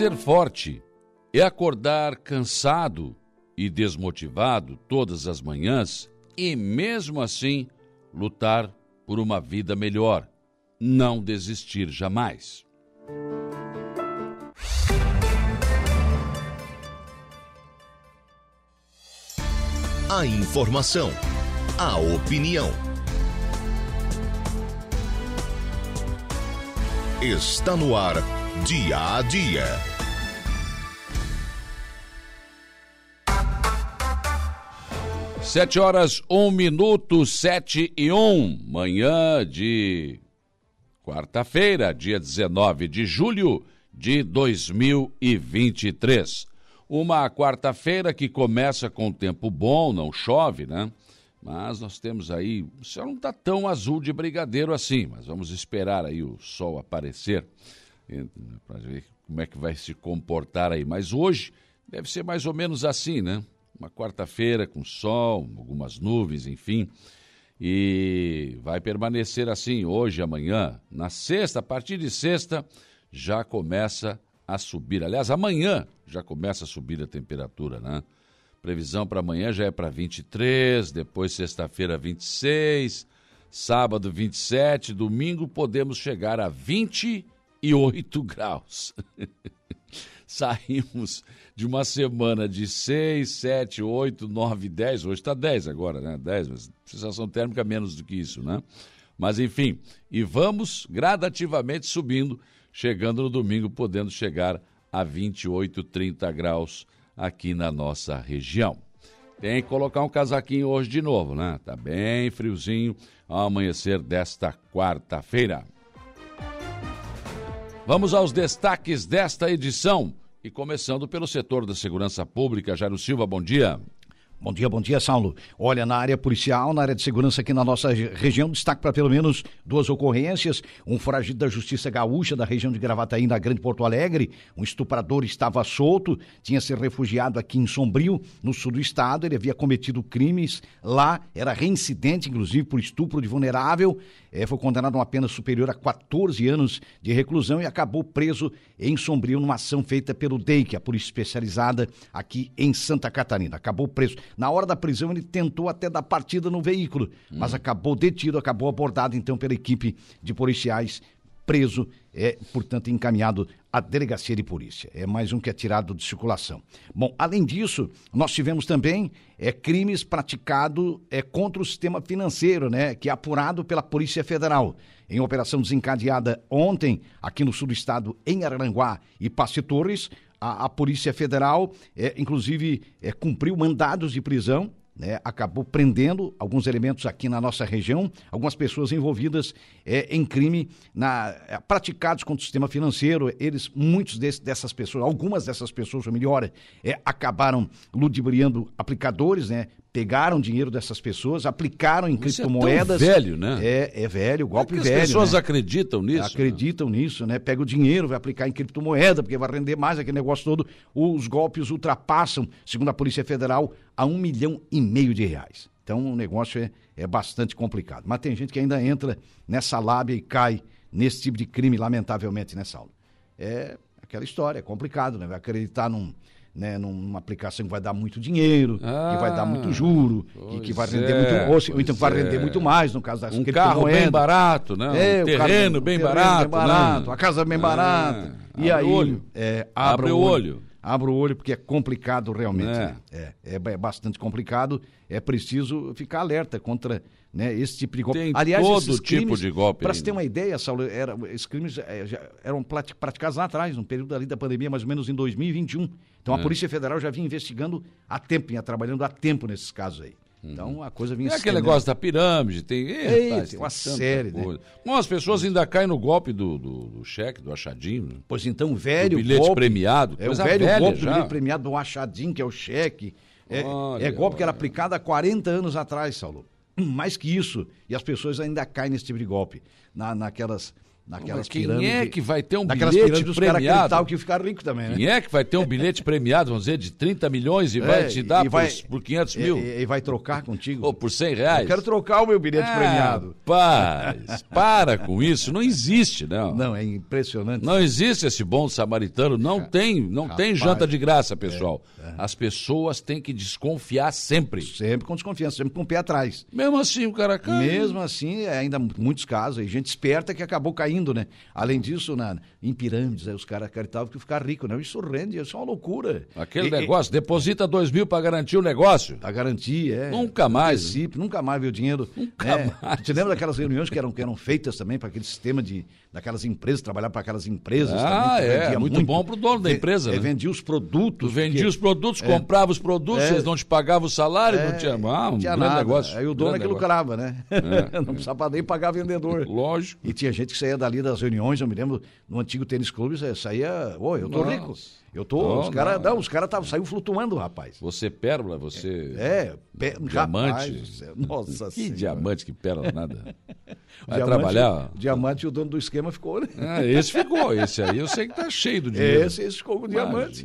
ser forte é acordar cansado e desmotivado todas as manhãs e, mesmo assim, lutar por uma vida melhor. Não desistir jamais. A informação, a opinião. Está no ar, dia a dia. Sete horas, um minuto, sete e um, manhã de quarta-feira, dia 19 de julho de 2023. Uma quarta-feira que começa com tempo bom, não chove, né? Mas nós temos aí, o céu não está tão azul de brigadeiro assim, mas vamos esperar aí o sol aparecer para ver como é que vai se comportar aí. Mas hoje deve ser mais ou menos assim, né? Uma quarta-feira com sol, algumas nuvens, enfim. E vai permanecer assim hoje, amanhã. Na sexta, a partir de sexta, já começa a subir. Aliás, amanhã já começa a subir a temperatura, né? Previsão para amanhã já é para 23, depois sexta-feira 26, sábado 27, domingo podemos chegar a 28 graus. Saímos de uma semana de 6, 7, 8, 9, 10, hoje está 10 agora, né? 10, mas sensação térmica menos do que isso, né? Mas enfim, e vamos gradativamente subindo, chegando no domingo, podendo chegar a 28, 30 graus aqui na nossa região. Tem que colocar um casaquinho hoje de novo, né? Tá bem friozinho ao amanhecer desta quarta-feira. Vamos aos destaques desta edição e começando pelo setor da segurança pública. Jairo Silva, bom dia. Bom dia, bom dia, Saulo. Olha, na área policial, na área de segurança aqui na nossa região, destaque para pelo menos duas ocorrências. Um foragido da Justiça Gaúcha, da região de Gravataí, na Grande Porto Alegre. Um estuprador estava solto, tinha se refugiado aqui em Sombrio, no sul do estado. Ele havia cometido crimes lá, era reincidente, inclusive, por estupro de vulnerável. É, foi condenado a uma pena superior a 14 anos de reclusão e acabou preso em Sombrio numa ação feita pelo DEIC, a Polícia Especializada aqui em Santa Catarina. Acabou preso. Na hora da prisão, ele tentou até dar partida no veículo, hum. mas acabou detido, acabou abordado então pela equipe de policiais, preso, é, portanto, encaminhado à delegacia de polícia. É mais um que é tirado de circulação. Bom, além disso, nós tivemos também é, crimes praticados é, contra o sistema financeiro, né, que é apurado pela Polícia Federal. Em operação desencadeada ontem, aqui no sul do estado, em Aranguá e Passe Torres, a, a Polícia Federal, é, inclusive, é, cumpriu mandados de prisão né, acabou prendendo alguns elementos aqui na nossa região, algumas pessoas envolvidas é, em crime na, é, praticados contra o sistema financeiro. Eles, muitos desse, dessas pessoas, algumas dessas pessoas, ou melhor, é, acabaram ludibriando aplicadores, né, pegaram dinheiro dessas pessoas, aplicaram em Isso criptomoedas. É velho, né? É, é velho, golpe é velho. As pessoas né? acreditam nisso? Acreditam né? nisso, né? Pega o dinheiro, vai aplicar em criptomoeda, porque vai render mais aquele negócio todo. Os golpes ultrapassam, segundo a Polícia Federal, a um milhão e meio de reais. Então o negócio é, é bastante complicado. Mas tem gente que ainda entra nessa lábia e cai nesse tipo de crime, lamentavelmente, né, Saulo? É aquela história, é complicado, né? Vai acreditar num né, numa aplicação que vai dar muito dinheiro, ah, que vai dar muito juro, e que vai render é, muito, ou, então vai render é. muito mais, no caso das um carro bem barato, né? É, um terreno carro, bem, um barato, bem barato, né? a casa bem ah, barata. E aí, o olho. É, abre, o olho. olho. Abra o olho porque é complicado realmente. É. É, é, é bastante complicado. É preciso ficar alerta contra né, esse tipo de golpe. Tem Aliás, todo tipo crimes, de golpe. Para você ter uma ideia, Saulo, era, esses crimes é, já eram praticados lá atrás, no período ali da pandemia, mais ou menos em 2021. Então a é. Polícia Federal já vinha investigando há tempo, vinha trabalhando há tempo nesses casos aí. Então a coisa vinha É aquele negócio da pirâmide, tem, Ei, rapaz, tem uma série, né? Bom, as pessoas ainda caem no golpe do, do, do cheque, do achadinho. Né? Pois então, velho. O bilhete golpe, premiado. É o velho golpe já. do bilhete premiado do achadinho, que é o cheque. É, olha, é golpe olha. que era aplicado há 40 anos atrás, Saulo. Mais que isso. E as pessoas ainda caem nesse tipo de golpe. Na, naquelas naquelas quem é que vai ter um bilhete premiado? que ficar rico também, né? Quem é que vai ter um bilhete premiado, vamos dizer, de 30 milhões e vai É, te dar e por, vai- por 500 E, mil? e- e vai trocar contigo. Ou por 100 reais? Eu quero trocar o meu bilhete Ah, premiado. Paz, para com isso. Não existe, não. Não, é impressionante. Não existe esse bom samaritano. Não tem, não tem Rapaz, janta de graça, pessoal. As pessoas têm que desconfiar sempre. Sempre com desconfiança, sempre com o pé atrás. Mesmo assim, o cara cai. Mesmo assim, é ainda muitos casos, aí, gente esperta que acabou caindo, né? Além disso, na, em pirâmides, aí os caras acreditavam que ficar rico, né? Isso rende, isso é uma loucura. Aquele E- e- negócio, deposita dois mil para garantir o negócio. A garantia, é. Nunca mais. Nunca mais viu dinheiro. Nunca É. mais. Você lembra daquelas reuniões que eram, que eram feitas também para aquele sistema de daquelas empresas, trabalhar para aquelas empresas Ah, também, é, vendia muito bom pro dono da empresa, é, né? Vendia os Tu produtos. vendia os produtos, comprava os produtos, É. eles não te pagavam o salário, não tinha. Ah, um não tinha grande nada. negócio. Aí o dono é que lucrava, né? não precisava nem pagar vendedor. Lógico. E tinha gente que saía dali das reuniões, eu me lembro, no antigo tênis clube, eh, saía, ô, eu tô Nossa. rico. Eu tô, Não, os caras, não. os caras tavam- saiu flutuando, rapaz. Você pérola, você. É, pé, Diamante. rapaz céu, Nossa Que Senhora. diamante, que pérola, nada. Vai Diamante- trabalhar. Diamante, o dono do esquema ficou, né? Ah, esse ficou, esse aí eu sei que tá cheio do dinheiro. Esse, esse ficou com diamante.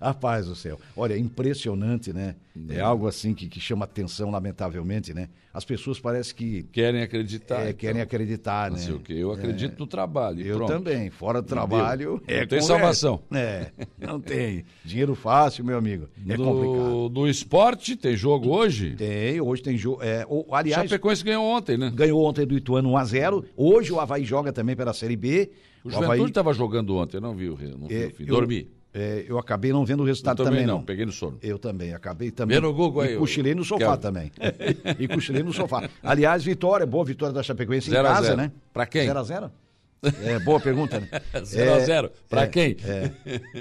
Rapaz do céu. Olha, é impressionante, né? É algo assim que, que chama atenção, lamentavelmente, né? As pessoas parecem que Querem acreditar. é, então. querem acreditar, Não né? sei o quê. Eu acredito no trabalho. Eu pronto. também. Fora do trabalho. Não é tem conversa. salvação. É, não tem. Dinheiro fácil, meu amigo. É complicado. do, do esporte, tem jogo hoje? Tem, hoje tem jogo. É, o- aliás, Chapecoense ganhou ontem, né? ganhou ontem do Ituano 1x0. Hoje o Havaí joga também pela Série B. O Havaí- Juventude estava jogando ontem, eu não vi o não vi É, o fim. eu- Dormi. É, eu acabei não vendo o Eu resultado também também, não, não. peguei no sono. Eu também, acabei também. Vê no Google aí, E cochilei no sofá Kelvin. também. e cochilei no sofá. Aliás, vitória, boa vitória da Chapecoense em Zero a casa, zero. né? Pra quem? 0x0? É, boa pergunta, né? 0 a 0 Pra é, quem? é.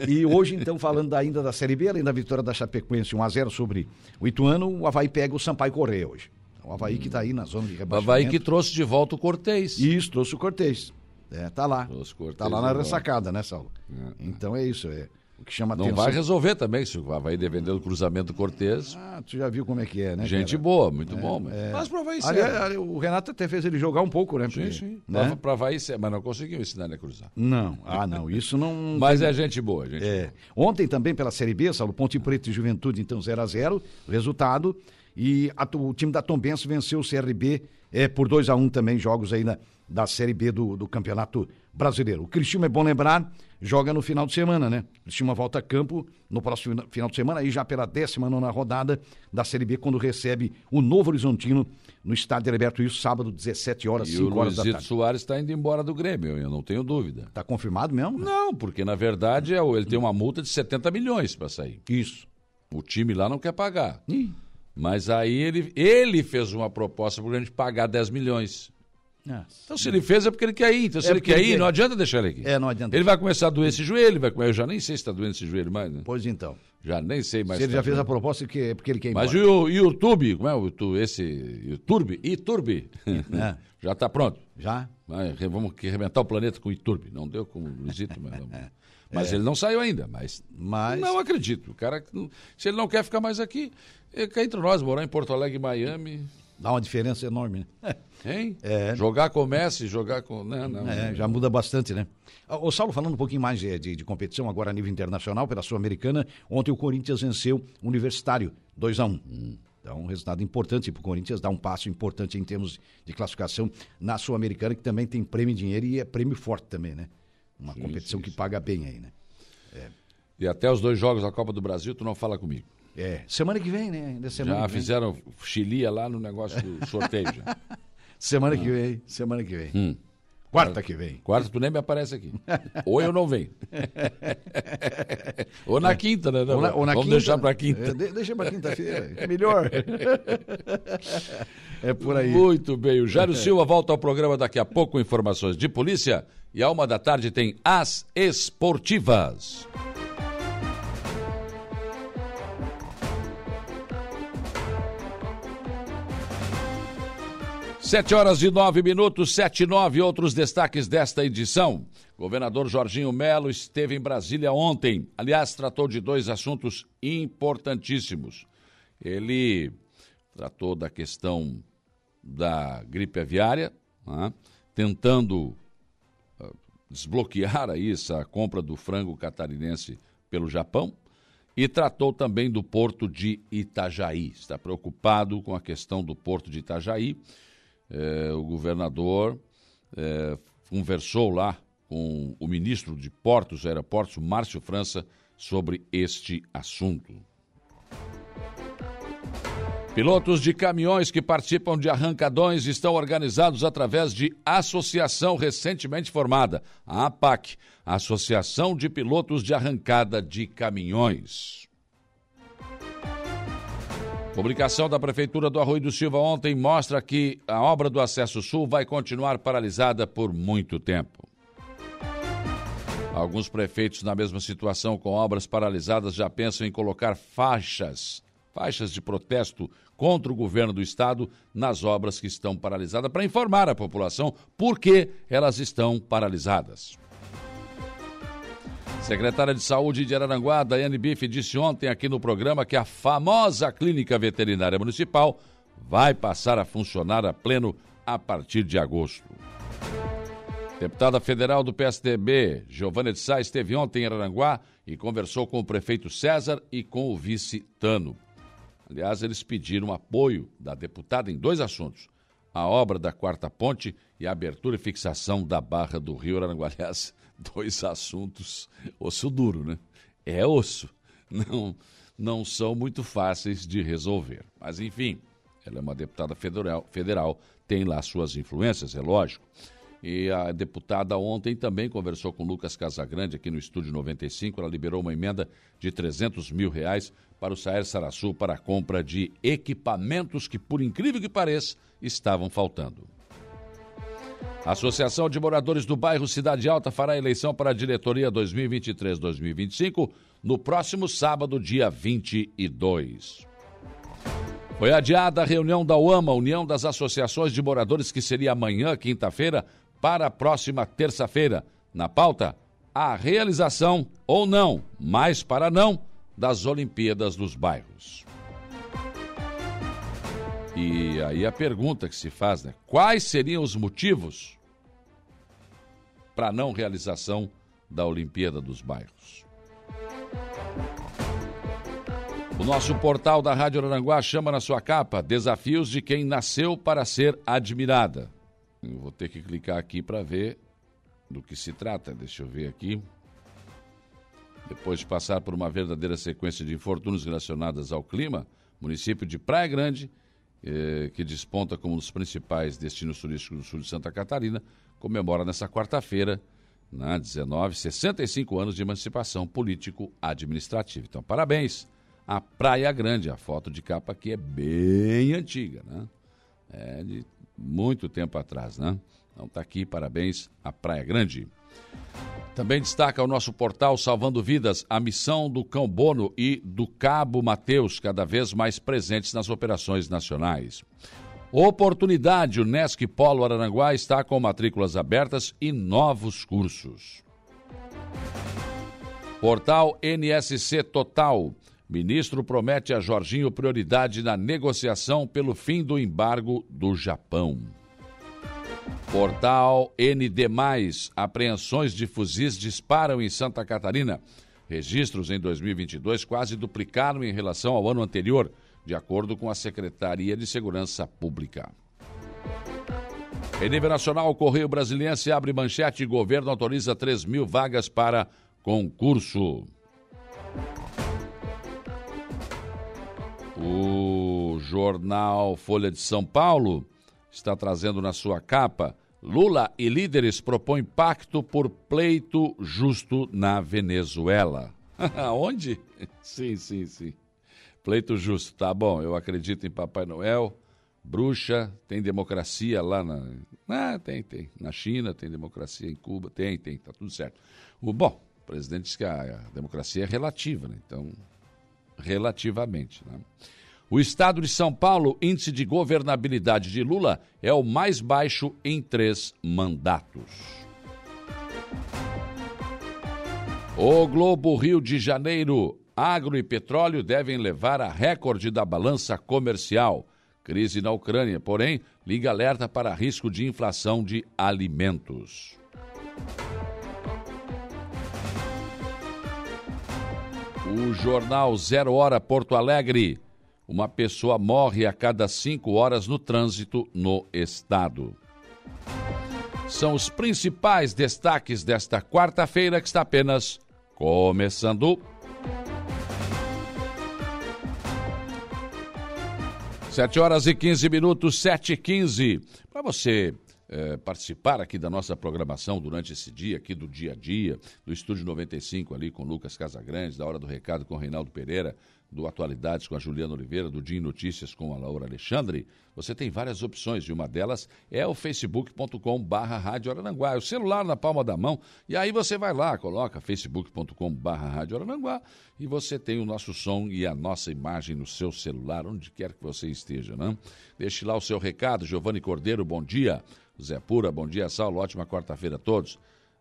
E hoje, então, falando ainda da Série B, além da vitória da Chapecoense 1x0 sobre o Ituano, o Havaí pega o Sampaio Correia hoje. O Havaí que está aí na zona de O rebaixamento. Havaí que trouxe de volta o Cortez. Isso, trouxe o Cortez. É, tá lá. Trouxe o Cortez Tá lá na ressacada, né, Saulo? Então é isso, é o que chama Não atenção. vai resolver também, se o Havaí defender o cruzamento do Cortez. Ah, tu já viu como é que é, né? Gente cara? boa, muito bom. Mas, mas pro Havaí Aliás, ali, o Renato até fez ele jogar um pouco, né? Sim, Porque, sim. Né? Pra Havaí mas não conseguiu ensinar ele a cruzar. Não, ah, não, isso não. Mas é gente boa, gente É. boa. Ontem também pela Série B, Saulo, Ponte Preta e Juventude, então 0 a 0 resultado. E a- o time da Tombense venceu o CRB é, por 2 a 1 também, jogos aí na, da Série B do, do Campeonato Brasileiro. O Criciúma, é bom lembrar, joga no final de semana, né? O Criciúma volta a campo no próximo fina- final de semana, aí já pela 19 rodada da Série B, quando recebe o Novo Horizontino no Estádio Heriberto Wilson, sábado, 17 horas, E o 5 horas da tarde. Soares está indo embora do Grêmio, eu não tenho dúvida. Tá confirmado mesmo? Não, porque na verdade é o- ele tem uma multa de 70 milhões para sair. Isso. O time lá não quer pagar. Ih, Mas aí ele, ele fez uma proposta para o Grêmio de pagar 10 milhões. Ah, Então se ele fez é porque ele quer ir. Então se É ele quer ele ir, quer. não adianta deixar ele aqui. É, não adianta. Ele vai começar a doer esse joelho, vai comer. Eu já nem sei se está doendo esse joelho mais, né? Pois então. Já nem sei mais. Se ele tá já fez a proposta, que é porque ele quer ir embora. Mas e o YouTube, como é o tu- esse YouTube? Iturbe? É. já está pronto. Já? Vai, vamos que arrebentar o planeta com o Iturbe. Não deu com o Luizito, mas vamos. Mas É. ele não saiu ainda, mas, Mas- não acredito. O cara, se ele não quer ficar mais aqui, ele quer entre nós, morar em Porto Alegre, Miami, Dá uma diferença enorme, né? hein? É. Jogar com o Messi, jogar com... Não, não. É, já muda bastante, né? O Saulo, falando um pouquinho mais de, de- de competição, agora a nível internacional, pela Sul-Americana, ontem o Corinthians venceu o Universitário 2 a 1 Então, um resultado importante para o Corinthians, dá um passo importante em termos de classificação na Sul-Americana, que também tem prêmio em dinheiro e é prêmio forte também, né? Uma competição que paga bem aí, né? E até os dois jogos da Copa do Brasil, tu não fala comigo. É, semana que vem, né? Ainda semana Já fizeram chilia lá no negócio do sorteio. Semana que vem, semana que vem. Hum. Quarta que vem. Quarta tu nem me aparece aqui. Ou eu não venho. ou na quinta, né? Ou na, ou na Vamos quinta, deixar pra É, quinta. de- deixa pra quinta-feira. É melhor. é por aí. Muito bem. O Jário Silva volta ao programa daqui a pouco, informações de polícia. E a uma da tarde tem As Esportivas. Sete horas e nove minutos, sete e nove, outros destaques desta edição. Governador Jorginho Melo esteve em Brasília ontem. Aliás, tratou de dois assuntos importantíssimos. Ele tratou da questão da gripe aviária, né, tentando desbloquear aí essa compra do frango catarinense pelo Japão e tratou também do porto de Itajaí. Está preocupado com a questão do porto de Itajaí. É, o governador é, conversou lá com o ministro de Portos e Aeroportos, Márcio França, sobre este assunto. Pilotos de caminhões que participam de arrancadões estão organizados através de associação recentemente formada, a APAC, Associação de Pilotos de Arrancada de Caminhões. Publicação da Prefeitura do Arroio do Silva ontem mostra que a obra do Acesso Sul vai continuar paralisada por muito tempo. Alguns prefeitos na mesma situação com obras paralisadas já pensam em colocar faixas, faixas de protesto contra o governo do estado nas obras que estão paralisadas para informar a população por que elas estão paralisadas. Secretária de Saúde de Araranguá, Daiane Bife, disse ontem aqui no programa que a famosa Clínica Veterinária Municipal vai passar a funcionar a pleno a partir de agosto. Deputada federal do PSDB, Giovânia de Sá, esteve ontem em Araranguá e conversou com o prefeito César e com o vice Tano. Aliás, eles pediram apoio da deputada em dois assuntos: a obra da quarta ponte e a abertura e fixação da Barra do Rio Araranguá. Aliás, dois assuntos osso duro, né? É osso. Não, não são muito fáceis de resolver. Mas, enfim, ela é uma deputada federal, federal tem lá suas influências, é lógico. E a deputada ontem também conversou com Lucas Casagrande aqui no Estúdio 95. Ela liberou uma emenda de 300 mil reais para o Saer Saraçu para a compra de equipamentos que, por incrível que pareça, estavam faltando. A Associação de Moradores do Bairro Cidade Alta fará eleição para a diretoria 2023-2025 no próximo sábado, dia 22. Foi adiada a reunião da UAMA, União das Associações de Moradores, que seria amanhã, quinta-feira, para a próxima terça-feira. Na pauta, a realização ou não, mais para não, das Olimpíadas dos Bairros. E aí a pergunta que se faz, né? Quais seriam os motivos para não realização da Olimpíada dos Bairros? O nosso portal da Rádio Aranguá chama na sua capa Desafios de quem nasceu para ser admirada. Eu vou ter que clicar aqui para ver do que se trata. Deixa eu ver aqui. Depois de passar por uma verdadeira sequência de infortúnios relacionados ao clima, município de Praia Grande eh, que desponta como um dos principais destinos turísticos do sul de Santa Catarina, comemora nessa quarta-feira, na 19, 65 anos de emancipação político-administrativa. Então, parabéns à Praia Grande. A foto de capa aqui é bem antiga, né? É de muito tempo atrás, né? Então, tá aqui, parabéns à Praia Grande. Também destaca o nosso portal Salvando Vidas, a missão do Cão Bono e do Cabo Mateus, cada vez mais presentes nas operações nacionais. Oportunidade, o Nesc Polo Araranguá está com matrículas abertas e novos cursos. Portal NSC Total. Ministro promete a Jorginho prioridade na negociação pelo fim do embargo do Japão. Portal ND+, apreensões de fuzis disparam em Santa Catarina. Registros em 2022 quase duplicaram em relação ao ano anterior, de acordo com a Secretaria de Segurança Pública. Em nível nacional, o Correio Brasiliense abre manchete e governo autoriza 3 mil vagas para concurso. O jornal Folha de São Paulo está trazendo na sua capa Lula e líderes propõem pacto por pleito justo na Venezuela. Onde? sim, sim, sim. Pleito justo, tá bom. Eu acredito em Papai Noel, bruxa, tem democracia lá na. Ah, tem, tem. Na China tem democracia, em Cuba tem, tem, tá tudo certo. O, bom, o presidente disse que a, democracia é relativa, né? Então, relativamente, né? O estado de São Paulo, índice de governabilidade de Lula é o mais baixo em três mandatos. O Globo Rio de Janeiro, agro e petróleo devem levar a recorde da balança comercial. Crise na Ucrânia, porém, liga alerta para risco de inflação de alimentos. O jornal Zero Hora Porto Alegre uma pessoa morre a cada cinco horas no trânsito no estado. São os principais destaques desta quarta-feira que está apenas começando. Sete horas e quinze minutos, sete e quinze. Para você é, participar aqui da nossa programação durante esse dia, aqui do dia a dia, do Estúdio 95 ali com Lucas Casagrande, da Hora do Recado com Reinaldo Pereira, do Atualidades com a Juliana Oliveira, do Dia em Notícias com a Laura Alexandre, você tem várias opções e uma delas é o facebook.com barra Rádio Araranguá, é o celular na palma da mão e aí você vai lá, coloca facebook.com barra Rádio Araranguá e você tem o nosso som e a nossa imagem no seu celular, onde quer que você esteja, né? Deixe lá o seu recado, Giovanni Cordeiro, bom dia. Zé Pura, bom dia, Saulo, ótima quarta-feira a todos.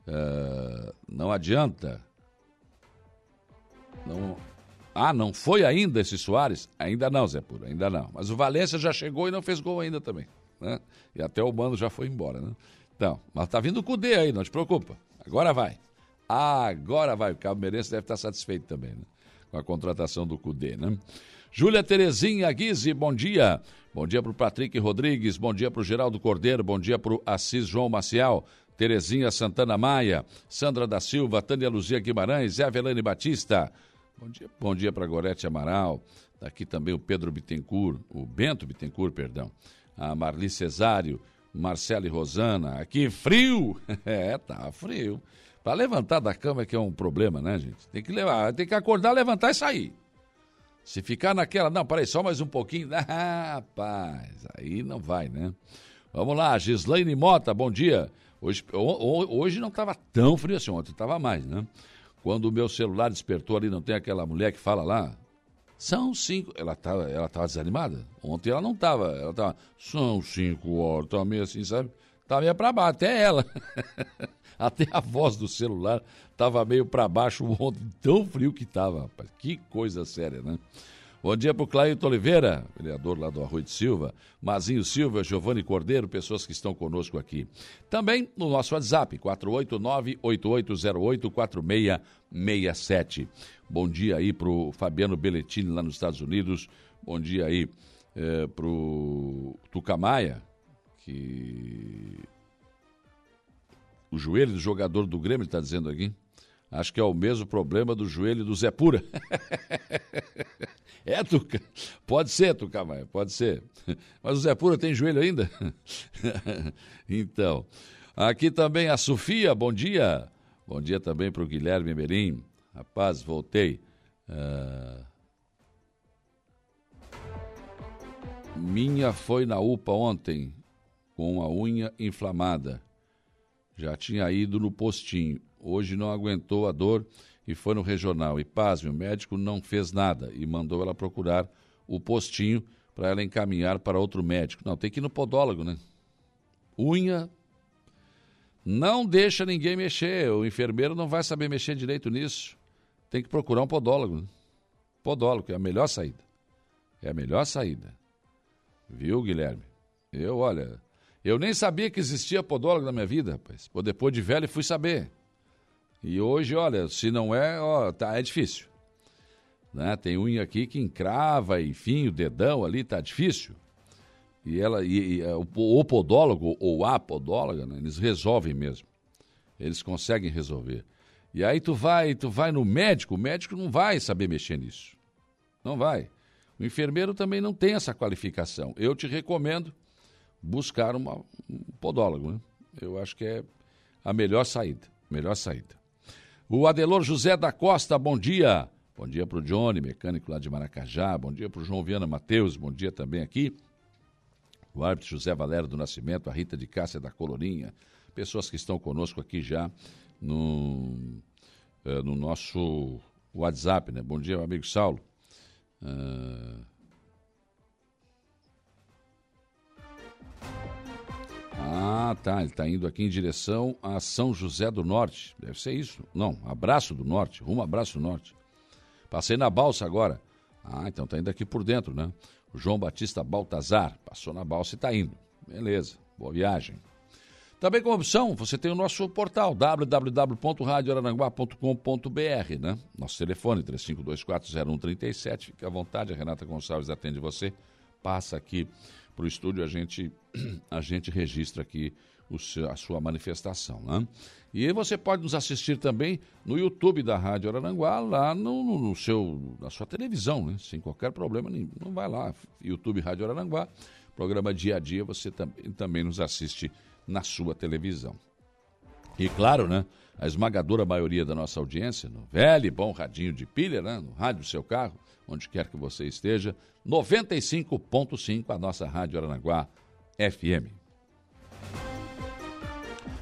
Uh, não adianta. Não... Ah, não foi ainda esse Soares? Ainda não, Zé Pura, ainda não. Mas o Valência já chegou e não fez gol ainda também. Né? E até o Mano já foi embora, né? Então, mas tá vindo o Cudê aí, não te preocupa. Agora vai. Agora vai. O Cabo Meirense deve estar satisfeito também, né? Com a contratação do Cudê, né? Júlia Terezinha Guise, bom dia. Bom dia para o Patrick Rodrigues, bom dia para o Geraldo Cordeiro, bom dia para o Assis João Maciel, Terezinha Santana Maia, Sandra da Silva, Tânia Luzia Guimarães, Evelane Batista. Bom dia, bom dia para Gorete Amaral, daqui também o Pedro Bittencourt, o Bento Bittencourt, perdão, a Marli Cesário, Marcelo e Rosana. Aqui frio! é, tá frio. Para levantar da cama é que é um problema, né, gente? Tem que levar, tem que acordar, levantar e sair. Se ficar naquela, não, peraí, só mais um pouquinho. Ah, rapaz, aí não vai, né? Vamos lá, Gislaine Mota, bom dia. Hoje, hoje não estava tão frio assim, ontem estava mais, né? Quando o meu celular despertou ali, não tem aquela mulher que fala lá? São cinco. Ela estava ela tava desanimada? Ontem ela não estava. Ela estava. São cinco horas. Estava meio assim, sabe? Estava meio para baixo, até ela. até a voz do celular estava meio para baixo ontem, tão frio que estava. Que coisa séria, né? Bom dia para o Clailton Oliveira, vereador lá do Arroio de Silva, Mazinho Silva, Giovanni Cordeiro, pessoas que estão conosco aqui. Também no nosso WhatsApp, 489-8808-4667. Bom dia aí para o Fabiano Belletini, lá nos Estados Unidos. Bom dia aí é, para o Tucamaia, que o joelho do jogador do Grêmio está dizendo aqui. Acho que é o mesmo problema do joelho do Zé Pura. é, Tuca? Pode ser, Tuca Maia, pode ser. Mas o Zé Pura tem joelho ainda? então, aqui também a Sofia, bom dia. Bom dia também para o Guilherme Merim. Rapaz, voltei. Uh... Minha foi na UPA ontem com a unha inflamada. Já tinha ido no postinho. Hoje não aguentou a dor e foi no regional. E pasme, o médico não fez nada e mandou ela procurar o postinho para ela encaminhar para outro médico. Não, tem que ir no podólogo, né? Unha. Não deixa ninguém mexer. O enfermeiro não vai saber mexer direito nisso. Tem que procurar um podólogo. Né? Podólogo é a melhor saída. É a melhor saída. Viu, Guilherme? Eu, olha, eu nem sabia que existia podólogo na minha vida, rapaz. Depois de velho fui saber. E hoje, olha, se não é, ó, tá, é difícil. Né? Tem unha aqui que encrava, enfim, o dedão ali tá difícil. E ela, e, e é, o, podólogo ou a podóloga, né, eles resolvem mesmo. Eles conseguem resolver. E aí tu vai, tu vai no médico, o médico não vai saber mexer nisso. Não vai. O enfermeiro também não tem essa qualificação. Eu te recomendo buscar uma, um podólogo. Né? Eu acho que é a melhor saída. Melhor saída. O Adelor José da Costa, bom dia. Bom dia para o Johnny, mecânico lá de Maracajá. Bom dia para o João Viana Mateus. Bom dia também aqui. O árbitro José Valério do Nascimento, a Rita de Cássia da Colorinha. Pessoas que estão conosco aqui já no, uh, no nosso WhatsApp, né? Bom dia, meu amigo Saulo. Uh, Ah, tá. Ele está indo aqui em direção a São José do Norte. Deve ser isso. Não, Abraço do Norte. Rumo Abraço do Norte. Passei na balsa agora. Ah, então está indo aqui por dentro, né? O João Batista Baltazar passou na balsa e está indo. Beleza. Boa viagem. Também como opção, você tem o nosso portal www.radioaranguá.com.br, né? Nosso telefone 35240137. Fique à vontade, a Renata Gonçalves atende você. Passa aqui para o estúdio, a gente, a gente registra aqui seu, a sua manifestação, né? E você pode nos assistir também no YouTube da Rádio Araranguá, lá no, no, seu, na sua televisão, né? Sem qualquer problema nenhum. Não vai lá, YouTube Rádio Araranguá, programa Dia a Dia, você também, também nos assiste na sua televisão. E claro, né? A esmagadora maioria da nossa audiência, no velho e bom radinho de pilha, né? No rádio do seu carro, onde quer que você esteja, 95.5 a nossa Rádio Aranaguá FM.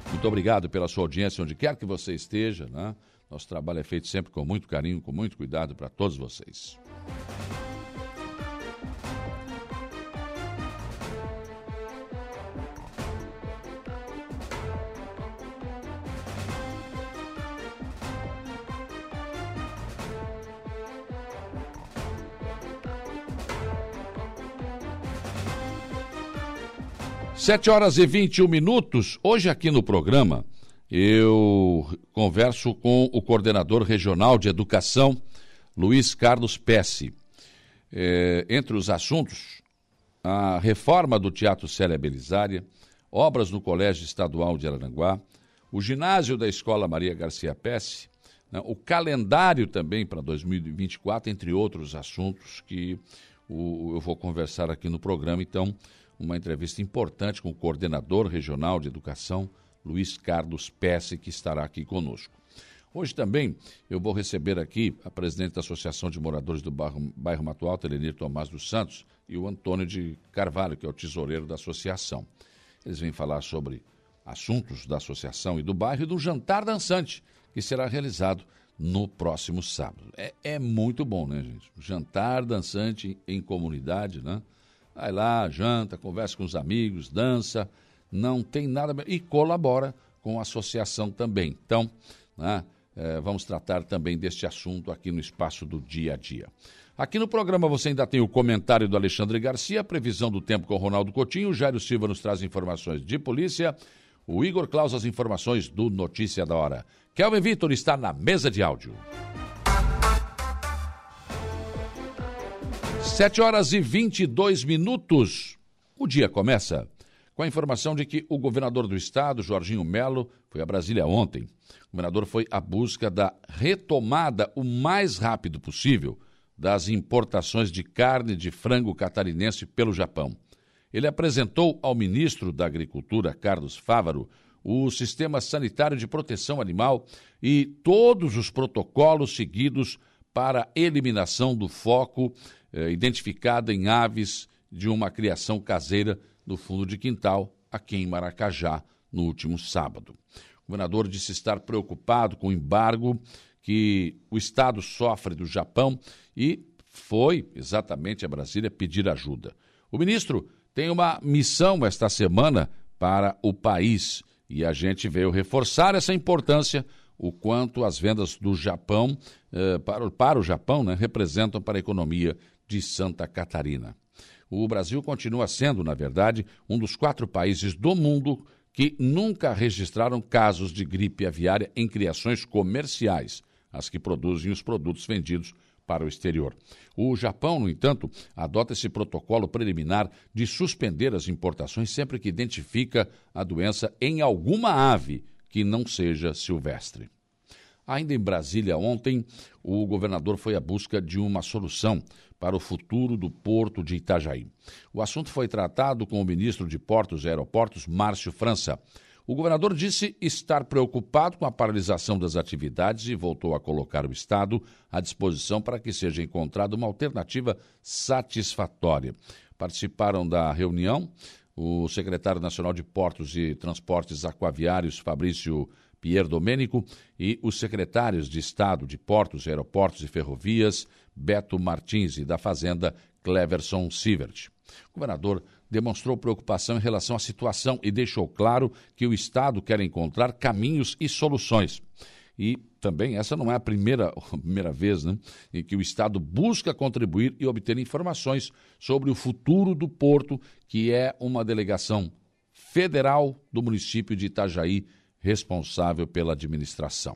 Muito obrigado pela sua audiência, onde quer que você esteja. Né? Nosso trabalho é feito sempre com muito carinho, com muito cuidado para todos vocês. Sete horas e 21 minutos. Hoje aqui no programa eu converso com o coordenador regional de educação, Luiz Carlos Pesce. É, entre os assuntos, a reforma do Teatro Célia Belisária, obras no Colégio Estadual de Aranguá, o ginásio da Escola Maria Garcia Pesce, né, o calendário também para 2024, entre outros assuntos que o, eu vou conversar aqui no programa. Então, uma entrevista importante com o coordenador regional de educação, Luiz Carlos Pesce, que estará aqui conosco. Hoje também eu vou receber aqui a presidente da Associação de Moradores do Bairro, bairro Mato Alto, Elenir Tomás dos Santos, e o Antônio de Carvalho, que é o tesoureiro da associação. Eles vêm falar sobre assuntos da associação e do bairro e do jantar dançante, que será realizado no próximo sábado. É, é muito bom, né, gente? Jantar dançante em comunidade, né? Vai lá, janta, conversa com os amigos, dança, não tem nada. E colabora com a associação também. Então, né, é, vamos tratar também deste assunto aqui no espaço do dia a dia. Aqui no programa você ainda tem o comentário do Alexandre Garcia, a previsão do tempo com o Ronaldo Coutinho, o Jairo Silva nos traz informações de polícia, o Igor Claus as informações do Notícia da Hora. Kelvin Vitor está na mesa de áudio. 7 horas e 22 minutos. O dia começa com a informação de que o governador do estado, Jorginho Melo, foi a Brasília ontem. O governador foi à busca da retomada o mais rápido possível das importações de carne de frango catarinense pelo Japão. Ele apresentou ao ministro da Agricultura, Carlos Fávaro, o sistema sanitário de proteção animal e todos os protocolos seguidos para eliminação do foco eh, identificada em aves de uma criação caseira no fundo de quintal, aqui em Maracajá, no último sábado. O governador disse estar preocupado com o embargo que o Estado sofre do Japão e foi exatamente a Brasília pedir ajuda. O ministro tem uma missão esta semana para o país e a gente veio reforçar essa importância o quanto as vendas do Japão eh, para, para o Japão né, representam para a economia de Santa Catarina. O Brasil continua sendo, na verdade, um dos quatro países do mundo que nunca registraram casos de gripe aviária em criações comerciais, as que produzem os produtos vendidos para o exterior. O Japão, no entanto, adota esse protocolo preliminar de suspender as importações sempre que identifica a doença em alguma ave que não seja silvestre. Ainda em Brasília, ontem, o governador foi à busca de uma solução para o futuro do porto de Itajaí. O assunto foi tratado com o ministro de Portos e Aeroportos, Márcio França. O governador disse estar preocupado com a paralisação das atividades e voltou a colocar o Estado à disposição para que seja encontrada uma alternativa satisfatória. Participaram da reunião o secretário nacional de Portos e Transportes Aquaviários, Fabrício Pierre Domênico, e os secretários de Estado de Portos, Aeroportos e Ferrovias, Beto Martins, e da Fazenda, Cleverson Sievert. O governador demonstrou preocupação em relação à situação e deixou claro que o Estado quer encontrar caminhos e soluções. E também essa não é a primeira, primeira vez né, em que o Estado busca contribuir e obter informações sobre o futuro do porto, que é uma delegação federal do município de Itajaí, responsável pela administração.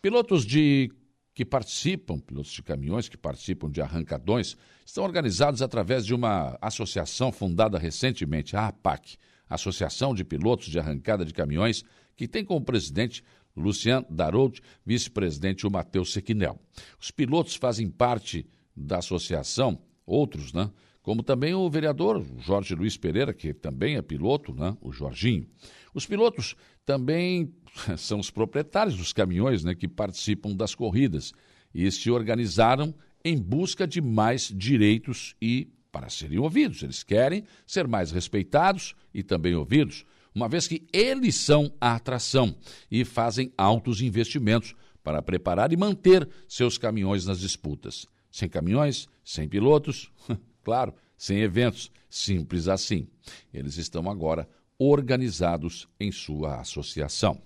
Pilotos de que participam, pilotos de caminhões que participam de arrancadões, estão organizados através de uma associação fundada recentemente, a APAC, Associação de Pilotos de Arrancada de Caminhões, que tem como presidente Lucian Darold, vice-presidente o Matheus Sequinel. Os pilotos fazem parte da associação, outros, né? Como também o vereador Jorge Luiz Pereira, que também é piloto, né? O Jorginho. Os pilotos também são os proprietários dos caminhões né, que participam das corridas e se organizaram em busca de mais direitos e para serem ouvidos. Eles querem ser mais respeitados e também ouvidos, uma vez que eles são a atração e fazem altos investimentos para preparar e manter seus caminhões nas disputas. Sem caminhões, sem pilotos, claro, sem eventos, simples assim. Eles estão agora organizados em sua associação.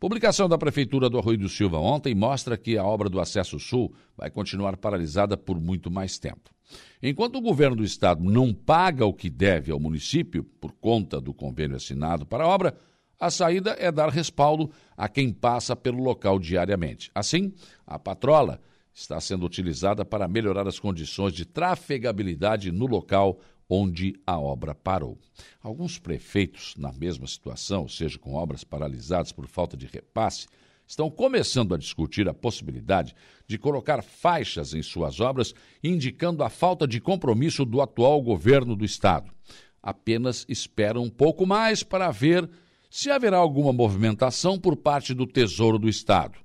Publicação da Prefeitura do Arroio do Silva ontem mostra que a obra do Acesso Sul vai continuar paralisada por muito mais tempo. Enquanto o governo do estado não paga o que deve ao município por conta do convênio assinado para a obra, a saída é dar respaldo a quem passa pelo local diariamente. Assim, a patrola está sendo utilizada para melhorar as condições de trafegabilidade no local onde a obra parou. Alguns prefeitos, na mesma situação, ou seja, com obras paralisadas por falta de repasse, estão começando a discutir a possibilidade de colocar faixas em suas obras, indicando a falta de compromisso do atual governo do Estado. Apenas esperam um pouco mais para ver se haverá alguma movimentação por parte do Tesouro do Estado.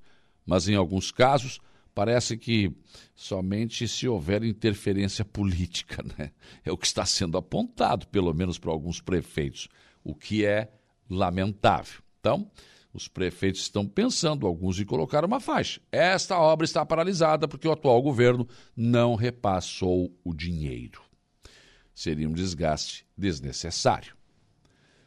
Mas, em alguns casos, parece que somente se houver interferência política, né? É o que está sendo apontado, pelo menos para alguns prefeitos, o que é lamentável. Então, os prefeitos estão pensando, alguns, em colocar uma faixa. Esta obra está paralisada porque o atual governo não repassou o dinheiro. Seria um desgaste desnecessário.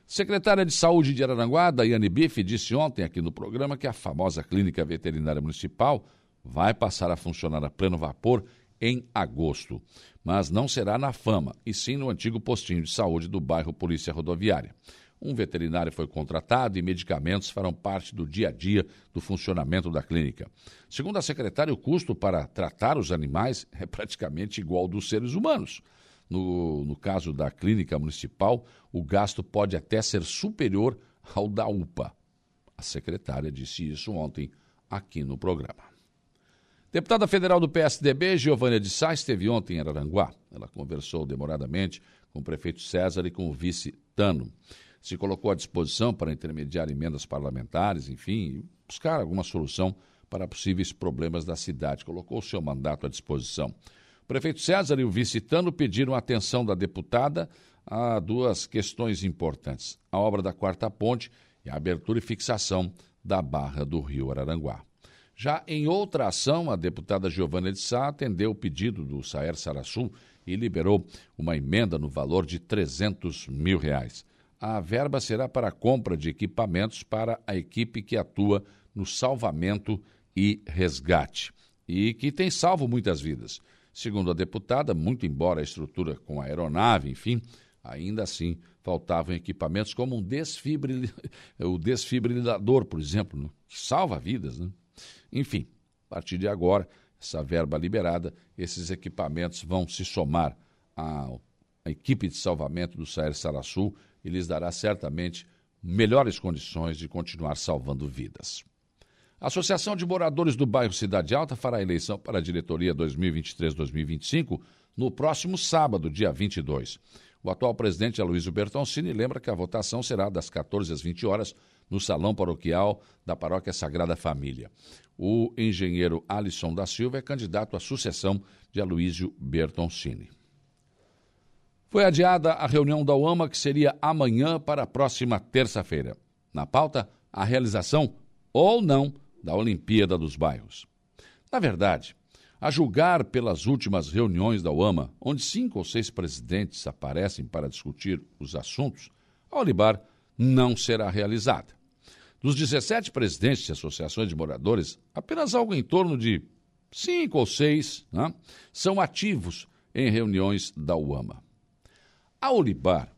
Secretária de Saúde de Araranguá, Daiane Bife, disse ontem aqui no programa que a famosa Clínica Veterinária Municipal vai passar a funcionar a pleno vapor em agosto, mas não será na Fama, e sim no antigo postinho de saúde do bairro Polícia Rodoviária. Um veterinário foi contratado e medicamentos farão parte do dia a dia do funcionamento da clínica. Segundo a secretária, o custo para tratar os animais é praticamente igual ao dos seres humanos. No, no caso da clínica municipal, o gasto pode até ser superior ao da UPA. A secretária disse isso ontem aqui no programa. Deputada federal do PSDB, Giovânia de Sá, esteve ontem em Araranguá. Ela conversou demoradamente com o prefeito César e com o vice Tano. Se colocou à disposição para intermediar emendas parlamentares, enfim, buscar alguma solução para possíveis problemas da cidade. Colocou o seu mandato à disposição. O prefeito César e o vice Tano pediram a atenção da deputada a duas questões importantes: a obra da quarta ponte e a abertura e fixação da barra do rio Araranguá. Já em outra ação, a deputada Giovana de Sá atendeu o pedido do Saer Sarassu e liberou uma emenda no valor de 300 mil reais. A verba será para a compra de equipamentos para a equipe que atua no salvamento e resgate e que tem salvo muitas vidas. Segundo a deputada, muito embora a estrutura com a aeronave, enfim, ainda assim faltavam equipamentos como um desfibril... o desfibrilador, por exemplo, que salva vidas, né? Enfim, a partir de agora, essa verba liberada, esses equipamentos vão se somar à, à equipe de salvamento do Saer Sarassul e lhes dará certamente melhores condições de continuar salvando vidas. A Associação de Moradores do Bairro Cidade Alta fará eleição para a diretoria 2023-2025 no próximo sábado, dia 22. O atual presidente Aloysio Bertoncini lembra que a votação será das 14 às 20 horas no Salão Paroquial da Paróquia Sagrada Família. O engenheiro Alisson da Silva é candidato à sucessão de Aloísio Bertoncini. Foi adiada a reunião da UAMA, que seria amanhã para a próxima terça-feira. Na pauta, a realização ou não da Olimpíada dos Bairros. Na verdade, a julgar pelas últimas reuniões da UAMA, onde cinco ou seis presidentes aparecem para discutir os assuntos, a Olibar não será realizada. Dos 17 presidentes de associações de moradores, apenas algo em torno de cinco ou seis né, são ativos em reuniões da UAMA. A Olibar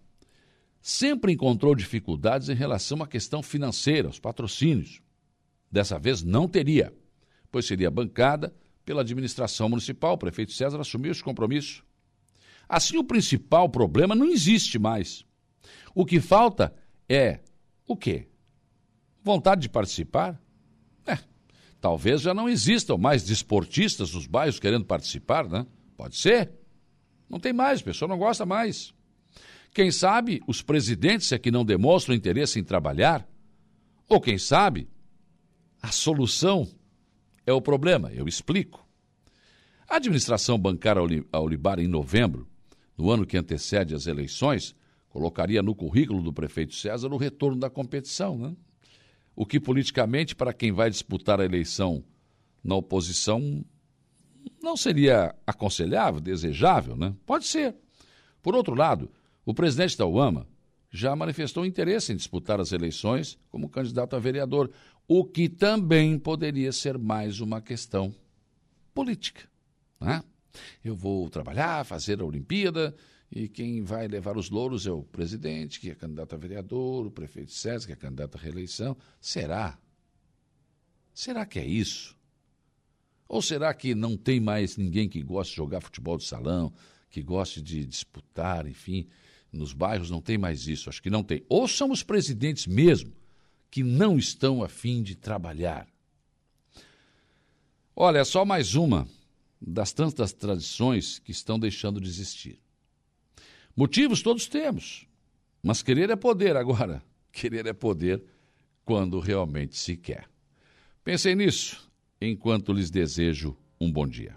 sempre encontrou dificuldades em relação à questão financeira, os patrocínios. Dessa vez não teria, pois seria bancada pela administração municipal. O prefeito César assumiu esse compromisso. Assim, o principal problema não existe mais. O que falta é o quê? Vontade de participar? É, talvez já não existam mais desportistas nos bairros querendo participar, né? Pode ser. Não tem mais, a pessoa não gosta mais. Quem sabe os presidentes é que não demonstram interesse em trabalhar? Ou quem sabe a solução é o problema? Eu explico. A administração bancária Olibar, em novembro, no ano que antecede as eleições, colocaria no currículo do prefeito César o retorno da competição, né? O que politicamente, para quem vai disputar a eleição na oposição, não seria aconselhável, desejável, né? Pode ser. Por outro lado, o presidente da UAMA já manifestou interesse em disputar as eleições como candidato a vereador, o que também poderia ser mais uma questão política. Né? Eu vou trabalhar, fazer a Olimpíada, e quem vai levar os louros é o presidente, que é candidato a vereador, o prefeito César, que é candidato à reeleição. Será? Será que é isso? Ou será que não tem mais ninguém que goste de jogar futebol de salão, que goste de disputar, enfim? Nos bairros não tem mais isso, acho que não tem. Ou são os presidentes mesmo que não estão a fim de trabalhar. Olha, só mais uma das tantas tradições que estão deixando de existir. Motivos todos temos, mas querer é poder agora. Querer é poder quando realmente se quer. Pensem nisso enquanto lhes desejo um bom dia.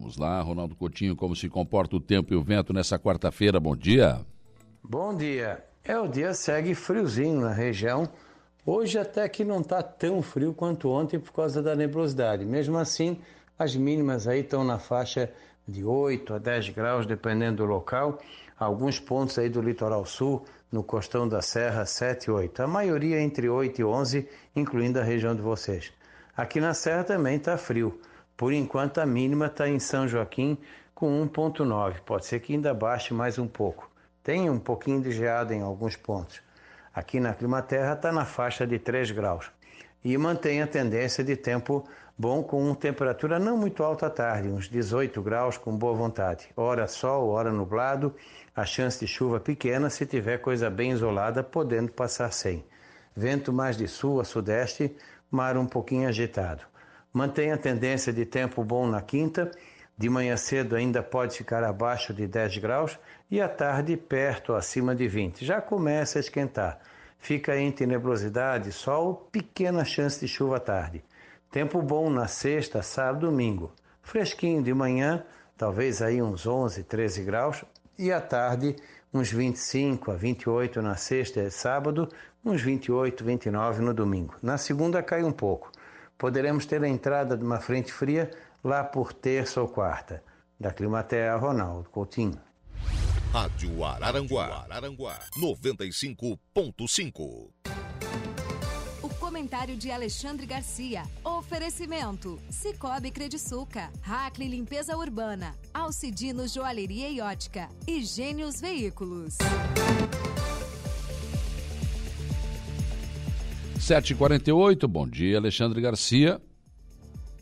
Vamos lá, Ronaldo Coutinho, como se comporta o tempo e o vento nessa quarta-feira? Bom dia. Bom dia. É, o dia segue friozinho na região. Hoje até que não está tão frio quanto ontem por causa da nebulosidade. Mesmo assim, as mínimas aí estão na faixa de 8 a 10 graus, dependendo do local. Alguns pontos aí do litoral sul, no costão da serra, 7 e 8. A maioria entre 8 e 11, incluindo a região de vocês. Aqui na serra também está frio. Por enquanto, a mínima está em São Joaquim com 1,9. Pode ser que ainda baixe mais um pouco. Tem um pouquinho de geada em alguns pontos. Aqui na Climaterra está na faixa de 3 graus. E mantém a tendência de tempo bom com temperatura não muito alta à tarde, uns 18 graus com boa vontade. Hora sol, hora nublado, a chance de chuva pequena, se tiver coisa bem isolada, podendo passar sem. Vento mais de sul a sudeste, mar um pouquinho agitado. Mantém a tendência de tempo bom na quinta, de manhã cedo ainda pode ficar abaixo de 10 graus e à tarde perto acima de 20. Já começa a esquentar. Fica entre nebulosidade e sol, pequena chance de chuva à tarde. Tempo bom na sexta, sábado, domingo. Fresquinho de manhã, talvez aí uns 11, 13 graus e à tarde uns 25 a 28 na sexta e sábado, uns 28, 29 no domingo. Na segunda cai um pouco poderemos ter a entrada de uma frente fria lá por terça ou quarta. Da Climatea, Ronaldo Coutinho. Rádio Araranguá, Araranguá 95.5. O comentário de Alexandre Garcia. Oferecimento: Cicobi Crediçuca, Hackley Limpeza Urbana, Alcidino Joalheria e Ótica e Gênios Veículos. 7h48, bom dia, Alexandre Garcia.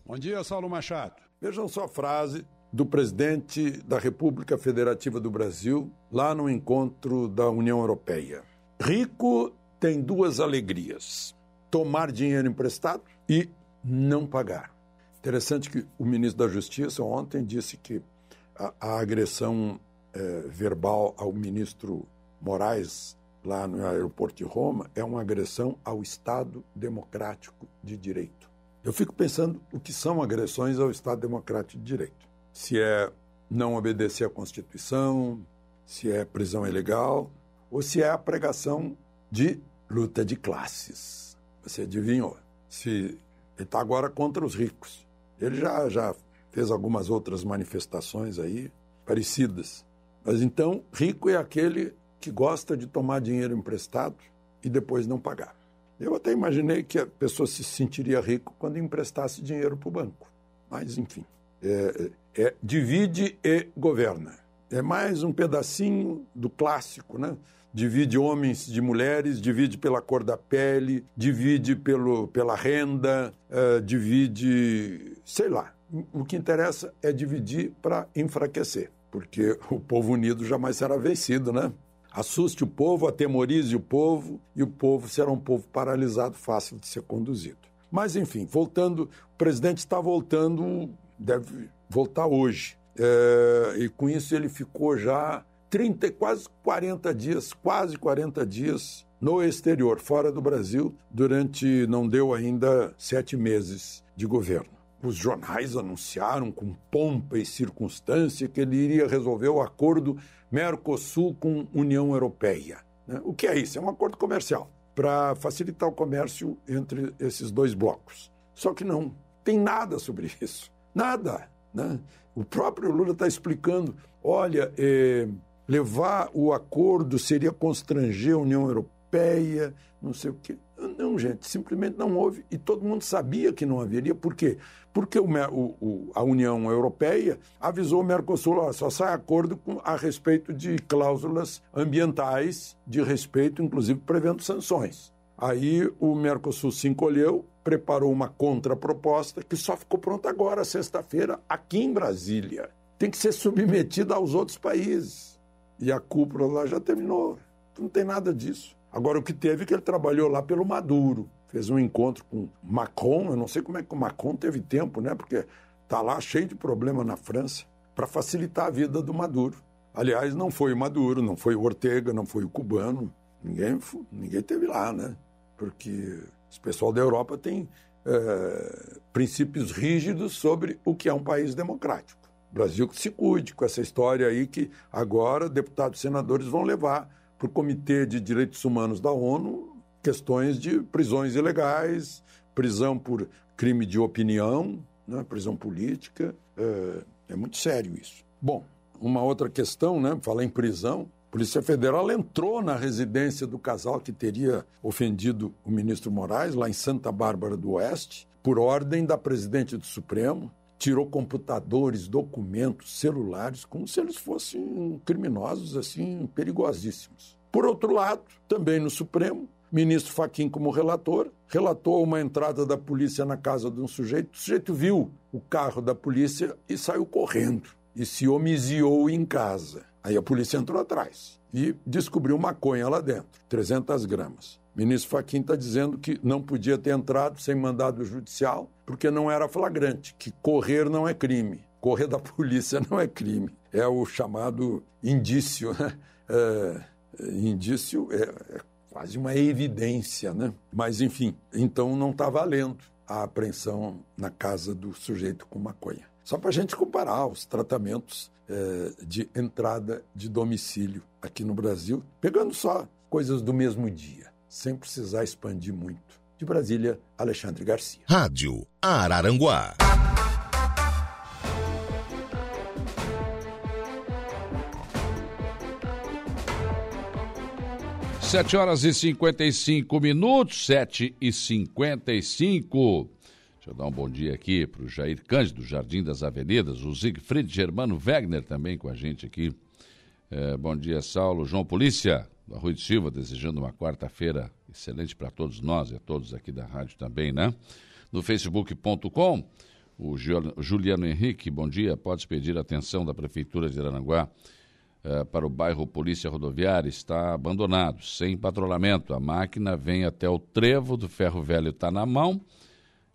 Bom dia, Saulo Machado. Vejam só a frase do presidente da República Federativa do Brasil, lá no encontro da União Europeia. Rico tem duas alegrias: tomar dinheiro emprestado e não pagar. Interessante que o ministro da Justiça ontem disse que a, a agressão é, verbal ao ministro Moraes lá no aeroporto de Roma é uma agressão ao Estado democrático de direito. Eu fico pensando o que são agressões ao Estado Democrático de Direito. Se é não obedecer à Constituição, se é prisão ilegal, ou se é a pregação de luta de classes. Você adivinhou? Se ele está agora contra os ricos. Ele já, já fez algumas outras manifestações aí parecidas. Mas então, rico é aquele que gosta de tomar dinheiro emprestado e depois não pagar. Eu até imaginei que a pessoa se sentiria rico quando emprestasse dinheiro para o banco. Mas, enfim, é, é, é, divide e governa. É mais um pedacinho do clássico, né? Divide homens de mulheres, divide pela cor da pele, divide pelo, pela renda, é, divide, sei lá. O que interessa é dividir para enfraquecer, porque o povo unido jamais será vencido, né? Assuste o povo, atemorize o povo, e o povo será um povo paralisado, fácil de ser conduzido. Mas, enfim, voltando, o presidente está voltando, deve voltar hoje. É, e com isso ele ficou já 30, quase 40 dias, quase 40 dias no exterior, fora do Brasil, durante não deu ainda sete meses de governo. Os jornais anunciaram com pompa e circunstância que ele iria resolver o acordo Mercosul com União Europeia. Né? O que é isso? É um acordo comercial para facilitar o comércio entre esses dois blocos. Só que não tem nada sobre isso. Nada. Né? O próprio Lula está explicando: olha, eh, levar o acordo seria constranger a União Europeia, não sei o quê. Não, gente, simplesmente não houve. E todo mundo sabia que não haveria. Por quê? Porque o, o, a União Europeia avisou o Mercosul, só sai acordo com, a respeito de cláusulas ambientais, de respeito, inclusive, prevendo sanções. Aí o Mercosul se encolheu, preparou uma contraproposta que só ficou pronta agora, sexta-feira, aqui em Brasília. Tem que ser submetida aos outros países. E a cúpula lá já terminou. Não tem nada disso. Agora, o que teve é que ele trabalhou lá pelo Maduro, fez um encontro com Macron. Eu não sei como é que o Macron teve tempo, né? Porque está lá cheio de problema na França, para facilitar a vida do Maduro. Aliás, não foi o Maduro, não foi o Ortega, não foi o cubano. Ninguém, ninguém teve lá, né? Porque o pessoal da Europa tem é, princípios rígidos sobre o que é um país democrático. Brasil que se cuide com essa história aí que agora deputados e senadores vão levar o Comitê de Direitos Humanos da ONU questões de prisões ilegais, prisão por crime de opinião, né, prisão política. É, é, muito sério isso. Bom, uma outra questão, né, falar em prisão. A Polícia Federal entrou na residência do casal que teria ofendido o ministro Moraes, lá em Santa Bárbara do Oeste, por ordem da presidente do Supremo, tirou computadores, documentos, celulares, como se eles fossem criminosos assim perigosíssimos. Por outro lado, também no Supremo, ministro Faquim como relator, relatou uma entrada da polícia na casa de um sujeito. O sujeito viu o carro da polícia e saiu correndo e se homiziou em casa. Aí a polícia entrou atrás e descobriu maconha lá dentro, 300 gramas. O ministro Faquim está dizendo que não podia ter entrado sem mandado judicial, porque não era flagrante, que correr não é crime. Correr da polícia não é crime. É o chamado indício. Né? É, indício é, é quase uma evidência, né? Mas, enfim, então não está valendo a apreensão na casa do sujeito com maconha. Só para a gente comparar os tratamentos é, de entrada de domicílio aqui no Brasil, pegando só coisas do mesmo dia sem precisar expandir muito. De Brasília, Alexandre Garcia. Rádio Araranguá. Sete horas e cinquenta e cinco minutos, sete e cinquenta e cinco. Deixa eu dar um bom dia aqui para o Jair Cândido, Jardim das Avenidas, o Siegfried Germano Wegner também com a gente aqui. É, bom dia, Saulo. João Polícia, do Arrui de Silva, desejando uma quarta-feira excelente para todos nós e a todos aqui da rádio também, né? No facebook.com, o Juliano Henrique, bom dia. Pode pedir atenção da Prefeitura de Aranaguá eh, para o bairro Polícia Rodoviária. Está abandonado, sem patrulhamento. A máquina vem até o trevo do ferro velho, está na mão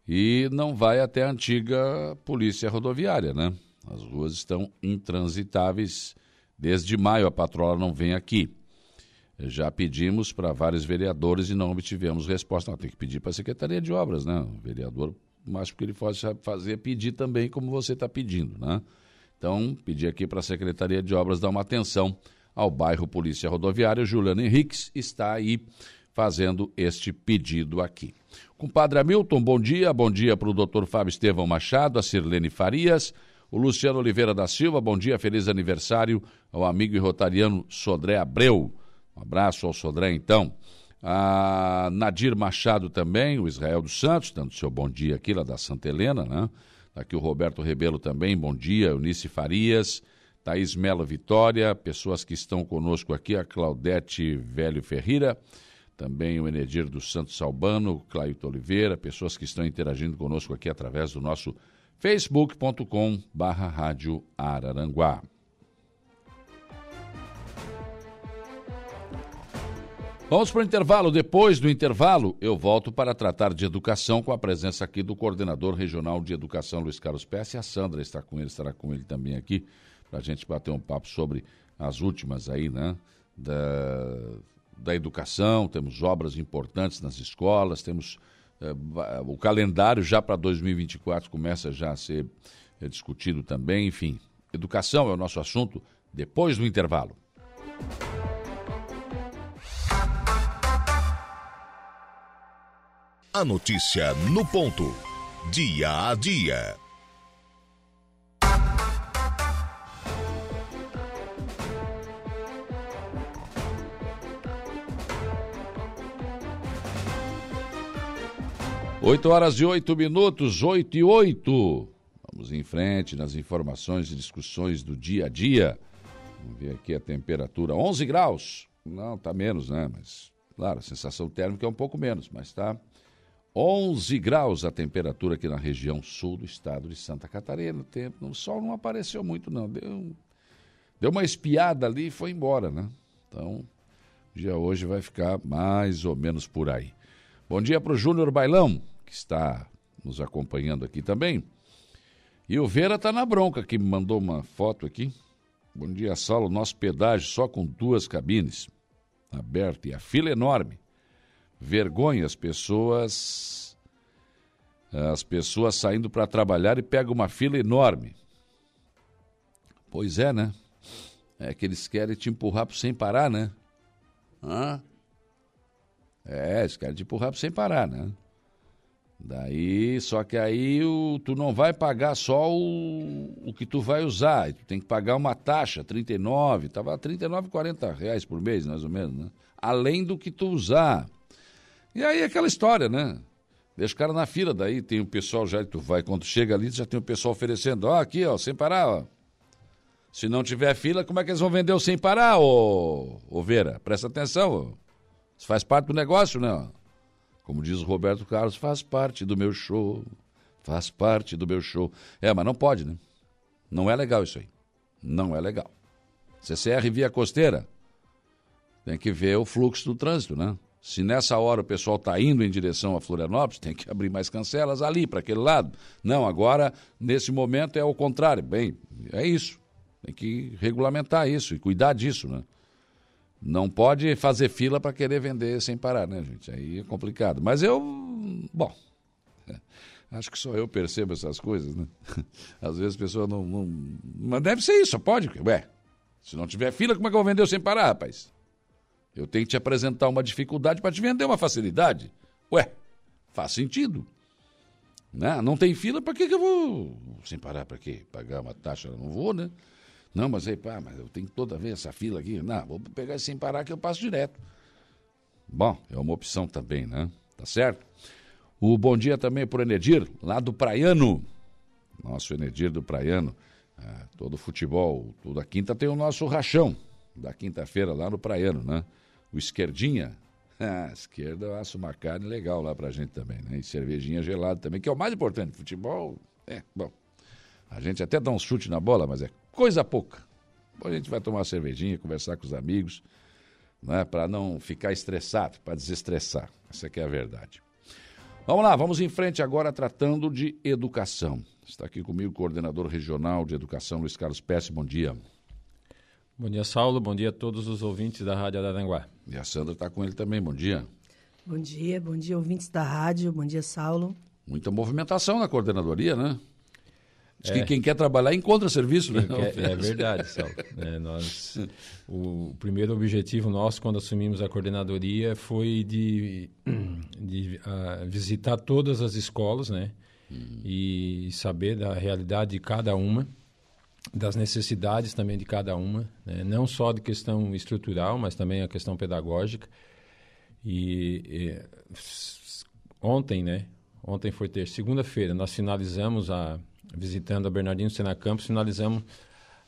e não vai até a antiga Polícia Rodoviária, né? As ruas estão intransitáveis. Desde maio a patrola não vem aqui. Já pedimos para vários vereadores e não obtivemos resposta. Não, tem que pedir para a Secretaria de Obras, né? O vereador acho que ele pode fazer pedir também, como você está pedindo, né? Então, pedir aqui para a Secretaria de Obras dar uma atenção ao bairro Polícia Rodoviária. Juliano Henriques está aí fazendo este pedido aqui. Compadre Hamilton, bom dia. Bom dia para o doutor Fábio Estevão Machado, a Sirlene Farias, o Luciano Oliveira da Silva, bom dia, feliz aniversário ao amigo e rotariano Sodré Abreu. Um abraço ao Sodré, então. A Nadir Machado também, o Israel dos Santos, dando seu bom dia aqui lá da Santa Helena, né? Aqui o Roberto Rebelo também, bom dia. Eunice Farias, Thaís Melo Vitória, pessoas que estão conosco aqui, a Claudete Velho Ferreira, também o Enedir dos Santos Albano, Claito Oliveira, pessoas que estão interagindo conosco aqui através do nosso facebook.com barra rádio Araranguá. Vamos para o intervalo. Depois do intervalo, eu volto para tratar de educação com a presença aqui do coordenador regional de educação, Luiz Carlos Pesce. A Sandra está com ele, estará com ele também aqui, para a gente bater um papo sobre as últimas aí, né? Da, da educação, temos obras importantes nas escolas, temos eh, o calendário já para 2024 começa já a ser eh, discutido também, enfim. Educação é o nosso assunto depois do intervalo. A notícia no ponto. Dia a dia. 8 horas e 8 minutos, 8 e 8. Vamos em frente nas informações e discussões do dia a dia. Vamos ver aqui a temperatura, 11 graus. Não, tá menos, né? Mas, claro, a sensação térmica é um pouco menos, mas tá 11 graus a temperatura aqui na região sul do estado de Santa Catarina. O, tempo, o sol não apareceu muito, não. Deu, deu uma espiada ali e foi embora, né? Então, o dia hoje vai ficar mais ou menos por aí. Bom dia para o Júnior Bailão que está nos acompanhando aqui também. E o Vera está na bronca, que me mandou uma foto aqui. Bom dia, Saulo. Nosso pedágio só com duas cabines aberto e a fila enorme. Vergonha as pessoas as pessoas saindo para trabalhar e pegam uma fila enorme. Pois é, né? É que eles querem te empurrar sem parar, né? Hã? É, eles querem te empurrar sem parar, né? Daí, só que aí o, tu não vai pagar só o, o que tu vai usar, tu tem que pagar uma taxa, 39, tava 39, 40 reais por mês, mais ou menos, né? Além do que tu usar. E aí aquela história, né? Deixa o cara na fila, daí tem o pessoal já, tu vai, quando chega ali, já tem o pessoal oferecendo, ó, aqui, ó, sem parar, ó. Se não tiver fila, como é que eles vão vender o sem parar, ô, ô Vera? Presta atenção, ó. Isso faz parte do negócio, né? Ó. Como diz o Roberto Carlos, faz parte do meu show. Faz parte do meu show. É, mas não pode, né? Não é legal isso aí. Não é legal. CCR via costeira. Tem que ver o fluxo do trânsito, né? Se nessa hora o pessoal está indo em direção a Florianópolis, tem que abrir mais cancelas ali, para aquele lado. Não, agora, nesse momento, é o contrário. Bem, é isso. Tem que regulamentar isso e cuidar disso, né? Não pode fazer fila para querer vender sem parar, né, gente? Aí é complicado. Mas eu, bom, acho que só eu percebo essas coisas, né? Às vezes a pessoa não, não. Mas deve ser isso, pode. Ué, se não tiver fila, como é que eu vou vender sem parar, rapaz? Eu tenho que te apresentar uma dificuldade para te vender uma facilidade. Ué, faz sentido. Né? Não tem fila, para que, que eu vou. Sem parar, para quê? Pagar uma taxa? Eu não vou, né? Não, mas aí, pá, mas eu tenho toda vez essa fila aqui. Não, vou pegar sem parar que eu passo direto. Bom, é uma opção também, né? Tá certo? O bom dia também para o Enedir, lá do Praiano. Nosso Enedir do Praiano. É, todo futebol, toda quinta tem o nosso rachão. Da quinta-feira lá no Praiano, né? O Esquerdinha. A esquerda acho uma carne legal lá pra gente também, né? E cervejinha gelada também, que é o mais importante. Futebol, é, bom. A gente até dá um chute na bola, mas é coisa pouca. a gente vai tomar uma cervejinha, conversar com os amigos, né, para não ficar estressado, para desestressar. Essa aqui é a verdade. Vamos lá, vamos em frente agora tratando de educação. Está aqui comigo o coordenador regional de educação, Luiz Carlos Pesce. Bom dia. Bom dia, Saulo. Bom dia a todos os ouvintes da Rádio Araranguá. E a Sandra está com ele também. Bom dia. Bom dia, bom dia, ouvintes da rádio. Bom dia, Saulo. Muita movimentação na coordenadoria, né? Diz é. que quem quer trabalhar encontra serviço, né? Quer, é verdade, Saulo. É, nós, o primeiro objetivo nosso quando assumimos a coordenadoria foi de, de uh, visitar todas as escolas, né? Hum. E saber da realidade de cada uma, das necessidades também de cada uma, né? não só de questão estrutural, mas também a questão pedagógica. E, e ontem, né? Ontem foi ter segunda-feira, nós finalizamos a visitando a Bernardino Sena Campos, finalizamos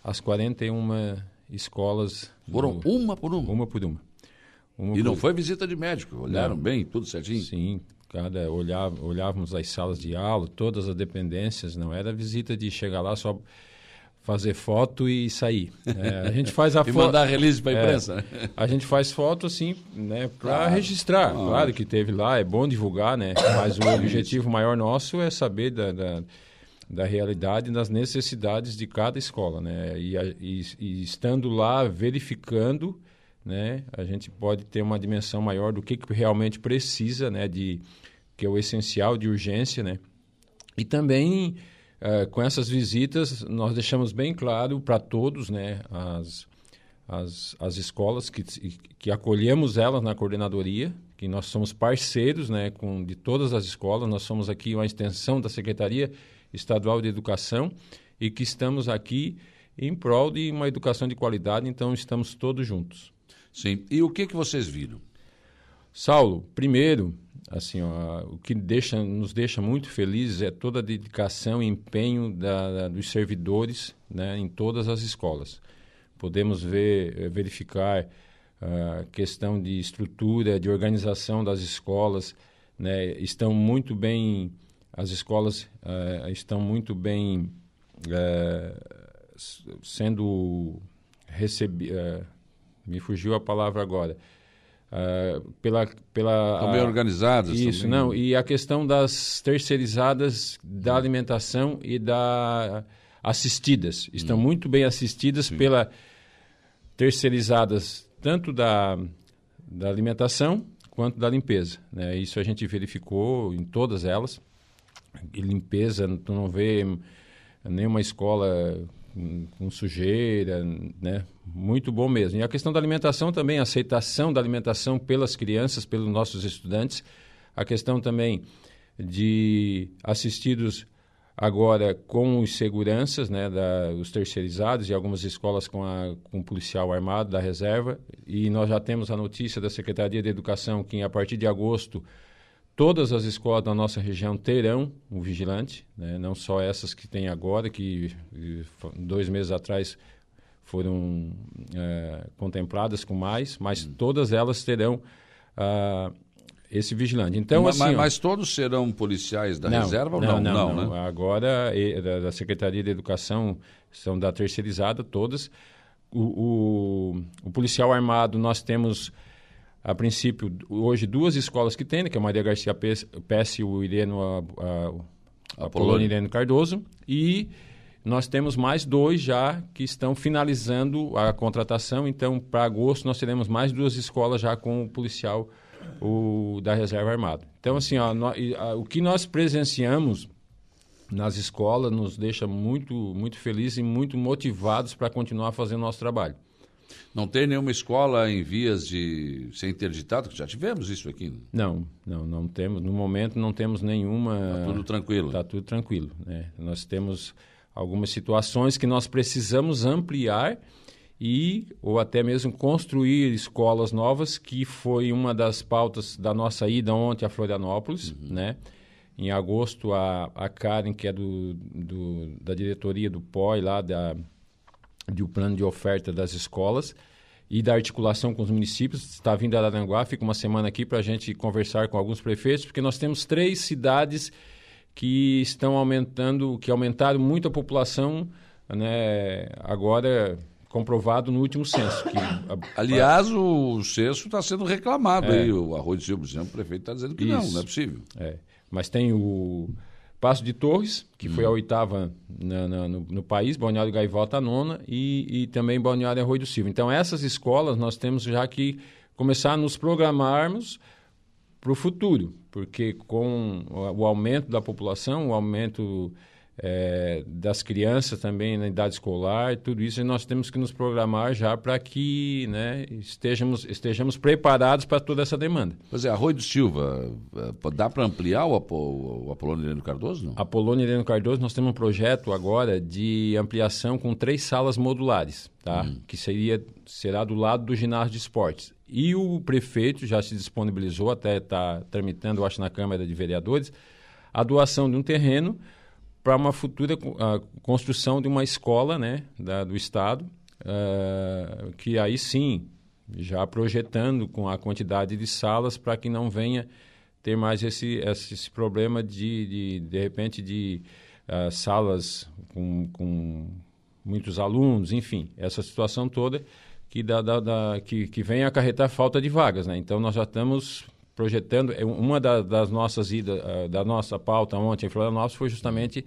as 41 escolas. Foram do, uma por uma? Uma por uma. uma e por... não foi visita de médico? Olharam não. bem, tudo certinho? Sim, cada olhava, olhávamos as salas de aula, todas as dependências, não era visita de chegar lá só fazer foto e sair. É, a gente faz a foto. e mandar release para a é, imprensa. É, a gente faz foto assim, né, para claro, registrar. Claro. claro que teve lá, é bom divulgar, né? Mas o objetivo maior nosso é saber da, da da realidade das necessidades de cada escola, né? E, e, e, estando lá verificando, né, a gente pode ter uma dimensão maior do que, que realmente precisa, né, de que é o essencial de urgência, né? E também uh, com essas visitas nós deixamos bem claro para todos, né, as, as, as escolas que, que acolhemos elas na coordenadoria, que nós somos parceiros, né, com de todas as escolas, nós somos aqui uma extensão da secretaria Estadual de Educação e que estamos aqui em prol de uma educação de qualidade, então estamos todos juntos. Sim. E o que que vocês viram? Saulo, primeiro, assim, ó, o que deixa, nos deixa muito felizes é toda a dedicação e empenho da, da, dos servidores né, em todas as escolas. Podemos ver, eh, verificar a uh, questão de estrutura, de organização das escolas, né, estão muito bem as escolas uh, estão muito bem uh, sendo recebidas. Uh, me fugiu a palavra agora. pela pela estão bem organizadas isso também. não e a questão das terceirizadas da alimentação e da assistidas estão hum. muito bem assistidas Sim. pela terceirizadas tanto da da alimentação quanto da limpeza né? isso a gente verificou em todas elas limpeza, tu não vê nenhuma escola com sujeira, né? Muito bom mesmo. E a questão da alimentação também, a aceitação da alimentação pelas crianças, pelos nossos estudantes. A questão também de assistidos agora com os seguranças, né, da, os terceirizados e algumas escolas com, a, com policial armado da reserva. E nós já temos a notícia da Secretaria de Educação que a partir de agosto Todas as escolas da nossa região terão um vigilante, né? não só essas que tem agora, que dois meses atrás foram é, contempladas com mais, mas hum. todas elas terão uh, esse vigilante. Então, mas, assim, mas, todos serão policiais da não, reserva ou não? Não, não, não, Né? Agora, da, da, Secretaria de Educação, são da terceirizada, todas. O, o, o policial armado, nós temos a princípio, hoje duas escolas que tem, né, que é a Maria Garcia Pesce e o Ireno, a, a, a Polônia Irene Cardoso, e nós temos mais dois já que estão finalizando a contratação, então para agosto nós teremos mais duas escolas já com o policial o, da Reserva Armada. Então, assim, ó, no, a, o que nós presenciamos nas escolas nos deixa muito, muito felizes e muito motivados para continuar fazendo nosso trabalho. Não tem nenhuma escola em vias de ser interditado? Já tivemos isso aqui. Né? Não, não, não temos. No momento não temos nenhuma. Está tudo tranquilo. Está tudo tranquilo. Né? Nós temos algumas situações que nós precisamos ampliar e ou até mesmo construir escolas novas, que foi uma das pautas da nossa ida ontem a Florianópolis, uhum. né? Em agosto, a, a Karen, que é do, do da diretoria do POI lá, da de o um plano de oferta das escolas e da articulação com os municípios. Está vindo a Araranguá, fica uma semana aqui para a gente conversar com alguns prefeitos, porque nós temos três cidades que estão aumentando, que aumentaram muito a população, né, agora comprovado no último censo. Que a... Aliás, o censo está sendo reclamado é. aí. O Arroio de Silva, por exemplo, o prefeito está dizendo que Isso. não, não é possível. É. Mas tem o Passo de Torres, que hum. foi a hum. oitava na, na, no, no, país, Balneário Gaivota a nona e, e também Balneário Arroio do Silva. Então, essas escolas nós temos já que começar a nos programarmos para o futuro, porque com o, o aumento da população, o aumento é, das crianças também na idade escolar, tudo isso nós temos que nos programar já para que né, estejamos, estejamos preparados para toda essa demanda. Pois é, Arroio do Silva, é, dá para ampliar o, o, o Apolônio Heleno Cardoso? Não? Apolônio Heleno Cardoso, nós temos um projeto agora de ampliação com três salas modulares, tá? Hum. que seria, será do lado do ginásio de esportes. E o prefeito já se disponibilizou, até está tramitando, acho, na Câmara de Vereadores, a doação de um terreno para uma futura construção de uma escola né, da, do Estado, uh, que aí sim, já projetando com a quantidade de salas para que não venha ter mais esse, esse, problema de, de, de repente, de uh, salas com, com muitos alunos, enfim, essa situação toda que, dá, que, que vem acarretar falta de vagas. Né? Então, nós já estamos projetando. É, uma da, das nossas idas, uh, da nossa pauta ontem em Florianópolis foi justamente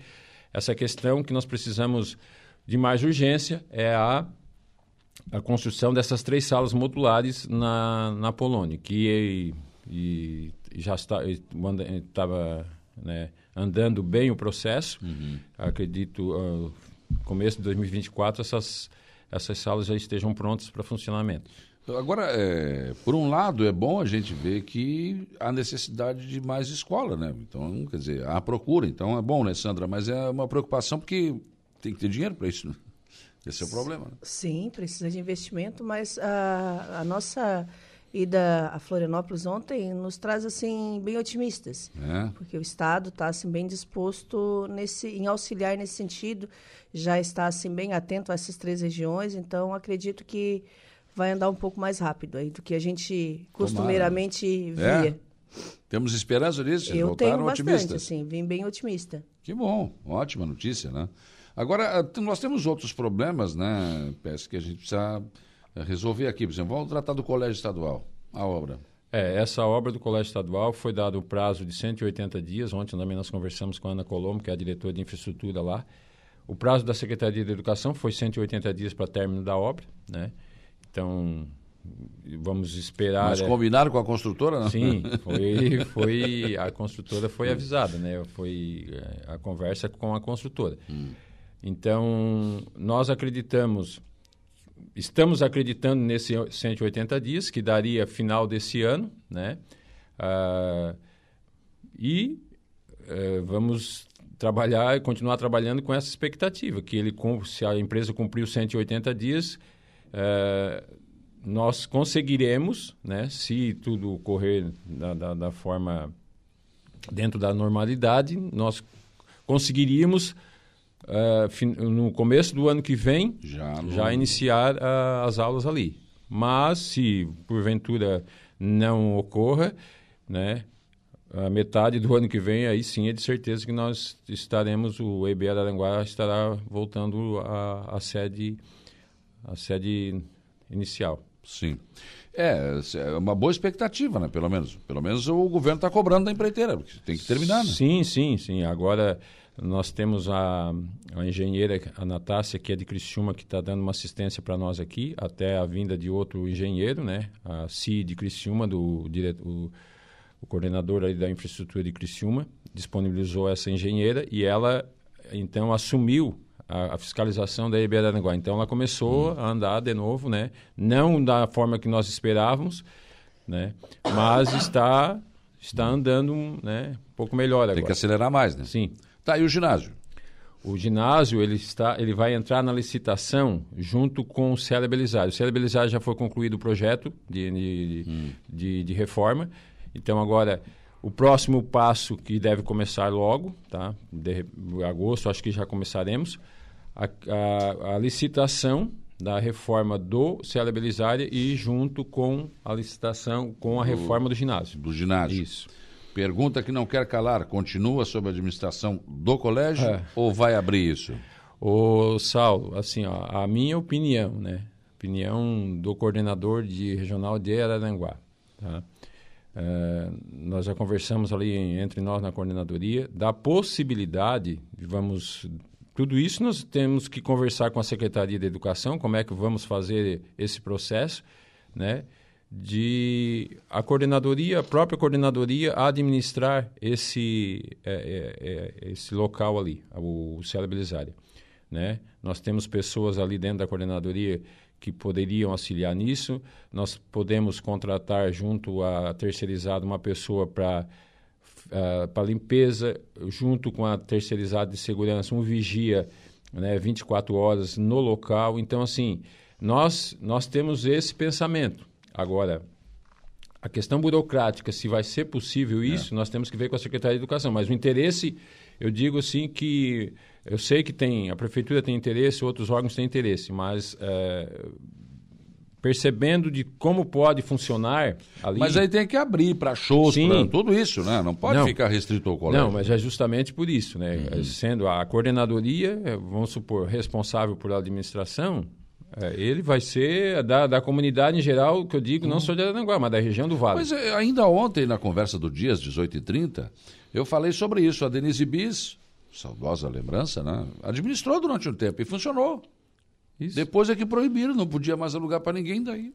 essa questão que nós precisamos de mais urgência é a, a construção dessas três salas modulares na, na Polônia, que e, e já está estava né, andando bem o processo. Uhum. Acredito uh, começo de 2024 essas essas salas já estejam prontas para funcionamento. Agora, é, por um lado, é bom a gente ver que há necessidade de mais escola, né? Então, quer dizer, há procura. Então, é bom, né, Sandra? Mas é uma preocupação porque tem que ter dinheiro para isso. Né? Esse é o problema. Né? Sim, precisa de investimento, mas a, a nossa ida a Florianópolis ontem nos traz assim bem otimistas, é. porque o Estado está assim bem disposto nesse em auxiliar nesse sentido, já está assim bem atento a essas três regiões, então acredito que vai andar um pouco mais rápido aí do que a gente costumeiramente Tomara. via. É. Temos esperança nisso? Eu tenho bastante, otimistas. sim, vim bem otimista. Que bom, ótima notícia, né? Agora, ah, nós temos outros problemas, né, Peço que a gente precisa resolver aqui. Por exemplo, vamos tratar do Colégio Estadual, a obra. É, essa obra do Colégio Estadual foi dado o prazo de 180 dias. Ontem também nós conversamos com a Ana Colombo, que é a diretora de infraestrutura lá. O prazo da Secretaria de Educação foi 180 dias para término da obra, né? Então, vamos esperar. Mas é. combinaram com a construtora, não? Sim, foi, foi a construtora foi avisada, né? Foi é, a conversa com a construtora. Hum. Então, nós acreditamos, estamos acreditando nesse 180 dias, que daria final desse ano, né? Ah, e uh, vamos trabalhar e continuar trabalhando com essa expectativa, que ele, se a empresa cumprir os 180 dias, é, nós conseguiremos, né, se tudo ocorrer da, da, da, forma dentro da normalidade, nós conseguiríamos uh, no começo do ano que vem já, no... já iniciar uh, as aulas ali. Mas se porventura não ocorra, né, a metade do ano que vem, aí sim é de certeza que nós estaremos, o EBA da Aranguá estará voltando à sede a sede inicial. Sim. É, é uma boa expectativa, né? Pelo menos. Pelo menos o governo está cobrando da empreiteira, porque tem que terminar, né? Sim, sim, sim. Agora nós temos a, a engenheira, a Natácia, que é de Criciúma, que está dando uma assistência para nós aqui, até a vinda de outro engenheiro, né? A CI de Criciúma, do direto, o, o coordenador aí da infraestrutura de Criciúma, disponibilizou essa engenheira e ela, então, assumiu a, a fiscalização da EBA Aranguá. Então ela começou hum. a andar de novo, né? Não da forma que nós esperávamos, né? Mas está está andando, né? Um pouco melhor agora. Tem que acelerar mais, né? Sim. Tá, e o ginásio? O ginásio ele está, ele vai entrar na licitação junto com o Célia Belisário. O Célia Belisário já foi concluído o projeto de, de, hum. de, de reforma. Então agora o próximo passo que deve começar logo, tá? De agosto acho que já começaremos a, a, a licitação da reforma do Célia Belisária e junto com a licitação com a do, reforma do ginásio. Do ginásio. Isso. Pergunta que não quer calar, continua sob a administração do colégio é. ou vai abrir isso? O Saulo, assim, ó, a minha opinião, né? Opinião do coordenador de regional de Araranguá, tá? É, nós já conversamos ali entre nós na coordenadoria da possibilidade, vamos tudo isso nós temos que conversar com a Secretaria de Educação, como é que vamos fazer esse processo, né? de a coordenadoria, a própria coordenadoria administrar esse, é, é, é esse local ali, o Célia Belisária. Né? Nós temos pessoas ali dentro da coordenadoria que poderiam auxiliar nisso. Nós podemos contratar junto à terceirizada uma pessoa para uh, ah, para limpeza, junto com a terceirizada de segurança, um vigia né, 24 horas no local. Então, assim, nós, nós temos esse pensamento. Agora, a questão burocrática, se vai ser possível isso, é. nós temos que ver com a Secretaria de Educação. Mas o interesse, eu digo assim que eu sei que tem a prefeitura tem interesse, outros órgãos têm interesse, mas é, percebendo de como pode funcionar ali. Mas aí tem que abrir para shows, para tudo isso, né? Não pode não, ficar restrito ao colégio. Não, mas é justamente por isso, né? Uhum. Sendo a coordenadoria, é, vamos supor, responsável por administração, é, ele vai ser da, da comunidade em geral, que eu digo, uhum. não só de Aranguá, mas da região do Vale. Mas é, ainda ontem, na conversa do dia, às 18h30, eu falei sobre isso. A Denise Bis saudosa lembrança, né? Administrou durante um tempo e funcionou. Isso. Depois é que proibiram, não podia mais alugar para ninguém daí.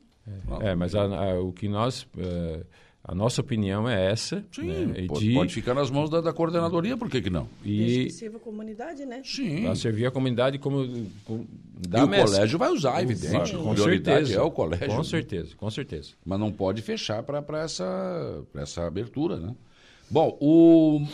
É, é mas a, a, o que nós. Uh, a nossa opinião é essa. Sim, né? pode, de... pode, ficar nas mãos da, da, coordenadoria, por que, que não? E sirva a comunidade, né? Sim. Para servir a comunidade como. como e o colégio vai usar, evidente. Com certeza. é o colégio. Com certeza, com certeza. Mas não pode fechar para essa, essa abertura, né? Bom, o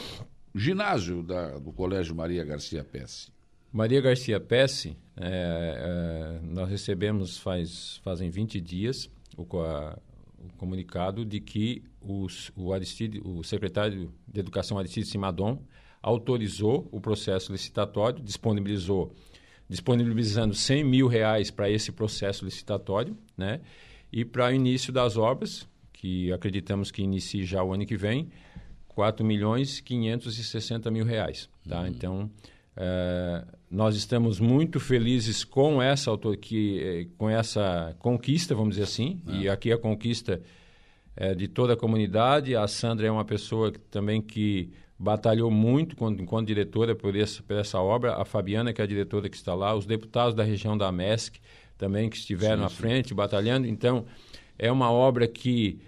ginásio da, do Colégio Maria Garcia Pesce. Maria Garcia Pesce, é, é, nós recebemos faz, fazem 20 dias o, a, o comunicado de que os, o, Aristide, o secretário de Educação Aristide Simadon autorizou o processo licitatório, disponibilizou disponibilizando 100 mil reais para esse processo licitatório, né? E para o início das obras, que acreditamos que inicie já o ano que vem, 4 milhões 560 mil reais. Tá? Uhum. Então, é, nós estamos muito felizes com essa, que, eh, com essa conquista, vamos dizer assim, e é. aqui a conquista é de toda a comunidade. A Sandra é uma pessoa que, também que batalhou muito enquanto, enquanto diretora por essa, por essa obra. A Fabiana, que é a diretora que está lá, os deputados da região da MESC também que estiveram sim, à frente, batalhando. Então, é uma obra que,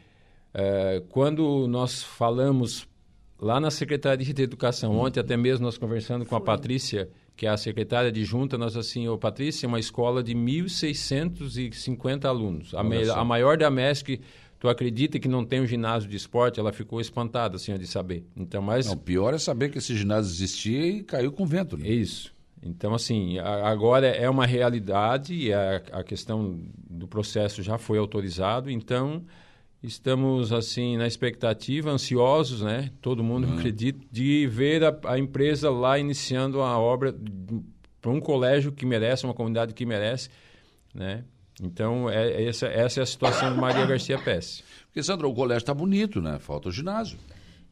quando nós falamos lá na Secretaria de Educação, ontem até mesmo nós conversando com a Patrícia, que é a secretária de junta, nós assim, ô Patrícia, é uma escola de 1.650 alunos, a, me, a, maior da MESC, tu acredita que não tem um ginásio de esporte? Ela ficou espantada, assim, de saber. Então, mas... Não, pior é saber que esse ginásio existia e caiu com vento, né? Isso. Então, assim, agora é uma realidade e a, a questão do processo já foi autorizado, então Estamos assim na expectativa, ansiosos, né? Todo mundo uhum. acredita de ver a, a, empresa lá iniciando a obra para um colégio que merece, uma comunidade que merece, né? Então é, é essa, essa é a situação de Maria Garcia Pesce. Porque Sandra, o colégio está bonito, né? Falta o ginásio.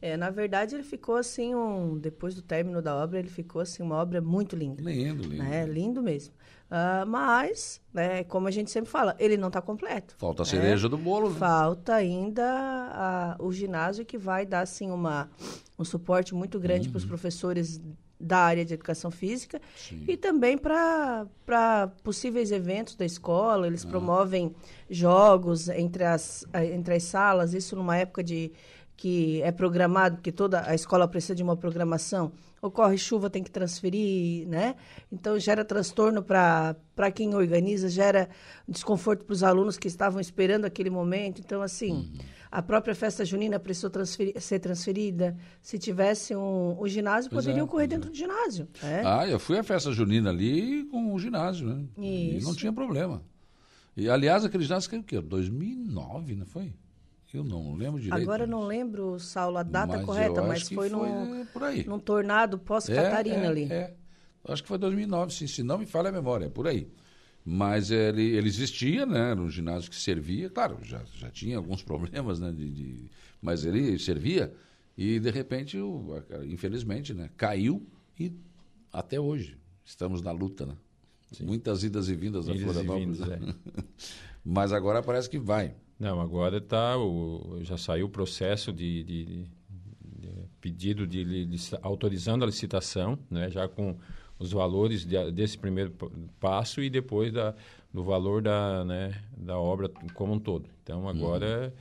É, na verdade, ele ficou assim, um, depois do término da obra, ele ficou assim, uma obra muito linda. Lindo, lindo. Né? Lindo mesmo. Uh, mas, né, como a gente sempre fala, ele não está completo. Falta a né? cereja do bolo. Né? Falta ainda o ginásio que vai dar assim, uma, um suporte muito grande uhum. para os professores da área de educação física Sim. e também para possíveis eventos da escola. Eles ah. promovem jogos entre as, entre as salas, isso numa época de que é programado, porque toda a escola precisa de uma programação, ocorre chuva, tem que transferir, né? Então gera transtorno para quem organiza, gera desconforto para os alunos que estavam esperando aquele momento. Então, assim, uhum. a própria festa junina precisou transferir, ser transferida. Se tivesse um, o ginásio, pois poderia é, ocorrer dentro é. do ginásio. É? Ah, eu fui à festa junina ali com o ginásio, né? Isso. E não tinha problema. E, aliás, aquele ginásio caiu o quê? 2009, não foi? Eu não lembro direito. Agora não lembro, Saulo, a data mas correta, mas foi, foi num, por aí. num tornado pós-Catarina é, é, ali. É. Acho que foi 2009, se, se não me falha a memória, é por aí. Mas ele, ele existia, né? Era um ginásio que servia, claro, já, já tinha alguns problemas, né? De, de, mas ele servia e, de repente, o, infelizmente, né? Caiu e até hoje estamos na luta, né? Sim. Muitas idas e vindas da Florianópolis. Né? É. mas agora parece que vai. Não, agora tá, o, já saiu o processo de, de, de pedido de, de, autorizando a licitação, né, já com, os valores de, desse primeiro passo e depois da, do valor da, né, da obra como um todo. Então agora,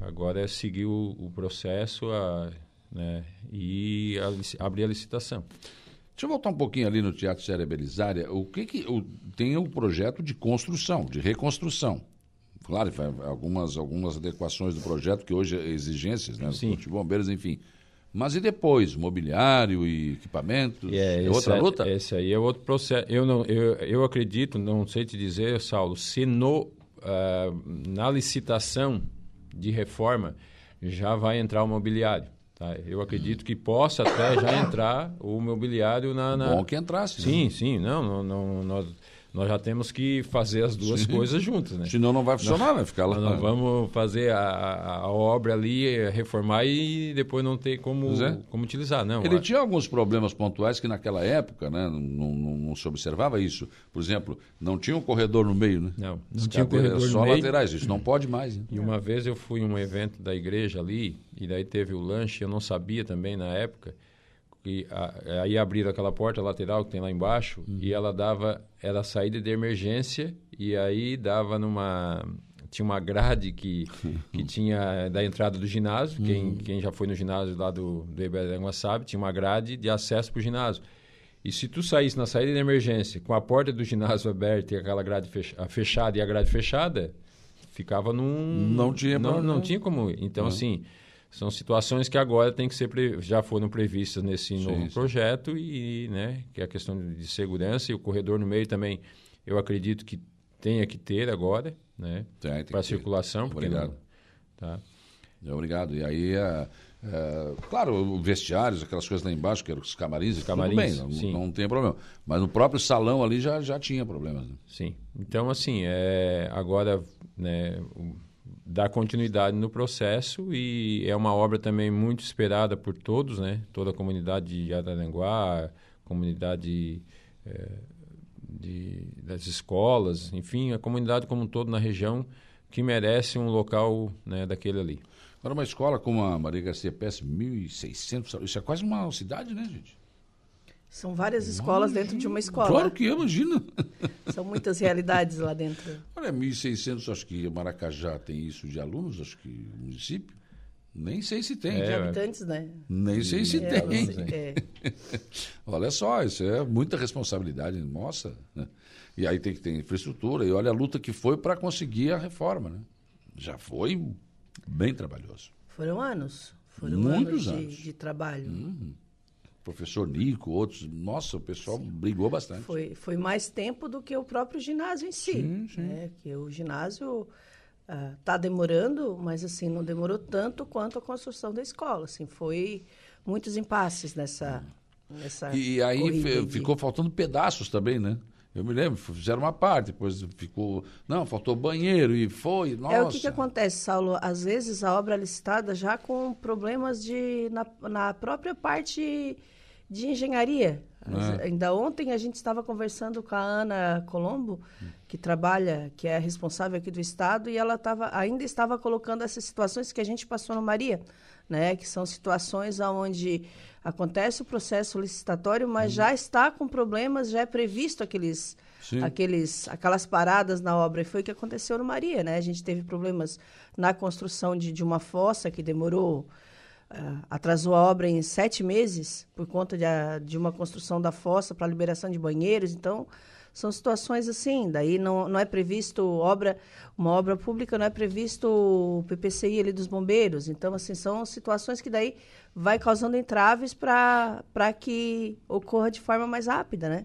uhum. agora é seguir o, o processo a, né, e a, abrir a licitação. Deixa eu voltar um pouquinho ali no Teatro Séria Belisária. O que, que o, tem o projeto de construção, de reconstrução. Claro, algumas, algumas adequações do projeto, que hoje é exigências, né? Sim. De bombeiros, enfim. Mas e depois? Mobiliário e equipamentos? É, é outra é, luta? Esse aí é outro processo. Eu, não, eu, eu acredito, não sei te dizer, Saulo, se no, uh, na licitação de reforma já vai entrar o mobiliário. Tá? Eu acredito que possa até já entrar o mobiliário na... na... Bom que entrasse. Sim, né? sim. Não, não, não, nós nós já temos que fazer as duas Sim. coisas juntas, né? Senão não vai funcionar, vai ficar lá. Nós vamos fazer a, a, obra ali, reformar e depois não ter como, é. como utilizar, não. Ele tinha alguns problemas pontuais que naquela época, né, não, não, não, se observava isso. Por exemplo, não tinha um corredor no meio, né? Não, não tinha um corredor só no meio. laterais, isso não pode mais. Né? E uma vez eu fui em um evento da igreja ali, e daí teve o lanche, eu não sabia também na época, e a, aí abriram aquela porta lateral que tem lá embaixo uhum. e ela dava era saída de emergência e aí dava numa tinha uma grade que, que tinha da entrada do ginásio, uhum. quem, quem já foi no ginásio lá do, do Iberangua sabe, tinha uma grade de acesso para o ginásio. E se tu saísse na saída de emergência com a porta do ginásio aberta e aquela grade fechada e a grade fechada, ficava num... Não tinha... Não, não tinha como... Então, uhum. assim, são situações que agora tem que ser pre... já foram previstas nesse sim, novo sim. projeto e, né, que é a questão de segurança e o corredor no meio também eu acredito que tenha que ter agora, né, para circulação. Obrigado. Não... Tá. Obrigado. E aí, é, é, claro, vestiários, aquelas coisas lá embaixo, que eram os camarins, os camarins tudo bem, não, não, tem problema. Mas no próprio salão ali já, já tinha problemas. Né? Sim. Então, assim, é, agora, né, dar continuidade no processo e é uma obra também muito esperada por todos, né? Toda a comunidade de Araranguá, comunidade é, de, das escolas, enfim, a comunidade como um todo na região que merece um local né, daquele ali. Agora, uma escola como a Maria Garcia Pérez, 1.600, isso é quase uma cidade, né, gente? São várias escolas dentro de uma escola. Claro que é, imagina. São muitas realidades lá dentro. Olha, 1.600, acho que Maracajá tem isso de alunos, acho que município. Nem sei se tem. É, de habitantes, né? Nem sei se é, tem. É. olha só, isso é muita responsabilidade nossa. Né? E aí tem que ter infraestrutura. E olha a luta que foi para conseguir a reforma. Né? Já foi bem trabalhoso. Foram anos. Foram Muitos anos, anos. De, de trabalho. Uhum professor Nico, outros. Nossa, o pessoal sim. brigou bastante. Foi, foi mais tempo do que o próprio ginásio em si. Sim, sim. Né? Que o ginásio está ah, uh, demorando, mas assim não demorou tanto quanto a construção da escola. Assim, foi muitos impasses nessa. nessa e aí ficou de... faltando pedaços também, né? Eu me lembro, fizeram uma parte, depois ficou. Não, faltou banheiro e foi. Nossa. É o que, que acontece, Saulo? Às vezes a obra é licitada já com problemas de, na, na própria parte de engenharia. É. Ainda ontem a gente estava conversando com a Ana Colombo, que trabalha, que é responsável aqui do estado, e ela tava, ainda estava colocando essas situações que a gente passou no Maria, né? Que são situações onde acontece o processo licitatório, mas já está com problemas, já é previsto aqueles, aqueles, aquelas paradas na obra. E foi o que aconteceu no Maria, né? A gente teve problemas na construção de, de uma fossa que demorou Uh, atrasou a obra em sete meses por conta de, a, de uma construção da fossa para liberação de banheiros. Então, são situações assim. Daí não, não é previsto obra, uma obra pública, não é previsto o PPCI ali dos bombeiros. Então, assim, são situações que daí vai causando entraves para que ocorra de forma mais rápida, né?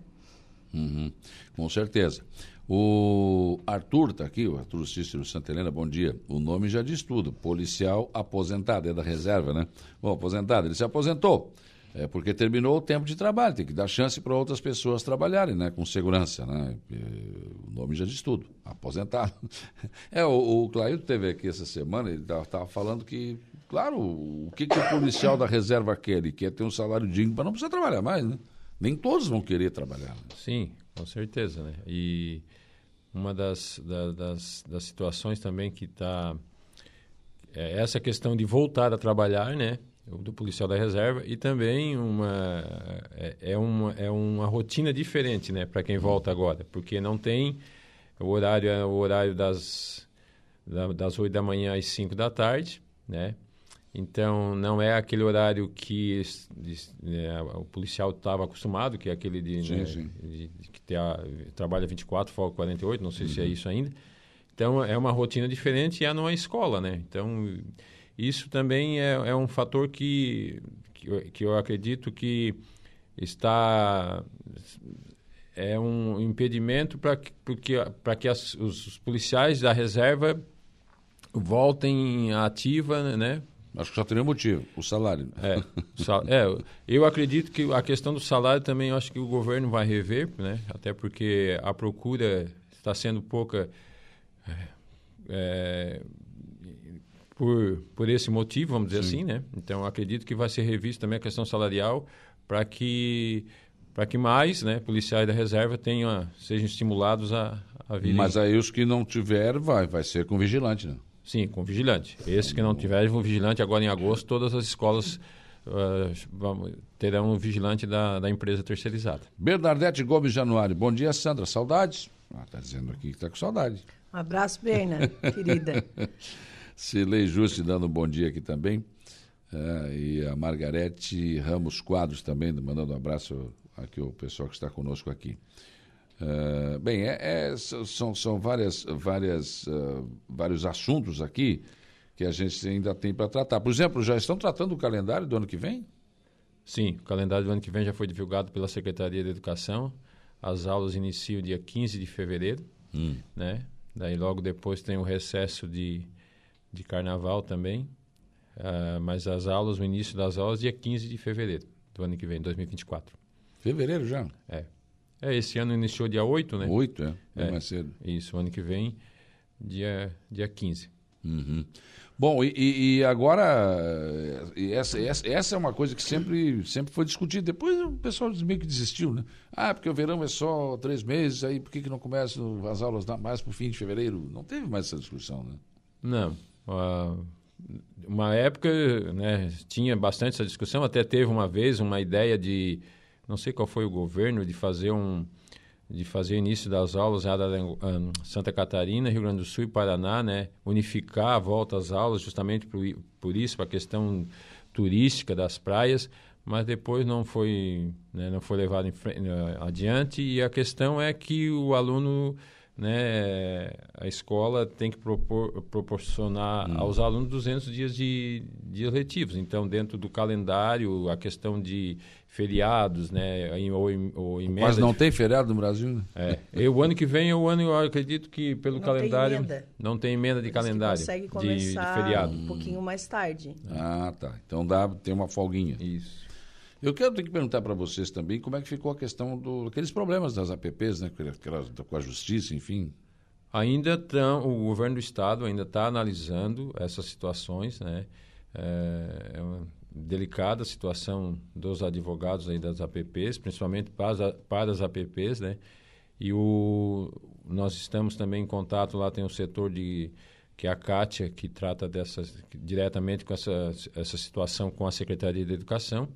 Uhum, com certeza. O Arthur está aqui, o Arthur Cícero Santa Helena, bom dia. O nome já diz tudo, policial aposentado, é da reserva, né? Bom, aposentado, ele se aposentou, é porque terminou o tempo de trabalho, tem que dar chance para outras pessoas trabalharem, né? Com segurança, né? O nome já diz tudo, aposentado. É, o, o teve aqui essa semana, ele estava falando que, claro, o que, que o policial da reserva quer? Ele quer ter um salário digno para não precisar trabalhar mais, né? Nem todos vão querer trabalhar. Né? Sim, com certeza, né? E uma das, da, das, das situações também que está é essa questão de voltar a trabalhar, né? do policial da reserva e também uma é, é, uma é uma rotina diferente né para quem volta agora porque não tem o horário é o horário das das oito da manhã às cinco da tarde né então não é aquele horário que de, é, o policial estava acostumado que é aquele de, sim, né, sim. de, de que tem a, trabalha 24 folga 48 não sei uhum. se é uhum. isso ainda então é uma rotina diferente e é numa escola né então isso também é, é um fator que, que eu, que, eu, acredito que está é um impedimento para que, para que as, os policiais da reserva voltem ativa, né? Acho que só teria motivo, o salário. É, é, eu acredito que a questão do salário também, acho que o governo vai rever, né? Até porque a procura está sendo pouca. É, por, por esse motivo, vamos dizer Sim. assim, né? Então, acredito que vai ser revista também a questão salarial para que para que mais né, policiais da reserva tenham, sejam estimulados a, a vir. Mas aí os que não tiver, vai, vai ser com vigilante, né? Sim, com vigilante. Esse que não tiver, vigilante agora em agosto, todas as escolas uh, terão um vigilante da, da empresa terceirizada. Bernadette Gomes Januário, bom dia, Sandra. Saudades? Está ah, dizendo aqui que está com saudade. Um abraço, Berna, querida. Cilei Juste dando um bom dia aqui também. É, e a Margarete Ramos Quadros também, mandando um abraço aqui ao pessoal que está conosco aqui. Uh, bem, é, é, são, são várias, várias, uh, vários assuntos aqui que a gente ainda tem para tratar. Por exemplo, já estão tratando o calendário do ano que vem? Sim, o calendário do ano que vem já foi divulgado pela Secretaria de Educação. As aulas iniciam dia 15 de fevereiro, hum. né? Daí logo depois tem o recesso de de carnaval também. Uh, mas as aulas, o início das aulas, dia 15 de fevereiro do ano que vem, 2024. Fevereiro já? É. É, esse ano iniciou dia 8, né? 8, é. é mais cedo. Isso, ano que vem, dia, dia 15. Uhum. Bom, e, e agora, essa, essa, essa, é uma coisa que sempre, sempre foi discutida. Depois o pessoal meio que desistiu, né? Ah, porque o verão é só três meses, aí por que, que não começam as aulas mais para o fim de fevereiro? Não teve mais essa discussão, né? Não. Uh, uma época, né, tinha bastante essa discussão, até teve uma vez uma ideia de, não sei qual foi o governo, de fazer um de fazer início das aulas em Santa Catarina, Rio Grande do Sul e Paraná, né, unificar a volta às aulas justamente por, por isso, para a questão turística das praias, mas depois não foi, né, não foi levado frente, adiante e a questão é que o aluno né, a escola tem que propor, proporcionar hum. aos alunos 200 dias de dias letivos. Então, dentro do calendário, a questão de feriados, né, ou, ou emenda... Mas não de... tem feriado no Brasil, né? É. E o ano que vem, o ano, eu acredito que pelo não calendário... Tem não tem emenda de calendário. consegue começar de, de feriado. um pouquinho mais tarde. Ah, tá. Então dá, tem uma folguinha. Isso. Eu quero ter que perguntar para vocês também como é que ficou a questão daqueles problemas das APPs, né, com a justiça, enfim. Ainda estão, o governo do estado ainda está analisando essas situações, né? É, é uma delicada situação dos advogados aí das APPs, principalmente para, para as APPs, né? E o, nós estamos também em contato lá tem o setor de que é a Kátia que trata dessas diretamente com essa essa situação com a Secretaria de Educação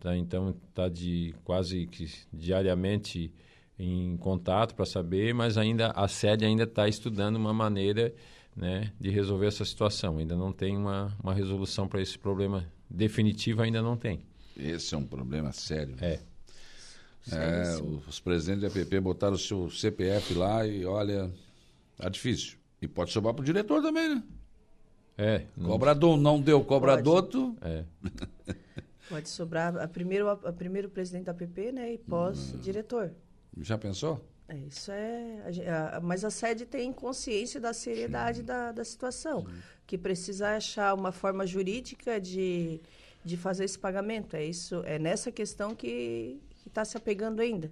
Tá? Então, está de quase que diariamente em contato para saber, mas ainda a sede ainda está estudando uma maneira né, de resolver essa situação. Ainda não tem uma, uma resolução para esse problema definitiva, ainda não tem. Esse é um problema sério. É. é os presidentes da APP botaram o seu CPF lá e olha, tá difícil. E pode sobrar para o diretor também, né? É. Cobrador não deu cobrador, tu... É. Pode sobrar a primeiro, a, primeiro presidente da PP, né? E pós-diretor. Já pensou? É, isso é. A, a, mas a sede tem consciência da seriedade da, da situação, Sim. Que precisa achar uma forma jurídica de, de fazer esse pagamento. É isso, é nessa questão que está se apegando ainda.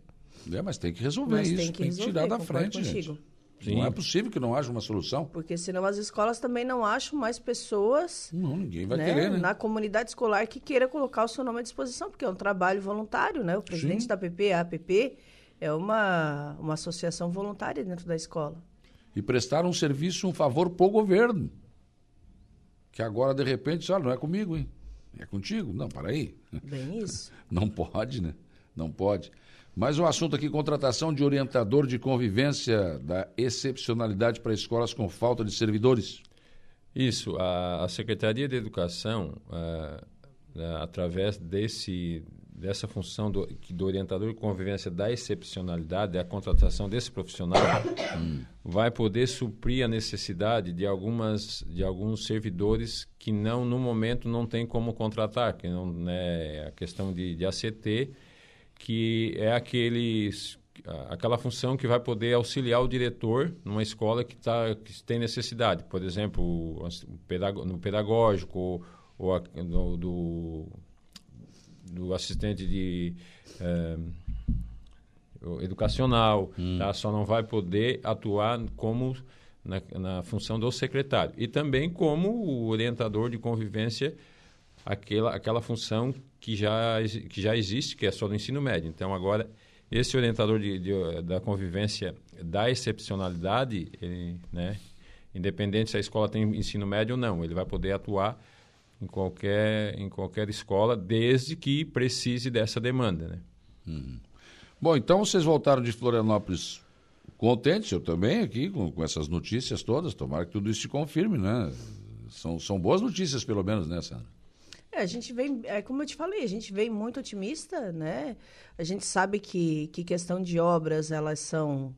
É, mas tem que resolver mas isso, tem que, tem que tirar da frente, contigo. gente. Sim. Não é possível que não haja uma solução. Porque senão as escolas também não acham mais pessoas não, ninguém vai né, querer, né? na comunidade escolar que queira colocar o seu nome à disposição, porque é um trabalho voluntário, né? O presidente Sim. da APP, a APP, é uma, uma associação voluntária dentro da escola. E prestar um serviço, um favor para o governo. Que agora, de repente, olha, não é comigo, hein? É contigo? Não, para aí. Bem isso. Não pode, né? Não pode. Mas o assunto aqui, contratação de orientador de convivência da excepcionalidade para escolas com falta de servidores. Isso, a, Secretaria de Educação, a, a, através desse, dessa função do, do orientador de convivência da excepcionalidade, a contratação desse profissional, vai poder suprir a necessidade de, algumas, de alguns servidores que não, no momento, não tem como contratar, que não né, a questão de, de ACT, que é aqueles aquela função que vai poder auxiliar o diretor numa escola que, tá, que tem necessidade. Por exemplo, no pedagógico ou, ou no, do, do assistente de é, educacional, hum. tá? só não vai poder atuar como na, na, função do secretário. E também como o orientador de convivência, aquela, aquela função que já, que já existe, que é só do ensino médio. Então, agora, esse orientador de, de, da convivência da excepcionalidade, ele, né, independente se a escola tem ensino médio ou não, ele vai poder atuar em qualquer, em qualquer escola, desde que precise dessa demanda. Né? Hum. Bom, então vocês voltaram de Florianópolis contentes, eu também aqui, com, com essas notícias todas, tomara que tudo isso se confirme, né? São, são boas notícias, pelo menos, né, Sandra? É, a gente vem, é, como eu te falei, a gente vem muito otimista, né? A gente sabe que, que questão de obras, elas são,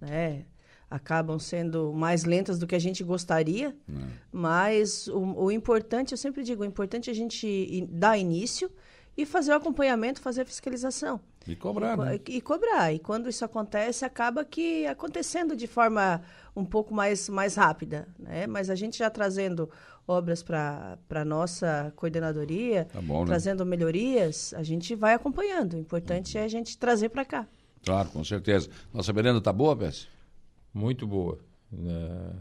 né? Acabam sendo mais lentas do que a gente gostaria, é. mas o, o, importante, eu sempre digo, o importante é a gente dar início e fazer o acompanhamento, fazer a fiscalização. E cobrar, e, né? E cobrar. E quando isso acontece, acaba que acontecendo de forma um pouco mais, mais rápida, né? Mas a gente já trazendo obras para a nossa coordenadoria, tá bom, né? trazendo melhorias, a gente vai acompanhando. O importante uhum. é a gente trazer para cá. Claro, com certeza. Nossa merenda está boa, Pérez? Muito boa. Uh,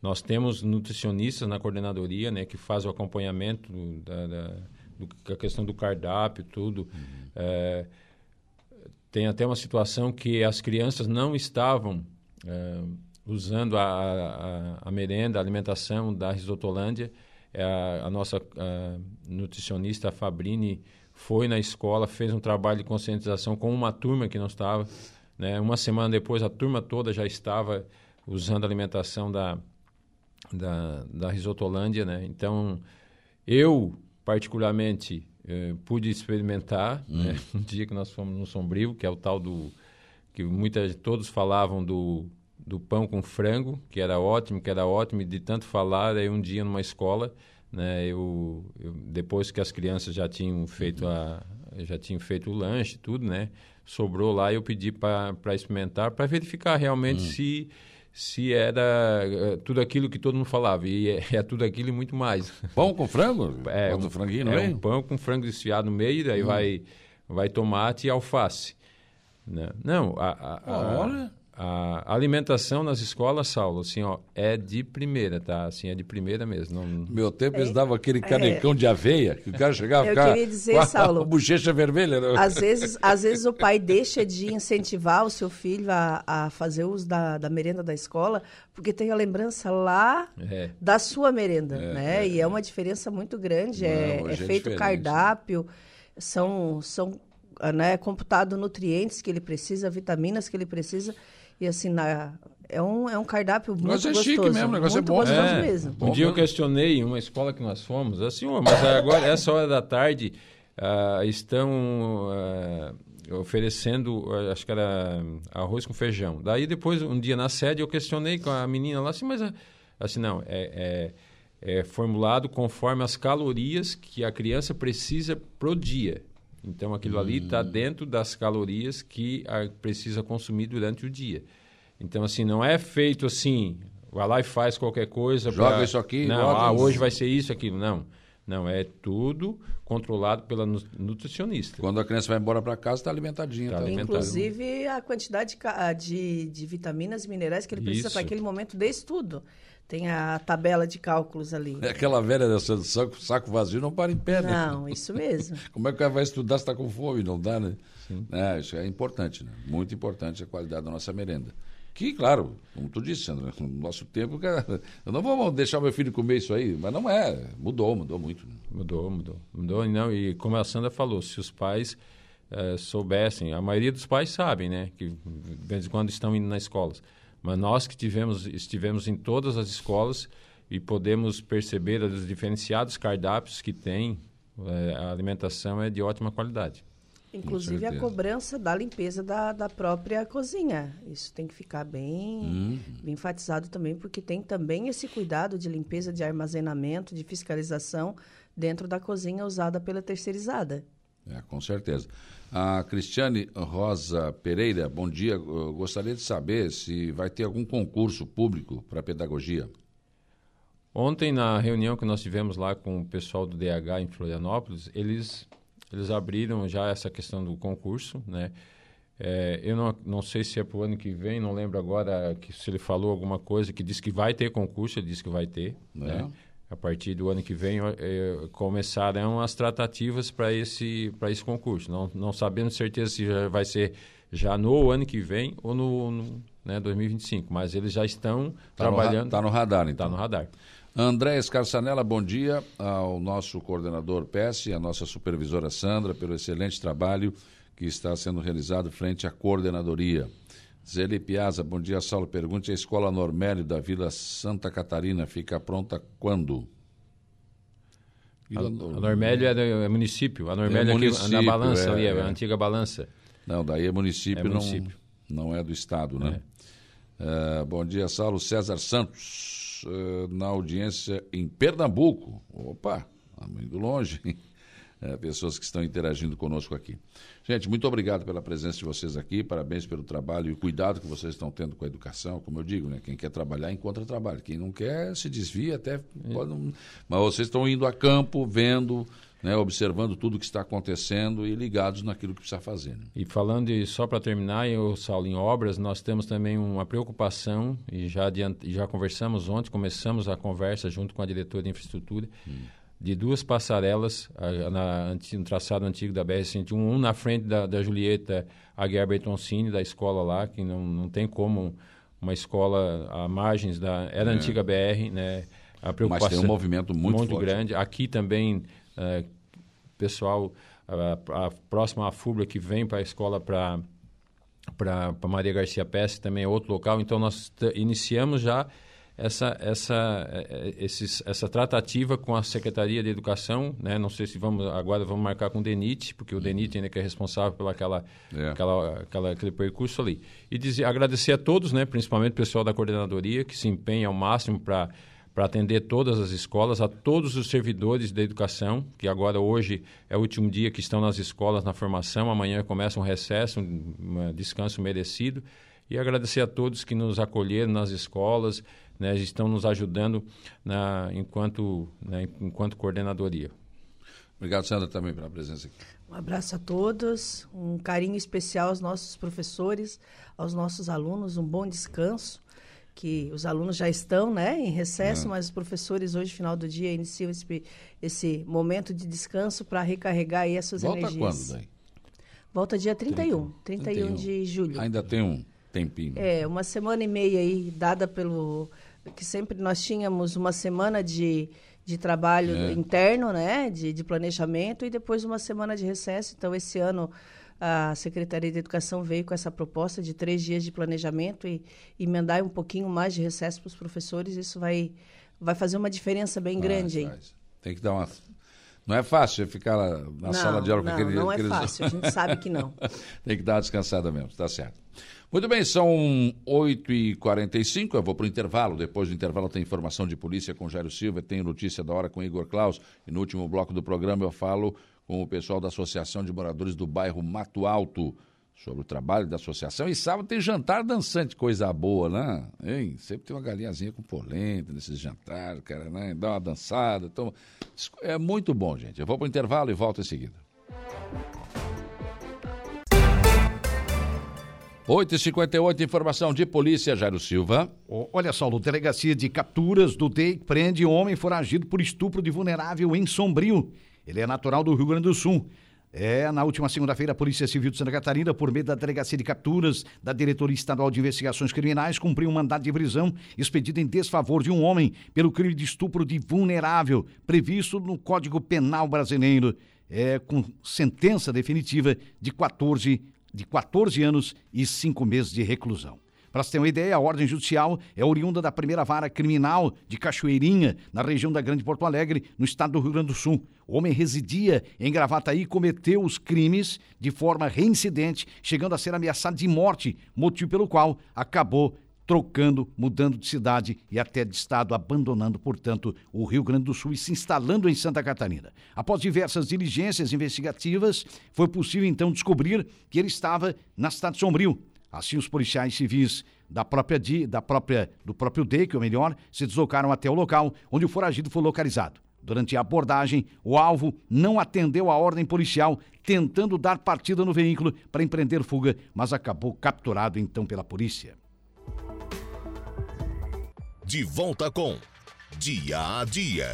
nós temos nutricionistas na coordenadoria, né, que faz o acompanhamento da, da, do, da questão do cardápio, tudo. Uhum. Uh, tem até uma situação que as crianças não estavam uh, usando a, a, a, merenda, a alimentação da Risotolândia. É a, a nossa a nutricionista Fabrini foi na escola, fez um trabalho de conscientização com uma turma que não estava. Né? Uma semana depois, a turma toda já estava usando a alimentação da, da, da Risotolândia. Né? Então, eu, particularmente, eh, pude experimentar hum. né? um dia que nós fomos no Sombrio, que é o tal do... que muita, todos falavam do do pão com frango, que era ótimo, que era ótimo, e de tanto falar, aí um dia numa escola, né, eu, eu depois que as crianças já tinham feito a já tinham feito o lanche, tudo, né, sobrou lá, eu pedi para experimentar, para verificar realmente hum. se se era uh, tudo aquilo que todo mundo falava. E é, é, tudo aquilo e muito mais. Pão com frango? É, um, franguinho no é meio? um pão com frango desfiado no meio, daí hum. vai, vai tomate e alface. Né? Não, a, a, a, Olha a alimentação nas escolas, Saulo, assim, ó, é de primeira, tá? Assim, é de primeira mesmo. Não... Meu tempo eles davam aquele canecão é. de aveia, que o cara chegava Eu queria dizer, com a, Saulo, a bochecha vermelha. Né? Às vezes, às vezes o pai deixa de incentivar o seu filho a, a fazer uso da, da merenda da escola, porque tem a lembrança lá é. da sua merenda, é, né? É, e é uma diferença muito grande. Não, é, é, é feito cardápio, são, são né, computado nutrientes que ele precisa, vitaminas que ele precisa. E assim, na, é um, é um cardápio muito gostoso. é chique mesmo, o negócio é muito é bom. é, mesmo. Um dia eu questionei em uma escola que nós fomos, assim, mas agora, essa hora da tarde, uh, estão uh, oferecendo, uh, acho que era arroz com feijão. Daí depois, um dia na sede, eu questionei com a menina lá, assim, mas, assim, não, é, é, é formulado conforme as calorias que a criança precisa pro dia. Então aquilo ali está hum. dentro das calorias que a, precisa consumir durante o dia. Então assim não é feito assim, vai lá e faz qualquer coisa. Joga pra... isso aqui. Não, ah, hoje vai ser isso, aquilo. Não, não é tudo controlado pela nutricionista. Quando a criança vai embora para casa está alimentadinha. Tá, tá Inclusive a quantidade de, de vitaminas e minerais que ele precisa para aquele momento de estudo. Tem a tabela de cálculos ali. É aquela velha dessa saco, saco vazio não para em pé, né? Não, isso mesmo. Como é que vai estudar se está com fome? Não dá, né? Sim. É, isso é importante, né? Muito importante a qualidade da nossa merenda. Que, claro, como tu disse, Sandra, no nosso tempo, cara, eu não vou deixar meu filho comer isso aí, mas não é, mudou, mudou muito. Mudou, mudou. Mudou, não, e como a Sandra falou, se os pais é, soubessem, a maioria dos pais sabem, né, que de vez em quando estão indo nas escolas, mas nós que tivemos, estivemos em todas as escolas e podemos perceber os diferenciados cardápios que tem, é, a alimentação é de ótima qualidade. Inclusive a cobrança da limpeza da, da própria cozinha. Isso tem que ficar bem, uhum. bem enfatizado também, porque tem também esse cuidado de limpeza, de armazenamento, de fiscalização dentro da cozinha usada pela terceirizada. É, com certeza. A Cristiane Rosa Pereira, bom dia. Eu gostaria de saber se vai ter algum concurso público para pedagogia. Ontem, na reunião que nós tivemos lá com o pessoal do DH em Florianópolis, eles, eles abriram já essa questão do concurso, né? É, eu não, não sei se é para o ano que vem, não lembro agora que, se ele falou alguma coisa que disse que vai ter concurso, ele disse que vai ter, é. né? A partir do ano que vem é, começarão as tratativas para esse, esse concurso. Não, não sabendo certeza se já vai ser já no ano que vem ou no, no né, 2025, mas eles já estão tá trabalhando. Está no, radar, então. Está no radar. André Escarçanella, bom dia ao nosso coordenador PES e à nossa supervisora Sandra pelo excelente trabalho que está sendo realizado frente à coordenadoria. Zeli Piazza, bom dia, Saulo. Pergunte: a escola Normélio da Vila Santa Catarina fica pronta quando? Vila a, a Normélio é, é município. A Normélio é, município, na balança é, ali, é, a antiga balança. Não, daí é município, é município. Não, não é do estado, né? É. Uh, bom dia, Saulo. César Santos uh, na audiência em Pernambuco. Opa, tá muito longe, É, pessoas que estão interagindo conosco aqui. Gente, muito obrigado pela presença de vocês aqui, parabéns pelo trabalho e o cuidado que vocês estão tendo com a educação. Como eu digo, né? quem quer trabalhar, encontra trabalho. Quem não quer, se desvia até. Pode não... Mas vocês estão indo a campo, vendo né, observando tudo o que está acontecendo e ligados naquilo que precisa fazer. Né? E falando, e só para terminar, eu, Saulo, em obras, nós temos também uma preocupação, e já, adiant, já conversamos ontem, começamos a conversa junto com a diretora de infraestrutura, hum. De duas passarelas a, na, no traçado antigo da BR-101, um na frente da, da Julieta Aguiar Bertoncini, da escola lá, que não, não tem como uma escola à margens da... Era a é. antiga BR, né? A preocupação Mas tem um movimento muito, muito forte. grande. Aqui também é, pessoal a, a próxima à FUBRA que vem para a escola para para Maria Garcia Pesce também é outro local. Então nós iniciamos já essa essa é, é, esses, essa tratativa com a Secretaria de Educação, né? Não sei se vamos agora vamos marcar com o DENIT, porque o DENIT ainda que é responsável pela aquela, é. aquela, aquela aquele percurso ali. E dizer, agradecer a todos, né? Principalmente o pessoal da coordenadoria que se empenha ao máximo para para atender todas as escolas, a todos os servidores da educação, que agora hoje é o último dia que estão nas escolas na formação, amanhã começa um recesso, um descanso merecido, e agradecer a todos que nos acolheram nas escolas, né, estão nos ajudando na, enquanto, né, enquanto coordenadoria. Obrigado, Sandra, também pela presença aqui. Um abraço a todos, um carinho especial aos nossos professores, aos nossos alunos, um bom descanso que os alunos já estão né, em recesso, é. mas os professores hoje, final do dia, iniciam esse, esse momento de descanso para recarregar aí as suas Volta energias. Volta quando daí? Volta dia 31, 31, 31 de julho. Ainda tem um tempinho. É, uma semana e meia aí, dada pelo... que sempre nós tínhamos uma semana de, de trabalho é. interno, né, de, de planejamento, e depois uma semana de recesso. Então, esse ano a Secretaria de Educação veio com essa proposta de três dias de planejamento e emendar um pouquinho mais de recesso para os professores. Isso vai, vai fazer uma diferença bem grande. Aí. Tem que dar uma. Não é fácil ficar lá na não, sala de aula com não, aquele. Não é aqueles... fácil, a gente sabe que não. Tem que dar uma descansada mesmo, está certo. Muito bem, são 8h45, eu vou para o intervalo. Depois do intervalo tem informação de polícia com Jairo Silva, tem notícia da hora com Igor Klaus. E no último bloco do programa eu falo com o pessoal da Associação de Moradores do Bairro Mato Alto sobre o trabalho da associação. E sábado tem jantar dançante, coisa boa, né? Hein? Sempre tem uma galinhazinha com polenta nesses jantares, cara, né? Dá uma dançada. Então, é muito bom, gente. Eu vou para o intervalo e volto em seguida. 8h58, informação de polícia, Jairo Silva. Olha só, o Delegacia de Capturas do DEIC prende homem foragido por estupro de vulnerável em Sombrio. Ele é natural do Rio Grande do Sul. É, na última segunda-feira, a Polícia Civil de Santa Catarina, por meio da Delegacia de Capturas da Diretoria Estadual de Investigações Criminais, cumpriu um mandado de prisão expedido em desfavor de um homem pelo crime de estupro de vulnerável, previsto no Código Penal Brasileiro, é, com sentença definitiva de 14, de 14 anos e 5 meses de reclusão. Para você ter uma ideia, a ordem judicial é oriunda da primeira vara criminal de Cachoeirinha, na região da Grande Porto Alegre, no estado do Rio Grande do Sul. O homem residia em Gravataí e cometeu os crimes de forma reincidente, chegando a ser ameaçado de morte, motivo pelo qual acabou trocando, mudando de cidade e até de estado, abandonando, portanto, o Rio Grande do Sul e se instalando em Santa Catarina. Após diversas diligências investigativas, foi possível então descobrir que ele estava na cidade Sombrio, Assim, os policiais civis da própria, da própria, do próprio DEIC, ou melhor, se deslocaram até o local onde o foragido foi localizado. Durante a abordagem, o alvo não atendeu a ordem policial, tentando dar partida no veículo para empreender fuga, mas acabou capturado então pela polícia. De volta com Dia a Dia.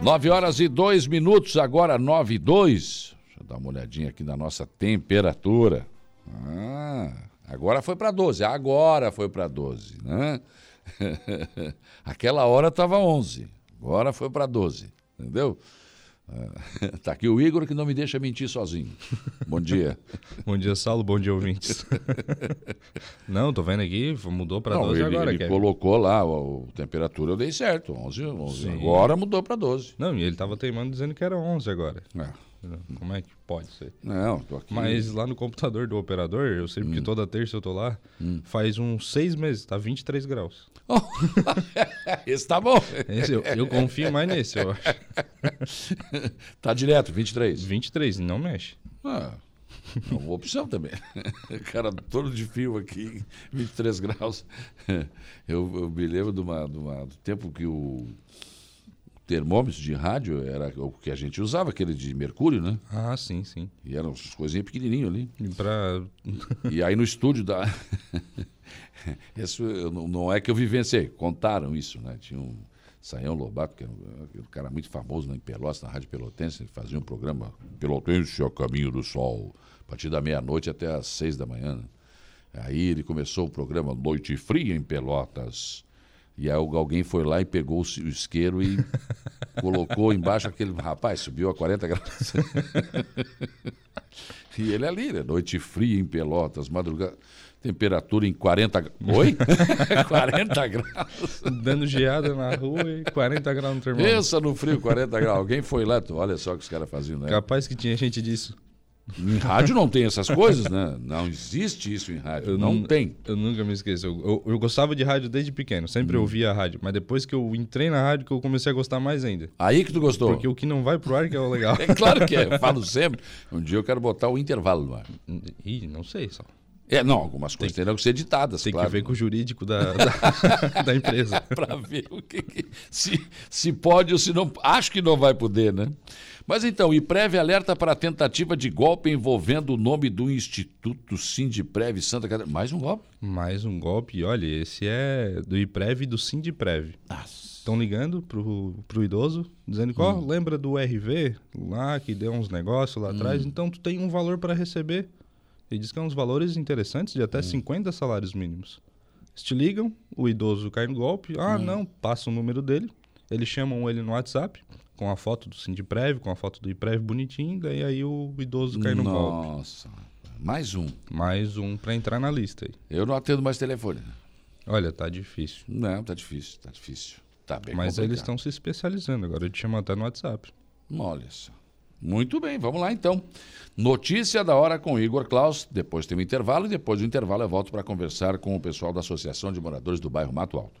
Nove horas e dois minutos, agora nove e dois dar uma olhadinha aqui na nossa temperatura. Ah, agora foi para 12. Agora foi para 12, né? Aquela hora estava 11. Agora foi para 12. Entendeu? Ah, tá aqui o Igor que não me deixa mentir sozinho. Bom dia. bom dia, Saulo. Bom dia, ouvintes. não, tô vendo aqui, mudou para 12 ele, agora. Ele Kevin. colocou lá a, temperatura, eu dei certo. 11, 11. Agora mudou para 12. Não, e ele tava teimando dizendo que era 11 agora. É. Como é que pode ser? Não, tô aqui. Mas lá no computador do operador, eu sei porque hum. toda terça eu tô lá, hum. faz uns seis meses, tá 23 graus. Oh. Esse tá bom. Esse, eu, eu, confio mais nesse, eu acho. tá direto, 23? 23, não mexe. Ah, é uma opção também. Cara, todo de fio aqui, 23 graus. Eu, eu me lembro de uma, de uma, do tempo que o termômetros de rádio era o que a gente usava, aquele de mercúrio, né? Ah, sim, sim. E eram as coisinhas pequenininhas ali. E, pra... e aí no estúdio da... isso não é que eu vivenciei, contaram isso, né? Tinha um Saião Lobato, que era um, cara muito famoso né, em Pelotas, na Rádio Pelotense, ele fazia um programa Pelotense a Caminho do Sol, a partir da meia-noite até às seis da manhã. Né? Aí ele começou o programa Noite Fria em Pelotas, e aí alguém foi lá e pegou o isqueiro e colocou embaixo aquele. Rapaz, subiu a 40 graus. e ele ali, né? Noite fria em Pelotas, madrugada. Temperatura em 40 Oi? 40 graus. Dando geada na rua e 40 graus no termômetro. Pensa no frio, 40 graus. Alguém foi lá, olha só o que os caras faziam, né? Capaz que tinha gente disso. Em rádio não tem essas coisas, né? Não existe isso em rádio. Eu não tem. Eu nunca me esqueço. Eu, eu, eu, gostava de rádio desde pequeno, sempre hum. ouvia a rádio. Mas depois que eu entrei na rádio, que eu comecei a gostar mais ainda. Aí que tu gostou? Porque o que não vai pro ar que é o legal. É claro que é. Falo sempre. Um dia eu quero botar o intervalo no ar. Ih, não sei só. É, não, algumas coisas tem, terão que ser ditadas. Tem claro. que ver com o jurídico da, da, da empresa. Para ver o que, que, se, se pode ou se não. Acho que não vai poder, né? Mas então, IPREV alerta para a tentativa de golpe envolvendo o nome do Instituto Sindprev Santa Catarina. Mais um golpe? Mais um golpe. Olha, esse é do IPREV e do Sindprev. Estão ligando pro, pro idoso, dizendo que, ó, hum. lembra do RV lá que deu uns negócios lá hum. atrás? Então tu tem um valor para receber. Ele diz que é uns valores interessantes de até hum. 50 salários mínimos. Eles te ligam, o idoso cai no golpe. Ah, hum. não, passa o número dele. Eles chamam ele no WhatsApp com a foto do Sindprev, com a foto do IPREV bonitinho, daí aí o idoso cai no golpe. Nossa, mais um. Mais um para entrar na lista aí. Eu não atendo mais telefone. Olha, tá difícil. Não, tá difícil, tá difícil. Tá bem Mas complicado. eles estão se especializando agora, eu te chamo até no WhatsApp. Olha só. Muito bem, vamos lá então. Notícia da hora com Igor Klaus. Depois tem um intervalo e depois do intervalo eu volto para conversar com o pessoal da Associação de Moradores do Bairro Mato Alto.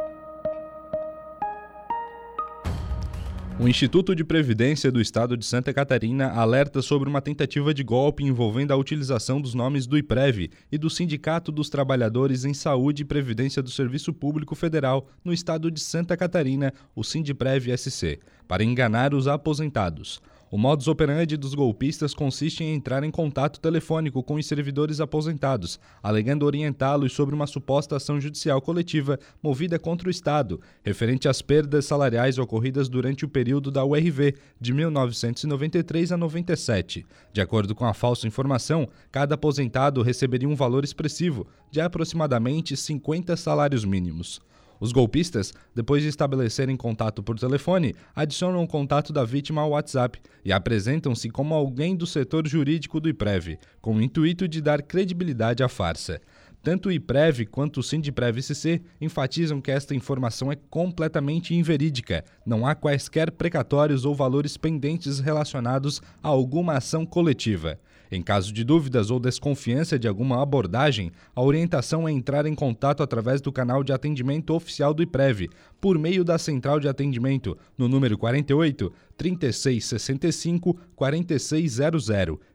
O Instituto de Previdência do Estado de Santa Catarina alerta sobre uma tentativa de golpe envolvendo a utilização dos nomes do IPREV e do Sindicato dos Trabalhadores em Saúde e Previdência do Serviço Público Federal no estado de Santa Catarina, o Sindprev SC, para enganar os aposentados. O modus operandi dos golpistas consiste em entrar em contato telefônico com os servidores aposentados, alegando orientá-los sobre uma suposta ação judicial coletiva movida contra o Estado, referente às perdas salariais ocorridas durante o período da URV, de 1993 a 97. De acordo com a falsa informação, cada aposentado receberia um valor expressivo, de aproximadamente 50 salários mínimos. Os golpistas, depois de estabelecerem contato por telefone, adicionam o contato da vítima ao WhatsApp e apresentam-se como alguém do setor jurídico do IPREV, com o intuito de dar credibilidade à farsa. Tanto o IPREV quanto o Sindprev SC enfatizam que esta informação é completamente inverídica. Não há quaisquer precatórios ou valores pendentes relacionados a alguma ação coletiva. Em caso de dúvidas ou desconfiança de alguma abordagem, a orientação é entrar em contato através do canal de atendimento oficial do IPREV, por meio da central de atendimento, no número 48 3665 4600.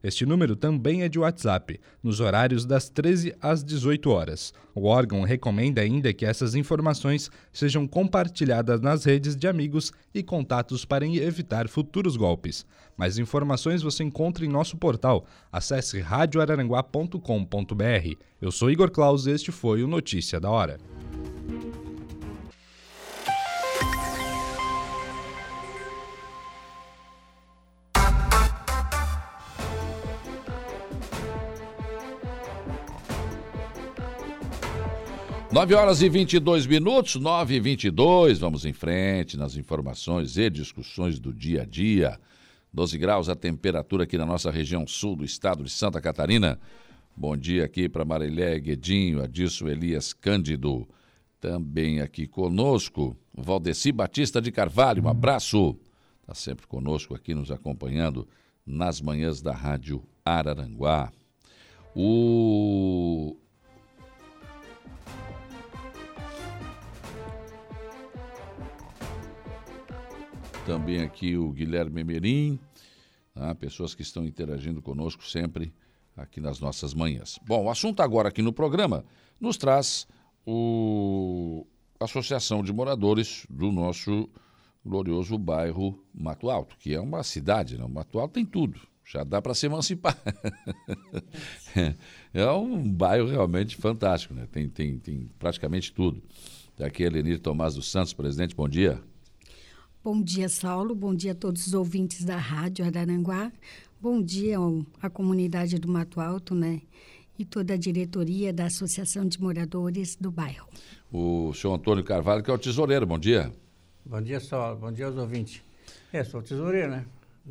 Este número também é de WhatsApp, nos horários das 13 às 18 horas. O órgão recomenda ainda que essas informações sejam compartilhadas nas redes de amigos e contatos para evitar futuros golpes. Mais informações você encontra em nosso portal. Acesse radioararanguá.com.br. Eu sou Igor Claus e este foi o Notícia da Hora. Nove horas e 22 minutos, nove e 22, vamos em frente nas informações e discussões do dia a dia. 12 graus a temperatura aqui na nossa região sul do estado de Santa Catarina. Bom dia aqui para Marilé Guedinho, Adilson Elias Cândido. Também aqui conosco, Valdeci Batista de Carvalho, um abraço. Está sempre conosco aqui nos acompanhando nas manhãs da Rádio Araranguá. O também aqui o Guilherme Memerim, tá? pessoas que estão interagindo conosco sempre aqui nas nossas manhãs. Bom, o assunto agora aqui no programa nos traz o Associação de Moradores do nosso glorioso bairro Mato Alto, que é uma cidade, né? O Mato Alto tem tudo, já dá para se emancipar. é um bairro realmente fantástico, né? Tem, tem, tem praticamente tudo. Está aqui Elenir Tomás dos Santos, presidente, bom dia. Bom dia, Saulo. Bom dia a todos os ouvintes da Rádio Araranguá. Bom dia à comunidade do Mato Alto, né? E toda a diretoria da Associação de Moradores do bairro. O senhor Antônio Carvalho, que é o tesoureiro. Bom dia. Bom dia, Saulo. Bom dia aos ouvintes. É, sou tesoureiro, né?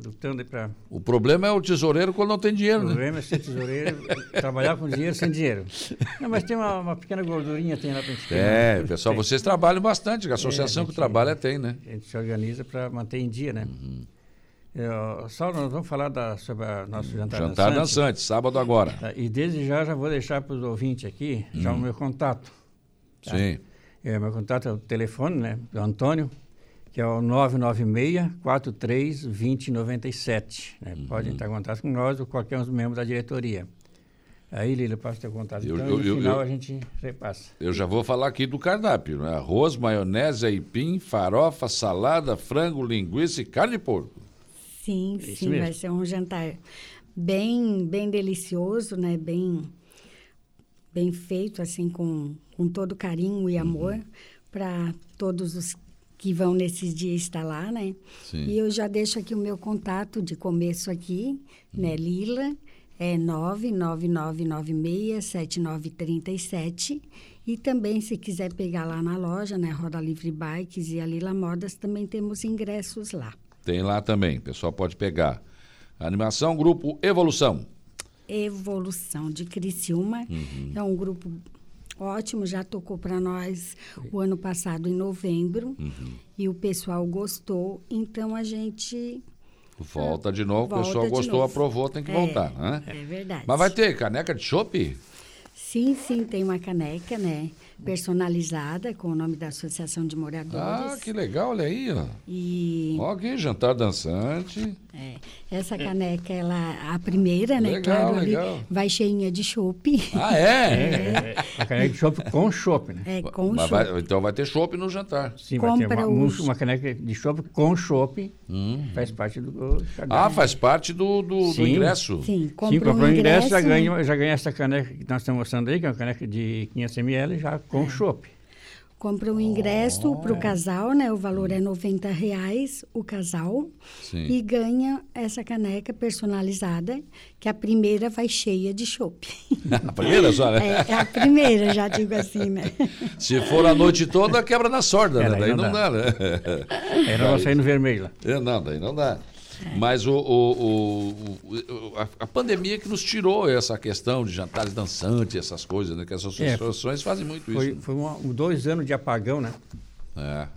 Lutando para. O problema é o tesoureiro quando não tem dinheiro, né? O problema é ser tesoureiro, trabalhar com dinheiro sem dinheiro. Não, mas tem uma, uma pequena gordurinha tem lá para gente É, pessoal, tem. vocês trabalham bastante, a associação é, a gente, que trabalha tem, né? A gente se organiza para manter em dia, né? Uhum. Eu, só nós vamos falar da, sobre o nosso jantar, jantar dançante. dançante, sábado agora. Tá, e desde já já vou deixar para os ouvintes aqui já o hum. meu contato. Tá? Sim. É, meu contato é o telefone, né? Do Antônio que é o 996-43-2097. Né? Uhum. Pode entrar em contato com nós ou qualquer um dos membros da diretoria. Aí, Lila, passa teu contato. Eu, então, eu, no final eu, a gente repassa. Eu já vou falar aqui do cardápio, né? Arroz, maionese, aipim, farofa, salada, frango, linguiça e carne de porco. Sim, é sim, vai ser um jantar bem, bem delicioso, né? Bem, bem feito, assim, com, com todo carinho e amor uhum. para todos os que vão nesses dias estar lá, né? Sim. E eu já deixo aqui o meu contato de começo aqui, hum. né? Lila, é 999967937. E também, se quiser pegar lá na loja, né? Roda Livre Bikes e a Lila Modas, também temos ingressos lá. Tem lá também, o pessoal pode pegar. Animação Grupo Evolução. Evolução de Criciúma. Uhum. É um grupo ótimo, já tocou para nós o ano passado, em novembro, uhum. e o pessoal gostou, então a gente. Volta de novo, o pessoal gostou, novo. aprovou, tem que é, voltar, né? É verdade. Mas vai ter caneca de chopp? Sim, sim, tem uma caneca, né? personalizada com o nome da Associação de Moradores. Ah, que legal, olha aí, ó. E... Ó, aqui, jantar dançante. É, essa caneca, ela, a primeira, né? Legal, claro, legal. vai cheinha de chopp. Ah, é? é, é. A caneca de chopp com chopp, né? É, com chopp. Então vai ter chopp no jantar. Sim, Compra vai ter uma, os... uma caneca de chopp com chopp. Hum. Faz parte do... Ah, faz parte do, do, do ingresso? Sim, compra Sim, comprou o ingresso, já ganha, já ganha essa caneca que nós estamos mostrando aí, que é uma caneca de 500 ml, já com é. chopp. Compra um ingresso oh. para o casal, né? O valor é 90 reais o casal. Sim. E ganha essa caneca personalizada, que a primeira vai cheia de chopp. a primeira só, né? É, é, a primeira, já digo assim, né? Se for a noite toda, quebra na sorda, é, né? Daí, não, não dá. dá, né? Aí não vai sair no vermelho. É, não, daí não dá. Mas o, o, o, a, a, pandemia que nos tirou essa questão de jantares dançantes, essas coisas, né? Que as associações é, fazem muito foi, isso. Foi uma, dois anos de apagão, né? É.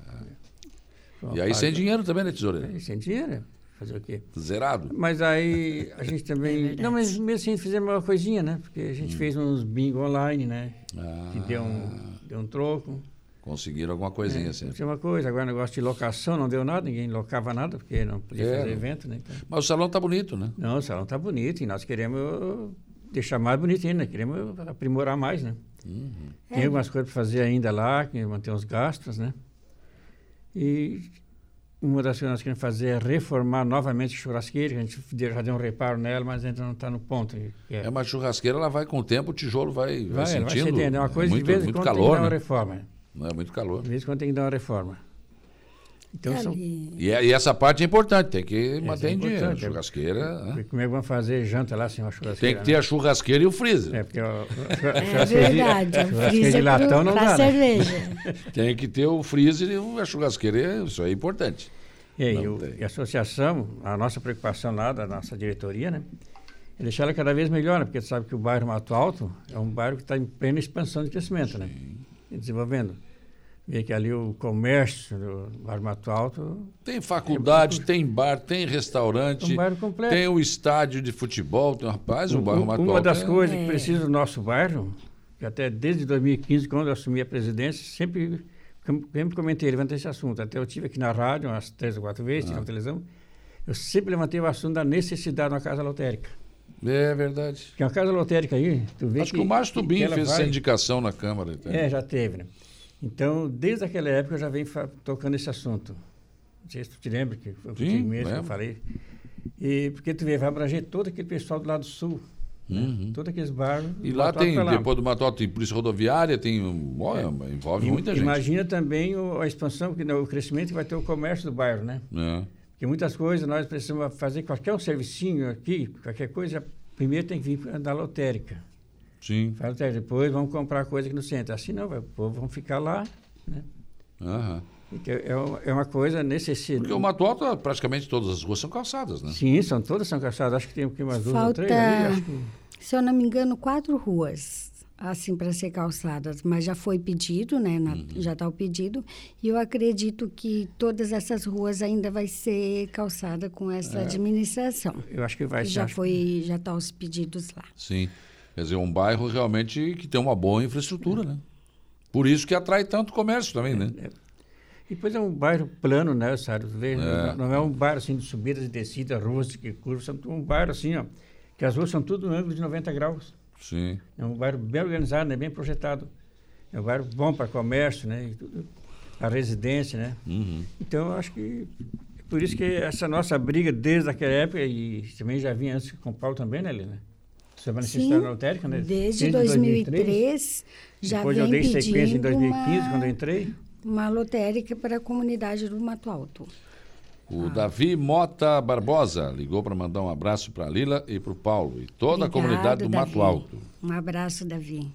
é. E aí sem dinheiro também, né, tesoureiro? É, sem dinheiro. Fazer o quê? Zerado. Mas aí a gente também. É não, mas mesmo assim fizemos uma coisinha, né? Porque a gente hum. fez uns bingo online, né? Ah. Que deu um, deu um troco. Conseguiram alguma coisinha é, assim. Tinha uma coisa, agora negócio de locação não deu nada, ninguém locava nada, porque não podia é. fazer evento, né? Então... Mas o salão está bonito, né? Não, o salão está bonito e nós queremos deixar mais bonito ainda, queremos aprimorar mais, né? Uhum. Tem é. algumas coisas para fazer ainda lá, que manter os gastos, né? E uma das coisas que nós queremos fazer é reformar novamente a churrasqueira, a gente já deu um reparo nela, mas ainda não está no ponto. É. é, uma churrasqueira, ela vai com o tempo, o tijolo vai, vai, vai sentindo. Vai é uma coisa é muito, de vez em quando calor, tem que dar uma né? reforma. Não é muito calor. De vez em quando tem que dar uma reforma. Então, são... e, e, essa parte é importante, tem que manter é em dinheiro. Churrasqueira. Né? Como é que vão fazer janta lá sem uma churrasqueira? Tem que ter né? a churrasqueira e o freezer. É, porque a, é verdade, o freezer de latão não dá. Né? cerveja. tem que ter o freezer e a churrasqueira, isso é importante. E, aí, o, e a associação, a nossa preocupação lá da nossa diretoria, né? É deixar ela cada vez melhor, né? porque você sabe que o bairro Mato Alto é um bairro que está em plena expansão de crescimento, né? Sim. né? desenvolvendo. Vê que ali o comércio do Armato Alto. Tem faculdade, é, tem bar, tem restaurante. Um bairro completo. Tem o estádio de futebol, tem, rapaz, o, o bairro Armato Uma Alto. das é... coisas que precisa do nosso bairro, que até desde 2015, quando eu assumi a presidência, sempre, sempre comentei, levantei esse assunto. Até eu tive aqui na rádio umas três ou quatro vezes, ah. na televisão. Eu sempre levantei o assunto da necessidade de uma casa lotérica. É verdade. Porque uma casa lotérica aí, tu vê Acho que, que o Márcio Tubim fez vai... essa indicação na Câmara. Então. É, já teve, né? Então, desde aquela época eu já venho tocando esse assunto. Não sei se tu te lembra que foi contigo mesmo que eu falei. E porque tu vê, vai abranger todo aquele pessoal do lado sul. Né? Uhum. Né? Todos aqueles bairros. E lá tem, lá. depois do Mato tem polícia rodoviária, tem. Olha, é. envolve e, muita gente. Imagina também o, a expansão, o crescimento que vai ter o comércio do bairro, né? É. Porque muitas coisas nós precisamos fazer qualquer um servicinho aqui, qualquer coisa, primeiro tem que vir da lotérica. Sim. Fala até depois vamos comprar coisa aqui no centro. Assim não, o povo vão ficar lá, né? Aham. É, é uma coisa necessária. Porque o Mato Alto, praticamente todas as ruas são calçadas, né? Sim, são, todas são calçadas. Acho que tem aqui umas duas Falta, ou três ali. Que... Se eu não me engano, quatro ruas assim para ser calçadas, mas já foi pedido, né? Na, uhum. Já está o pedido e eu acredito que todas essas ruas ainda vai ser calçada com essa é, administração. Eu acho que vai. ser. Já foi, já está os pedidos lá. Sim. Quer dizer, um bairro realmente que tem uma boa infraestrutura, né? Por isso que atrai tanto comércio também, né? É, é. E depois é um bairro plano, né, Sário? É. Não é um bairro assim de subidas e descidas, ruas que curvas, é um bairro assim, ó, que as ruas são tudo no ângulo de 90 graus. Sim. É um bairro bem organizado, né, bem projetado. É um bairro bom para comércio, né? A residência, né? Uhum. Então, eu acho que por isso que essa nossa briga desde aquela época, e também já vinha antes com o Paulo também, né, Helena? Sobre a necessidade lotérica, né? Desde, desde 2003, 2003, já Depois vem eu dei sequência em 2015, uma, quando eu entrei. Uma lotérica para a comunidade do Mato Alto. O ah. Davi Mota Barbosa ligou para mandar um abraço para a Lila e para o Paulo e toda Obrigado, a comunidade do Davi. Mato Alto. Um abraço, Davi.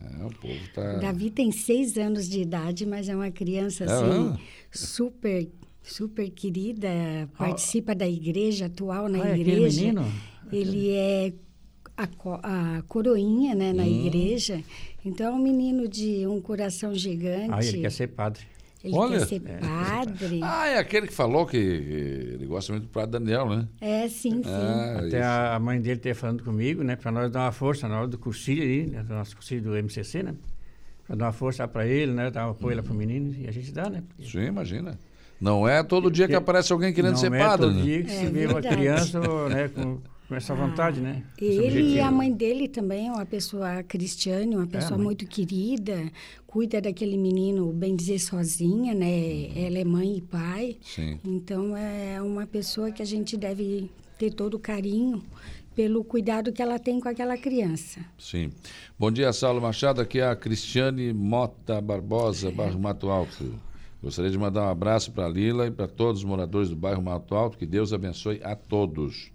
É, o povo tá... Davi tem seis anos de idade, mas é uma criança assim, super, super querida, participa ah. da igreja, atual na ah, igreja. É menino? Ele é a, a coroinha né, na hum. igreja. Então, é um menino de um coração gigante. Ah, ele quer ser padre. Ele Olha. quer ser padre. Ah, é aquele que falou que ele gosta muito do Padre Daniel, né? É, sim, sim. Ah, Até a mãe dele ter falando comigo, né? Para nós dar uma força na hora do cursilho ali, né, do nosso cursilho do MCC, né? para dar uma força para ele, né? Dar um apoio uhum. lá para o menino, e a gente dá, né? Porque... Sim, imagina. Não é todo dia que aparece alguém querendo ser padre. Não é todo né? dia que é, se vê uma criança né, com, com essa vontade, né? Ele e a mãe dele também é uma pessoa cristiana, uma é, pessoa é, muito querida, cuida daquele menino, bem dizer, sozinha, né? Uhum. Ela é mãe e pai. Sim. Então é uma pessoa que a gente deve ter todo o carinho pelo cuidado que ela tem com aquela criança. Sim. Bom dia, Saulo Machado. Aqui é a Cristiane Mota Barbosa, bairro Mato Alto. Gostaria de mandar um abraço para a Lila e para todos os moradores do bairro Mato Alto. Que Deus abençoe a todos.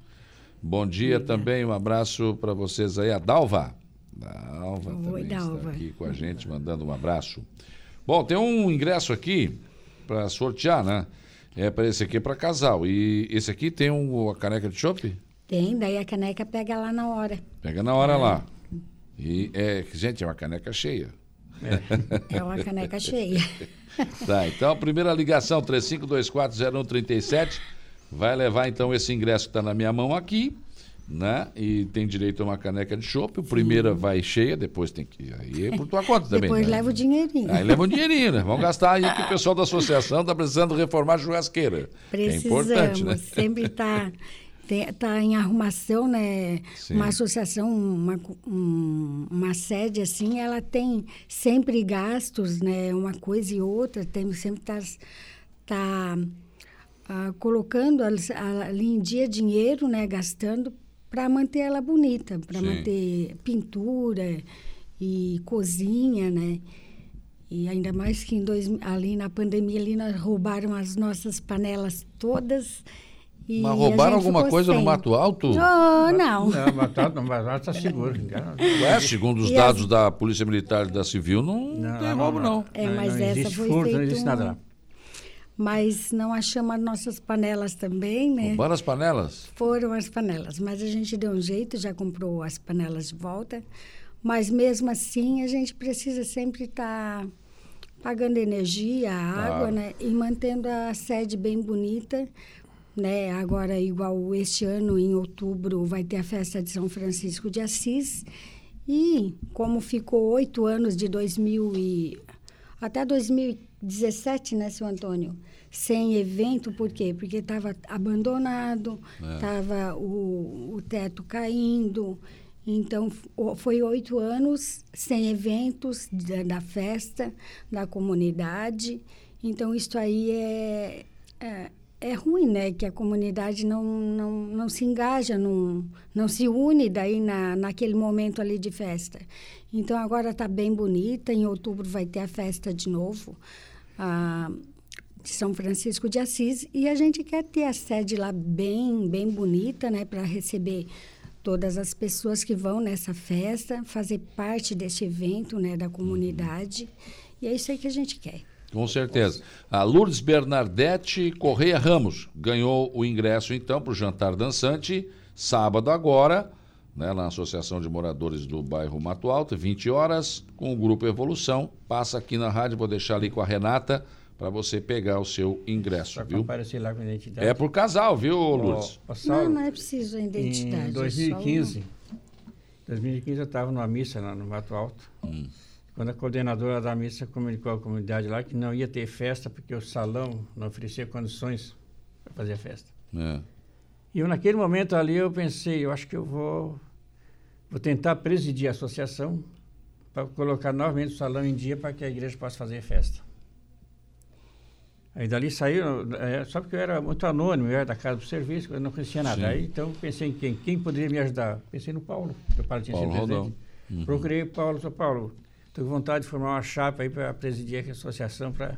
Bom dia também, um abraço para vocês aí. A Dalva. Dalva Oi, também Dalva. está aqui com a gente, mandando um abraço. Bom, tem um ingresso aqui para sortear, né? É para esse aqui é para casal. E esse aqui tem um, a caneca de chopp? Tem, daí a caneca pega lá na hora. Pega na hora é. lá. E, é, gente, é uma caneca cheia. É, é uma caneca cheia. tá, então primeira ligação, 35240137, vai levar então esse ingresso que está na minha mão aqui, né? E tem direito a uma caneca de chopp. O primeiro vai cheia, depois tem que. Aí é por tua conta também. depois né? leva o dinheirinho. Aí leva o dinheirinho, né? Vamos gastar aí que o pessoal da associação está precisando reformar a churrasqueira. Precisamos, é importante, né? sempre está está em arrumação, né? Sim. Uma associação, uma, um, uma sede assim, ela tem sempre gastos, né? Uma coisa e outra, tem sempre está tá, ah, colocando ali em dia dinheiro, né? Gastando para manter ela bonita, para manter pintura e cozinha, né? E ainda mais que em dois, ali na pandemia ali nós roubaram as nossas panelas todas e Mas roubaram alguma coisa sem. no Mato Alto? Oh, não. Não, Mato Alto, Mato Alto está seguro. Ué, segundo os e dados as... da Polícia Militar e da Civil, não, não tem roubo, não. É, mas não, essa foi furto, não existe nada lá. Mas não achamos as nossas panelas também, né? Roubaram as panelas? Foram as panelas, mas a gente deu um jeito, já comprou as panelas de volta. Mas mesmo assim, a gente precisa sempre estar... Tá pagando energia, água, claro. né? E mantendo a sede bem bonita, né? Agora, igual este ano, em outubro, vai ter a festa de São Francisco de Assis. E como ficou oito anos de 2000 e até 2017, né, seu Antônio? Sem evento, por quê? Porque estava abandonado, estava é. o, o teto caindo. Então, foi oito anos sem eventos da, da, festa, da comunidade. Então, isso aí é, é, é ruim, né? Que a comunidade não, não, não se engaja, não, não se une daí na, naquele momento ali de festa. Então, agora está bem bonita. Em outubro vai ter a festa de novo, a, de São Francisco de Assis. E a gente quer ter a sede lá bem, bem bonita, né? Para receber todas as pessoas que vão nessa festa, fazer parte desse evento, né? Da comunidade. E é isso aí que a gente quer. Com certeza. A Lourdes Bernadette Correia Ramos ganhou o ingresso, então, para o jantar dançante, sábado agora, né, na Associação de Moradores do Bairro Mato Alto, 20 horas, com o Grupo Evolução. Passa aqui na rádio, vou deixar ali com a Renata para você pegar o seu ingresso, Só viu? aparecer lá com a identidade. É por casal, viu, Lourdes? Não, não é preciso a identidade. Em 2015, é 2015 eu estava numa missa lá no Mato Alto. Hum. Quando a coordenadora da missa comunicou à comunidade lá que não ia ter festa porque o salão não oferecia condições para fazer a festa. É. E eu, naquele momento ali, eu pensei, eu acho que eu vou, vou tentar presidir a associação para colocar novamente o salão em dia para que a igreja possa fazer festa. Aí dali saiu, é, só porque eu era muito anônimo, eu era da casa do serviço, eu não conhecia nada. Sim. Aí então pensei em quem, quem poderia me ajudar. Pensei no Paulo, que o Paulo tinha sido presidente. Uhum. Procurei o Paulo, sou Paulo, Estou com vontade de formar uma chapa aí para presidir a associação para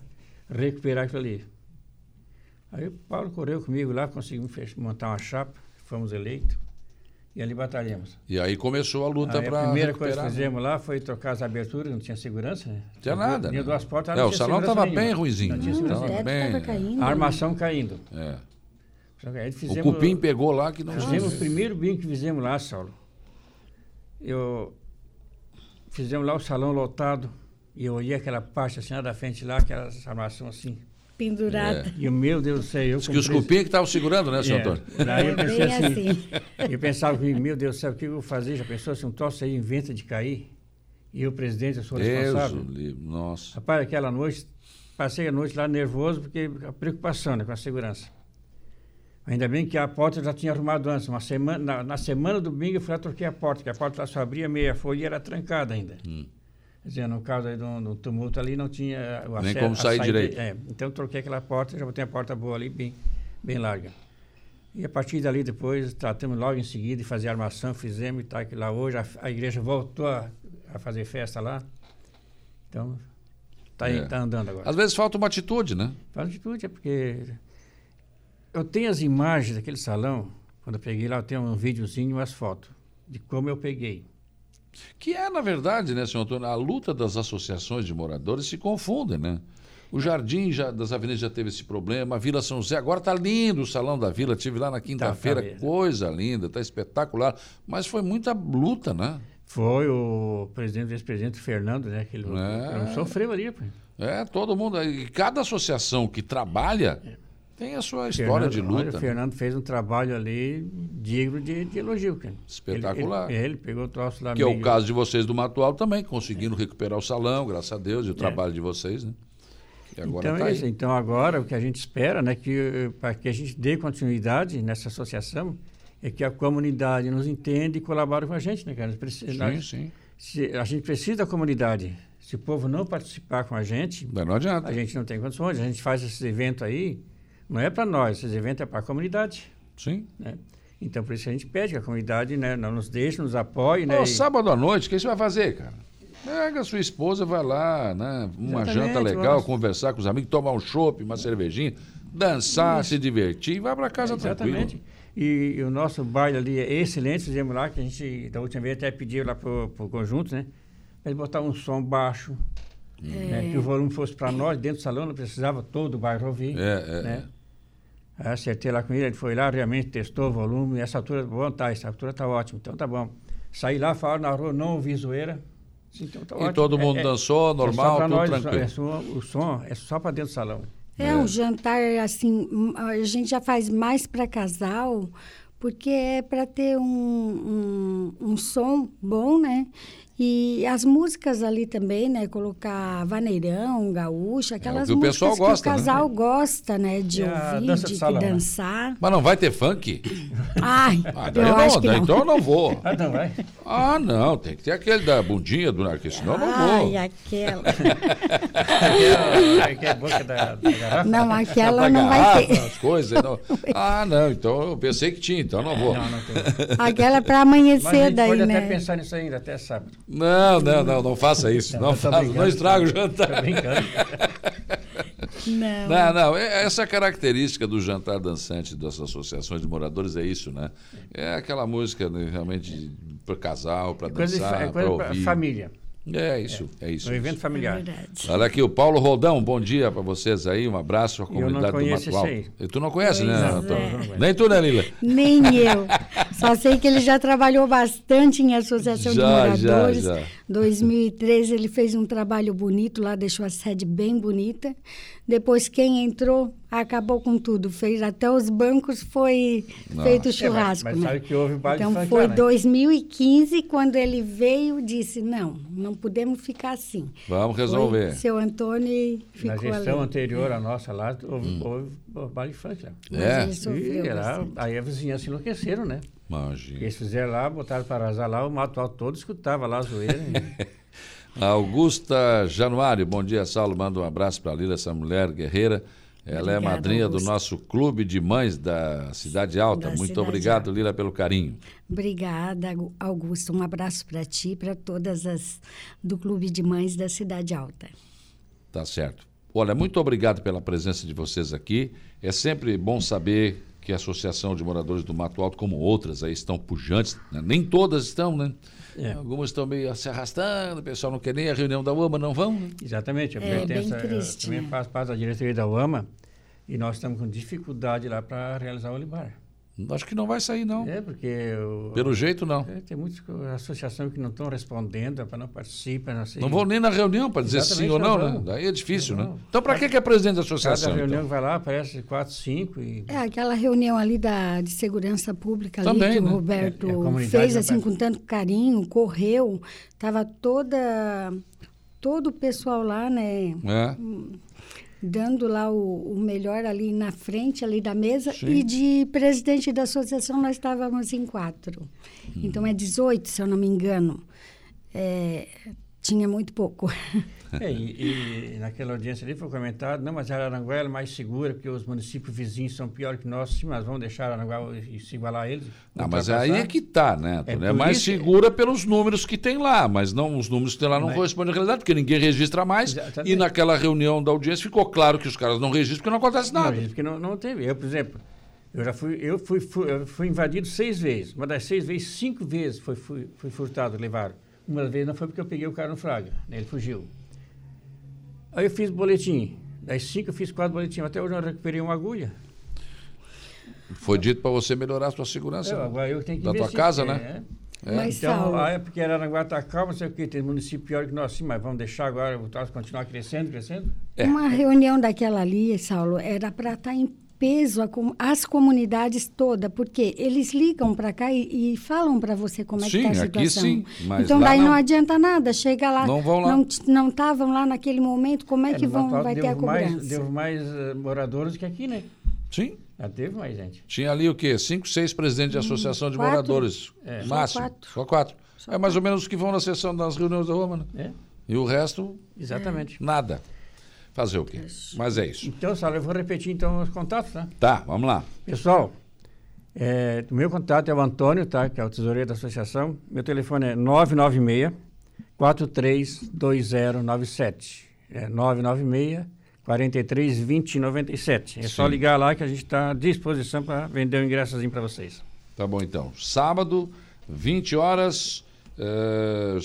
recuperar aquilo ali. Aí o Paulo correu comigo lá, conseguimos montar uma chapa, fomos eleitos e ali batalhamos. E aí começou a luta para A primeira coisa que né? fizemos lá foi trocar as aberturas, não tinha segurança. Né? Tinha nada. Tinha duas portas, é, o salão estava bem ruizinho. Não tinha Tava bem... caindo, a armação caindo. É. Fizemos, o cupim pegou lá que não... Fizemos o primeiro bingo que fizemos lá, Saulo. Eu Fizemos lá o salão lotado. E eu olhei aquela parte assim lá da frente lá, aquela armação assim. Pendurada. É. E o meu Deus do céu. Eu que os cupinhos que estavam segurando, né, senhor é. Antônio? Daí eu pensei assim, assim. Eu pensava, meu Deus do céu, o que eu vou fazer? Já pensou se um troço aí inventa de cair? E o presidente, eu sou responsável. Deus, nossa. Rapaz, aquela noite, passei a noite lá nervoso, porque a preocupação né, com a segurança. Ainda bem que a porta eu já tinha arrumado antes. Uma semana, na, na semana do domingo eu fui lá troquei a porta, que a porta só abria meia folha e era trancada ainda. Hum. Quer dizer, no caso aí do, do tumulto ali não tinha o acesso. Nem como sair direito. É, então troquei aquela porta, já botei a porta boa ali, bem, bem larga. E a partir dali depois tratamos logo em seguida de fazer a armação, fizemos e tal, que lá hoje a, a igreja voltou a, a, fazer festa lá. Então, está é. tá andando agora. Às vezes falta uma atitude, né? Falta atitude, é porque eu tenho as imagens daquele salão, quando eu peguei lá, eu tenho um videozinho e umas fotos de como eu peguei. Que é, na verdade, né, senhor Antônio, a luta das associações de moradores se confundem, né? O Jardim já, das Avenidas já teve esse problema, a Vila São José, agora está lindo o Salão da Vila, tive lá na quinta-feira, tá, tá coisa linda, está espetacular, mas foi muita luta, né? Foi o presidente, vice-presidente Fernando, né? Que ele é. sofreu ali. Pô. É, todo mundo, e cada associação que trabalha tem a sua história Fernando, de luta. Olha, o né? Fernando fez um trabalho ali digno de, de elogio. Cara. Espetacular. Ele, ele, ele, pegou o troço lá. Que meio... é o caso de vocês do Matual também, conseguindo é. recuperar o salão, graças a Deus, e o é. trabalho de vocês, né? então, tá isso, então agora o que a gente espera, né, que para que a gente dê continuidade nessa associação, é que a comunidade nos entenda e colabore com a gente, né, cara? Precisa, sim, nós, sim. Se, a gente precisa da comunidade. Se o povo não participar com a gente, não adianta. a gente não tem condições. A gente faz esses eventos aí, não é para nós, esses eventos é para a comunidade. Sim. Né? Então, por isso a gente pede que a comunidade né, não nos deixe, nos apoie. Né, e... sábado à noite, o que você vai fazer, cara? Pega a sua esposa, vai lá, né? Uma Exatamente, janta legal, vamos... conversar com os amigos, tomar um chopp, uma cervejinha, dançar, Isso. se divertir e vai para casa Exatamente. tranquilo. E, e, o nosso baile ali é excelente, fizemos lá, que a gente, da última vez, até pediu lá pro, pro conjunto, né? Ele botar um som baixo, é. né? que o volume fosse para nós, dentro do salão, não precisava todo o bairro ouvir. É, é, né? É. Acertei lá com ele, ele foi lá, realmente testou o volume, essa altura, bom, tá, essa altura tá ótima, então tá bom. Saí lá, falaram na rua, não ouvi zoeira, então, tá e todo mundo é, é dançou, normal, é tudo nós, tranquilo. É só, o som é só para dentro do salão. É, é um jantar assim, a gente já faz mais para casal, porque é para ter um, um, um som bom, né? E as músicas ali também, né? Colocar vaneirão, gaúcha, aquelas é, o músicas pessoal gosta, que o né? casal né? gosta, né? De ouvir, de, de salão, né? dançar. Mas não vai ter funk? Ai, ah, eu não, acho que não. Então eu não vou. Ah, não vai? Ah, não. Tem que ter aquele da bundinha, do porque senão eu não vou. Ai, aquela. aquela boca da, da garrafa. Não, aquela não garrafa, vai ter. As coisas, não. Ah, não. Então eu pensei que tinha, então eu não vou. Não, não tem. Aquela é para amanhecer Mas daí, pode né? até pensar nisso ainda, até sábado. Não, não, não, não faça isso. Não, não, faça, não estraga o jantar. Não. não, não. É, essa característica do jantar dançante das associações de moradores é isso, né? É aquela música né, realmente para casal, para dançar, para ouvir. Família. É isso, é, é isso. Um evento familiar. É Olha aqui, o Paulo Rodão, bom dia para vocês aí, um abraço à comunidade do Matual. E tu não conhece, né, Antônio? Nem tu, né, Lila? Nem eu. Só sei que ele já trabalhou bastante em associação já, de moradores. Já, já. 2013 ele fez um trabalho bonito lá, deixou a sede bem bonita. Depois quem entrou acabou com tudo, fez até os bancos foi Nossa. feito churrasco. É, mas, mas sabe que houve baile Então foi né? 2015 quando ele veio disse não, não podemos ficar assim. Vamos resolver. Foi seu Antônio ficou Na gestão ali. anterior à nossa lá houve, hum. houve, houve baile funk lá. É. E lá, aí a vizinhança enlouqueceram, né? Imagina. Eles fizeram lá, botaram para azar lá, o mato alto todo escutava lá a zoeira. Augusta Januário, bom dia, Saulo. Manda um abraço para a Lila, essa mulher guerreira. Ela Obrigada, é madrinha Augusto. do nosso clube de mães da Cidade Alta. Da Muito Cidade obrigado, Alta. Lila, pelo carinho. Obrigada, Augusto. Um abraço para ti e para todas as do clube de mães da Cidade Alta. Tá certo. Olha, muito obrigado pela presença de vocês aqui. É sempre bom saber que a Associação de Moradores do Mato Alto, como outras, aí estão pujantes. Né? Nem todas estão, né? É. Algumas estão meio se arrastando, o pessoal não quer nem a reunião da UAMA, não vão? Exatamente. Eu, é, bem triste, eu também faço parte da diretoria da UAMA e nós estamos com dificuldade lá para realizar o Olibar. Acho que não vai sair, não. É, porque. O, Pelo jeito, não. É, tem muitas associações que não estão respondendo, para não participar. Não, sei. não vão nem na reunião para dizer Exatamente sim ou não, não, né? Daí é difícil, não. né? Então, para que, que é presidente da associação? Cada reunião então? vai lá, aparece quatro, cinco. E... É, aquela reunião ali da, de segurança pública Também, ali que né? o Roberto é, fez assim com tanto carinho, correu, estava toda. Todo o pessoal lá, né? É dando lá o, o, melhor ali na frente ali da mesa Sim. e de presidente da associação nós estávamos em quatro. Hum. Então é 18, se eu não me engano. É, tinha muito pouco. É, e, e, naquela audiência ali foi comentado, não, mas Araranguá é mais segura, porque os municípios vizinhos são piores que nós, sim, mas vamos deixar Araranguá e, se igualar a eles. Não, mas aí é que está, né? É, é mais segura pelos números que tem lá, mas não os números que tem lá não mas... correspondem à realidade, porque ninguém registra mais. Exatamente. E naquela reunião da audiência ficou claro que os caras não registram porque não acontece nada. Não, porque não, não teve. Eu, por exemplo, eu já fui, eu fui, fui, eu fui invadido seis vezes. Uma das seis vezes, cinco vezes foi, fui, fui furtado, levaram. Uma vez não foi porque eu peguei o cara no Fraga, né? ele fugiu. Aí eu fiz boletim. Das cinco eu fiz quatro boletins. Até hoje eu recuperei uma agulha. Foi dito para você melhorar a sua segurança eu, agora eu tenho que da tua casa, né? É. É. então, ah, é porque Aranaguá está calmo, não sei o quê, tem município pior que nós, sim, mas vamos deixar agora o continuar crescendo, crescendo? É. Uma reunião daquela ali, Saulo, era para estar tá em peso as comunidades todas, porque eles ligam para cá e, e falam para você como é sim, que está a situação. Aqui, sim, mas então daí não. não. adianta nada, chega lá, não vão lá. não estavam lá naquele momento, como é, é que vão vai ter a cobrança? Mais, deu mais uh, moradores que aqui, né? Sim. Já teve mais gente. Tinha ali o quê? Cinco, seis presidentes de hum, associação de quatro? moradores. É. Máximo. Só quatro. Só quatro. Só é mais ou menos os que vão na sessão das reuniões da Roma, né? É. E o resto? Exatamente. Nada. Fazer o quê? Mas é isso. Então, Sala, eu vou repetir então os contatos, tá? Tá, vamos lá. Pessoal, é, o meu contato é o Antônio, tá? Que é o tesoureiro da associação. Meu telefone é 996 432097. É 996 43 20 97. É Sim. só ligar lá que a gente está à disposição para vender um ingressozinho para vocês. Tá bom então. Sábado, 20 horas é,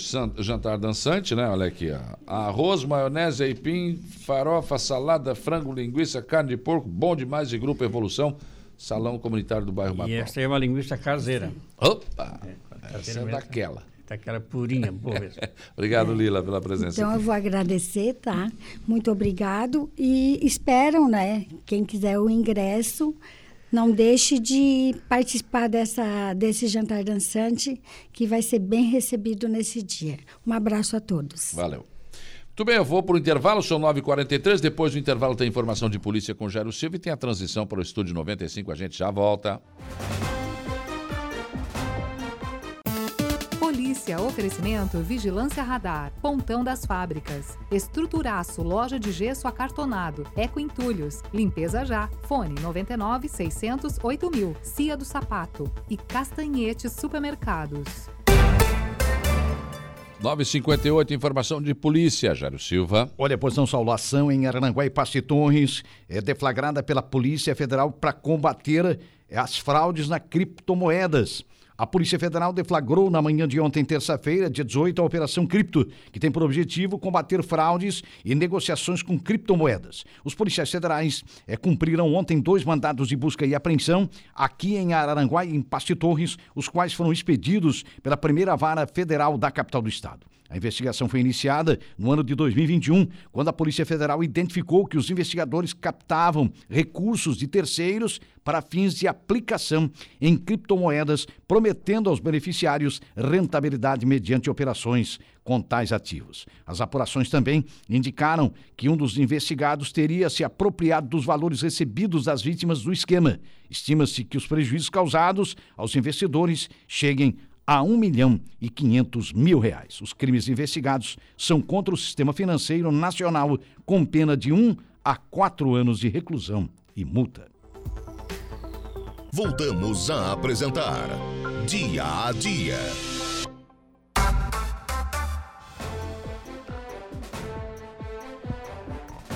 jantar dançante, né? Olha aqui, ó. Arroz, maionese, aipim, farofa, salada, frango, linguiça, carne de porco, bom demais de Grupo Evolução, Salão Comunitário do Bairro Macau. E essa é uma linguiça caseira. Opa! É, essa é daquela. Daquela purinha, boa mesmo. obrigado, Lila, pela presença. Então, aqui. eu vou agradecer, tá? Muito obrigado. E esperam, né? Quem quiser o ingresso, não deixe de participar dessa, desse jantar dançante, que vai ser bem recebido nesse dia. Um abraço a todos. Valeu. Muito bem, eu vou para o intervalo, são 9h43. Depois do intervalo tem informação de polícia com Jairo Silva e tem a transição para o Estúdio 95. A gente já volta. Polícia, oferecimento Vigilância Radar, Pontão das Fábricas, Estruturaço, Loja de Gesso Acartonado, Eco Entulhos, Limpeza Já, Fone 99 600 8000, Cia do Sapato e Castanhetes Supermercados. 958, informação de polícia, Jário Silva. Olha, pois não, Saulo, ação em Arananguá e Passe Torres é deflagrada pela Polícia Federal para combater as fraudes na criptomoedas. A Polícia Federal deflagrou na manhã de ontem, terça-feira, dia 18, a Operação Cripto, que tem por objetivo combater fraudes e negociações com criptomoedas. Os policiais federais é, cumpriram ontem dois mandados de busca e apreensão aqui em Araranguá e em Paste Torres, os quais foram expedidos pela primeira vara federal da capital do estado. A investigação foi iniciada no ano de 2021, quando a Polícia Federal identificou que os investigadores captavam recursos de terceiros para fins de aplicação em criptomoedas, prometendo aos beneficiários rentabilidade mediante operações com tais ativos. As apurações também indicaram que um dos investigados teria se apropriado dos valores recebidos das vítimas do esquema. Estima-se que os prejuízos causados aos investidores cheguem a 1 milhão e 500 mil reais. Os crimes investigados são contra o sistema financeiro nacional, com pena de 1 a 4 anos de reclusão e multa. Voltamos a apresentar Dia a Dia.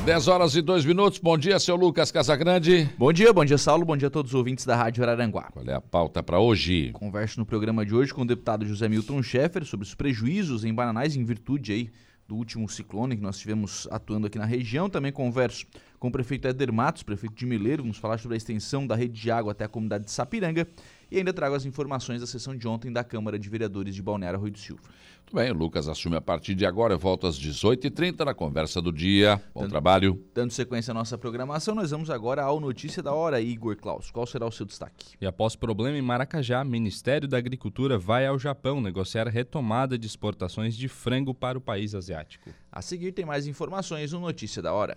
10 horas e 2 minutos. Bom dia, seu Lucas Casagrande. Bom dia, bom dia, Saulo. Bom dia a todos os ouvintes da Rádio Araranguá. Qual é a pauta para hoje? Converso no programa de hoje com o deputado José Milton Schaeffer sobre os prejuízos em Bananais em virtude aí do último ciclone que nós tivemos atuando aqui na região. Também converso com o prefeito Éder Matos, prefeito de Mileiro, vamos falar sobre a extensão da rede de água até a comunidade de Sapiranga. E ainda trago as informações da sessão de ontem da Câmara de Vereadores de Balneário Rui do Silva. Muito bem, o Lucas assume a partir de agora. Eu volto às 18h30 na conversa do dia. Bom dando, trabalho. Dando sequência à nossa programação, nós vamos agora ao Notícia da Hora, Igor Klaus. Qual será o seu destaque? E após problema em Maracajá, Ministério da Agricultura vai ao Japão negociar retomada de exportações de frango para o país asiático. A seguir tem mais informações no Notícia da Hora.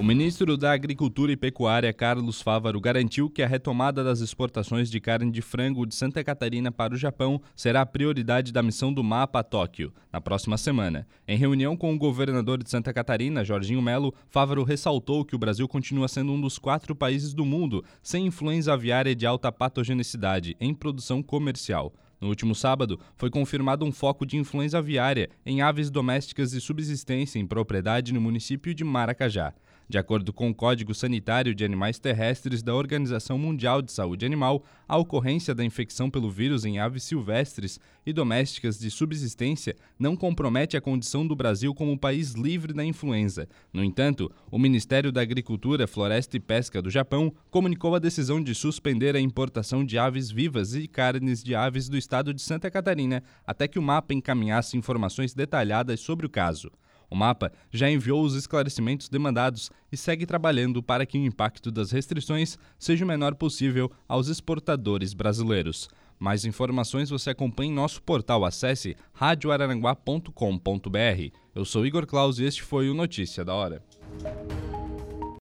O ministro da Agricultura e Pecuária, Carlos Fávaro, garantiu que a retomada das exportações de carne de frango de Santa Catarina para o Japão será a prioridade da missão do MAPA a Tóquio, na próxima semana. Em reunião com o governador de Santa Catarina, Jorginho Melo, Fávaro ressaltou que o Brasil continua sendo um dos quatro países do mundo sem influenza aviária de alta patogenicidade em produção comercial. No último sábado, foi confirmado um foco de influenza aviária em aves domésticas de subsistência em propriedade no município de Maracajá. De acordo com o Código Sanitário de Animais Terrestres da Organização Mundial de Saúde Animal, a ocorrência da infecção pelo vírus em aves silvestres e domésticas de subsistência não compromete a condição do Brasil como país livre da influenza. No entanto, o Ministério da Agricultura, Floresta e Pesca do Japão comunicou a decisão de suspender a importação de aves vivas e carnes de aves do estado de Santa Catarina até que o mapa encaminhasse informações detalhadas sobre o caso. O mapa já enviou os esclarecimentos demandados e segue trabalhando para que o impacto das restrições seja o menor possível aos exportadores brasileiros. Mais informações você acompanha em nosso portal. Acesse radioararanguá.com.br. Eu sou Igor Claus e este foi o Notícia da Hora.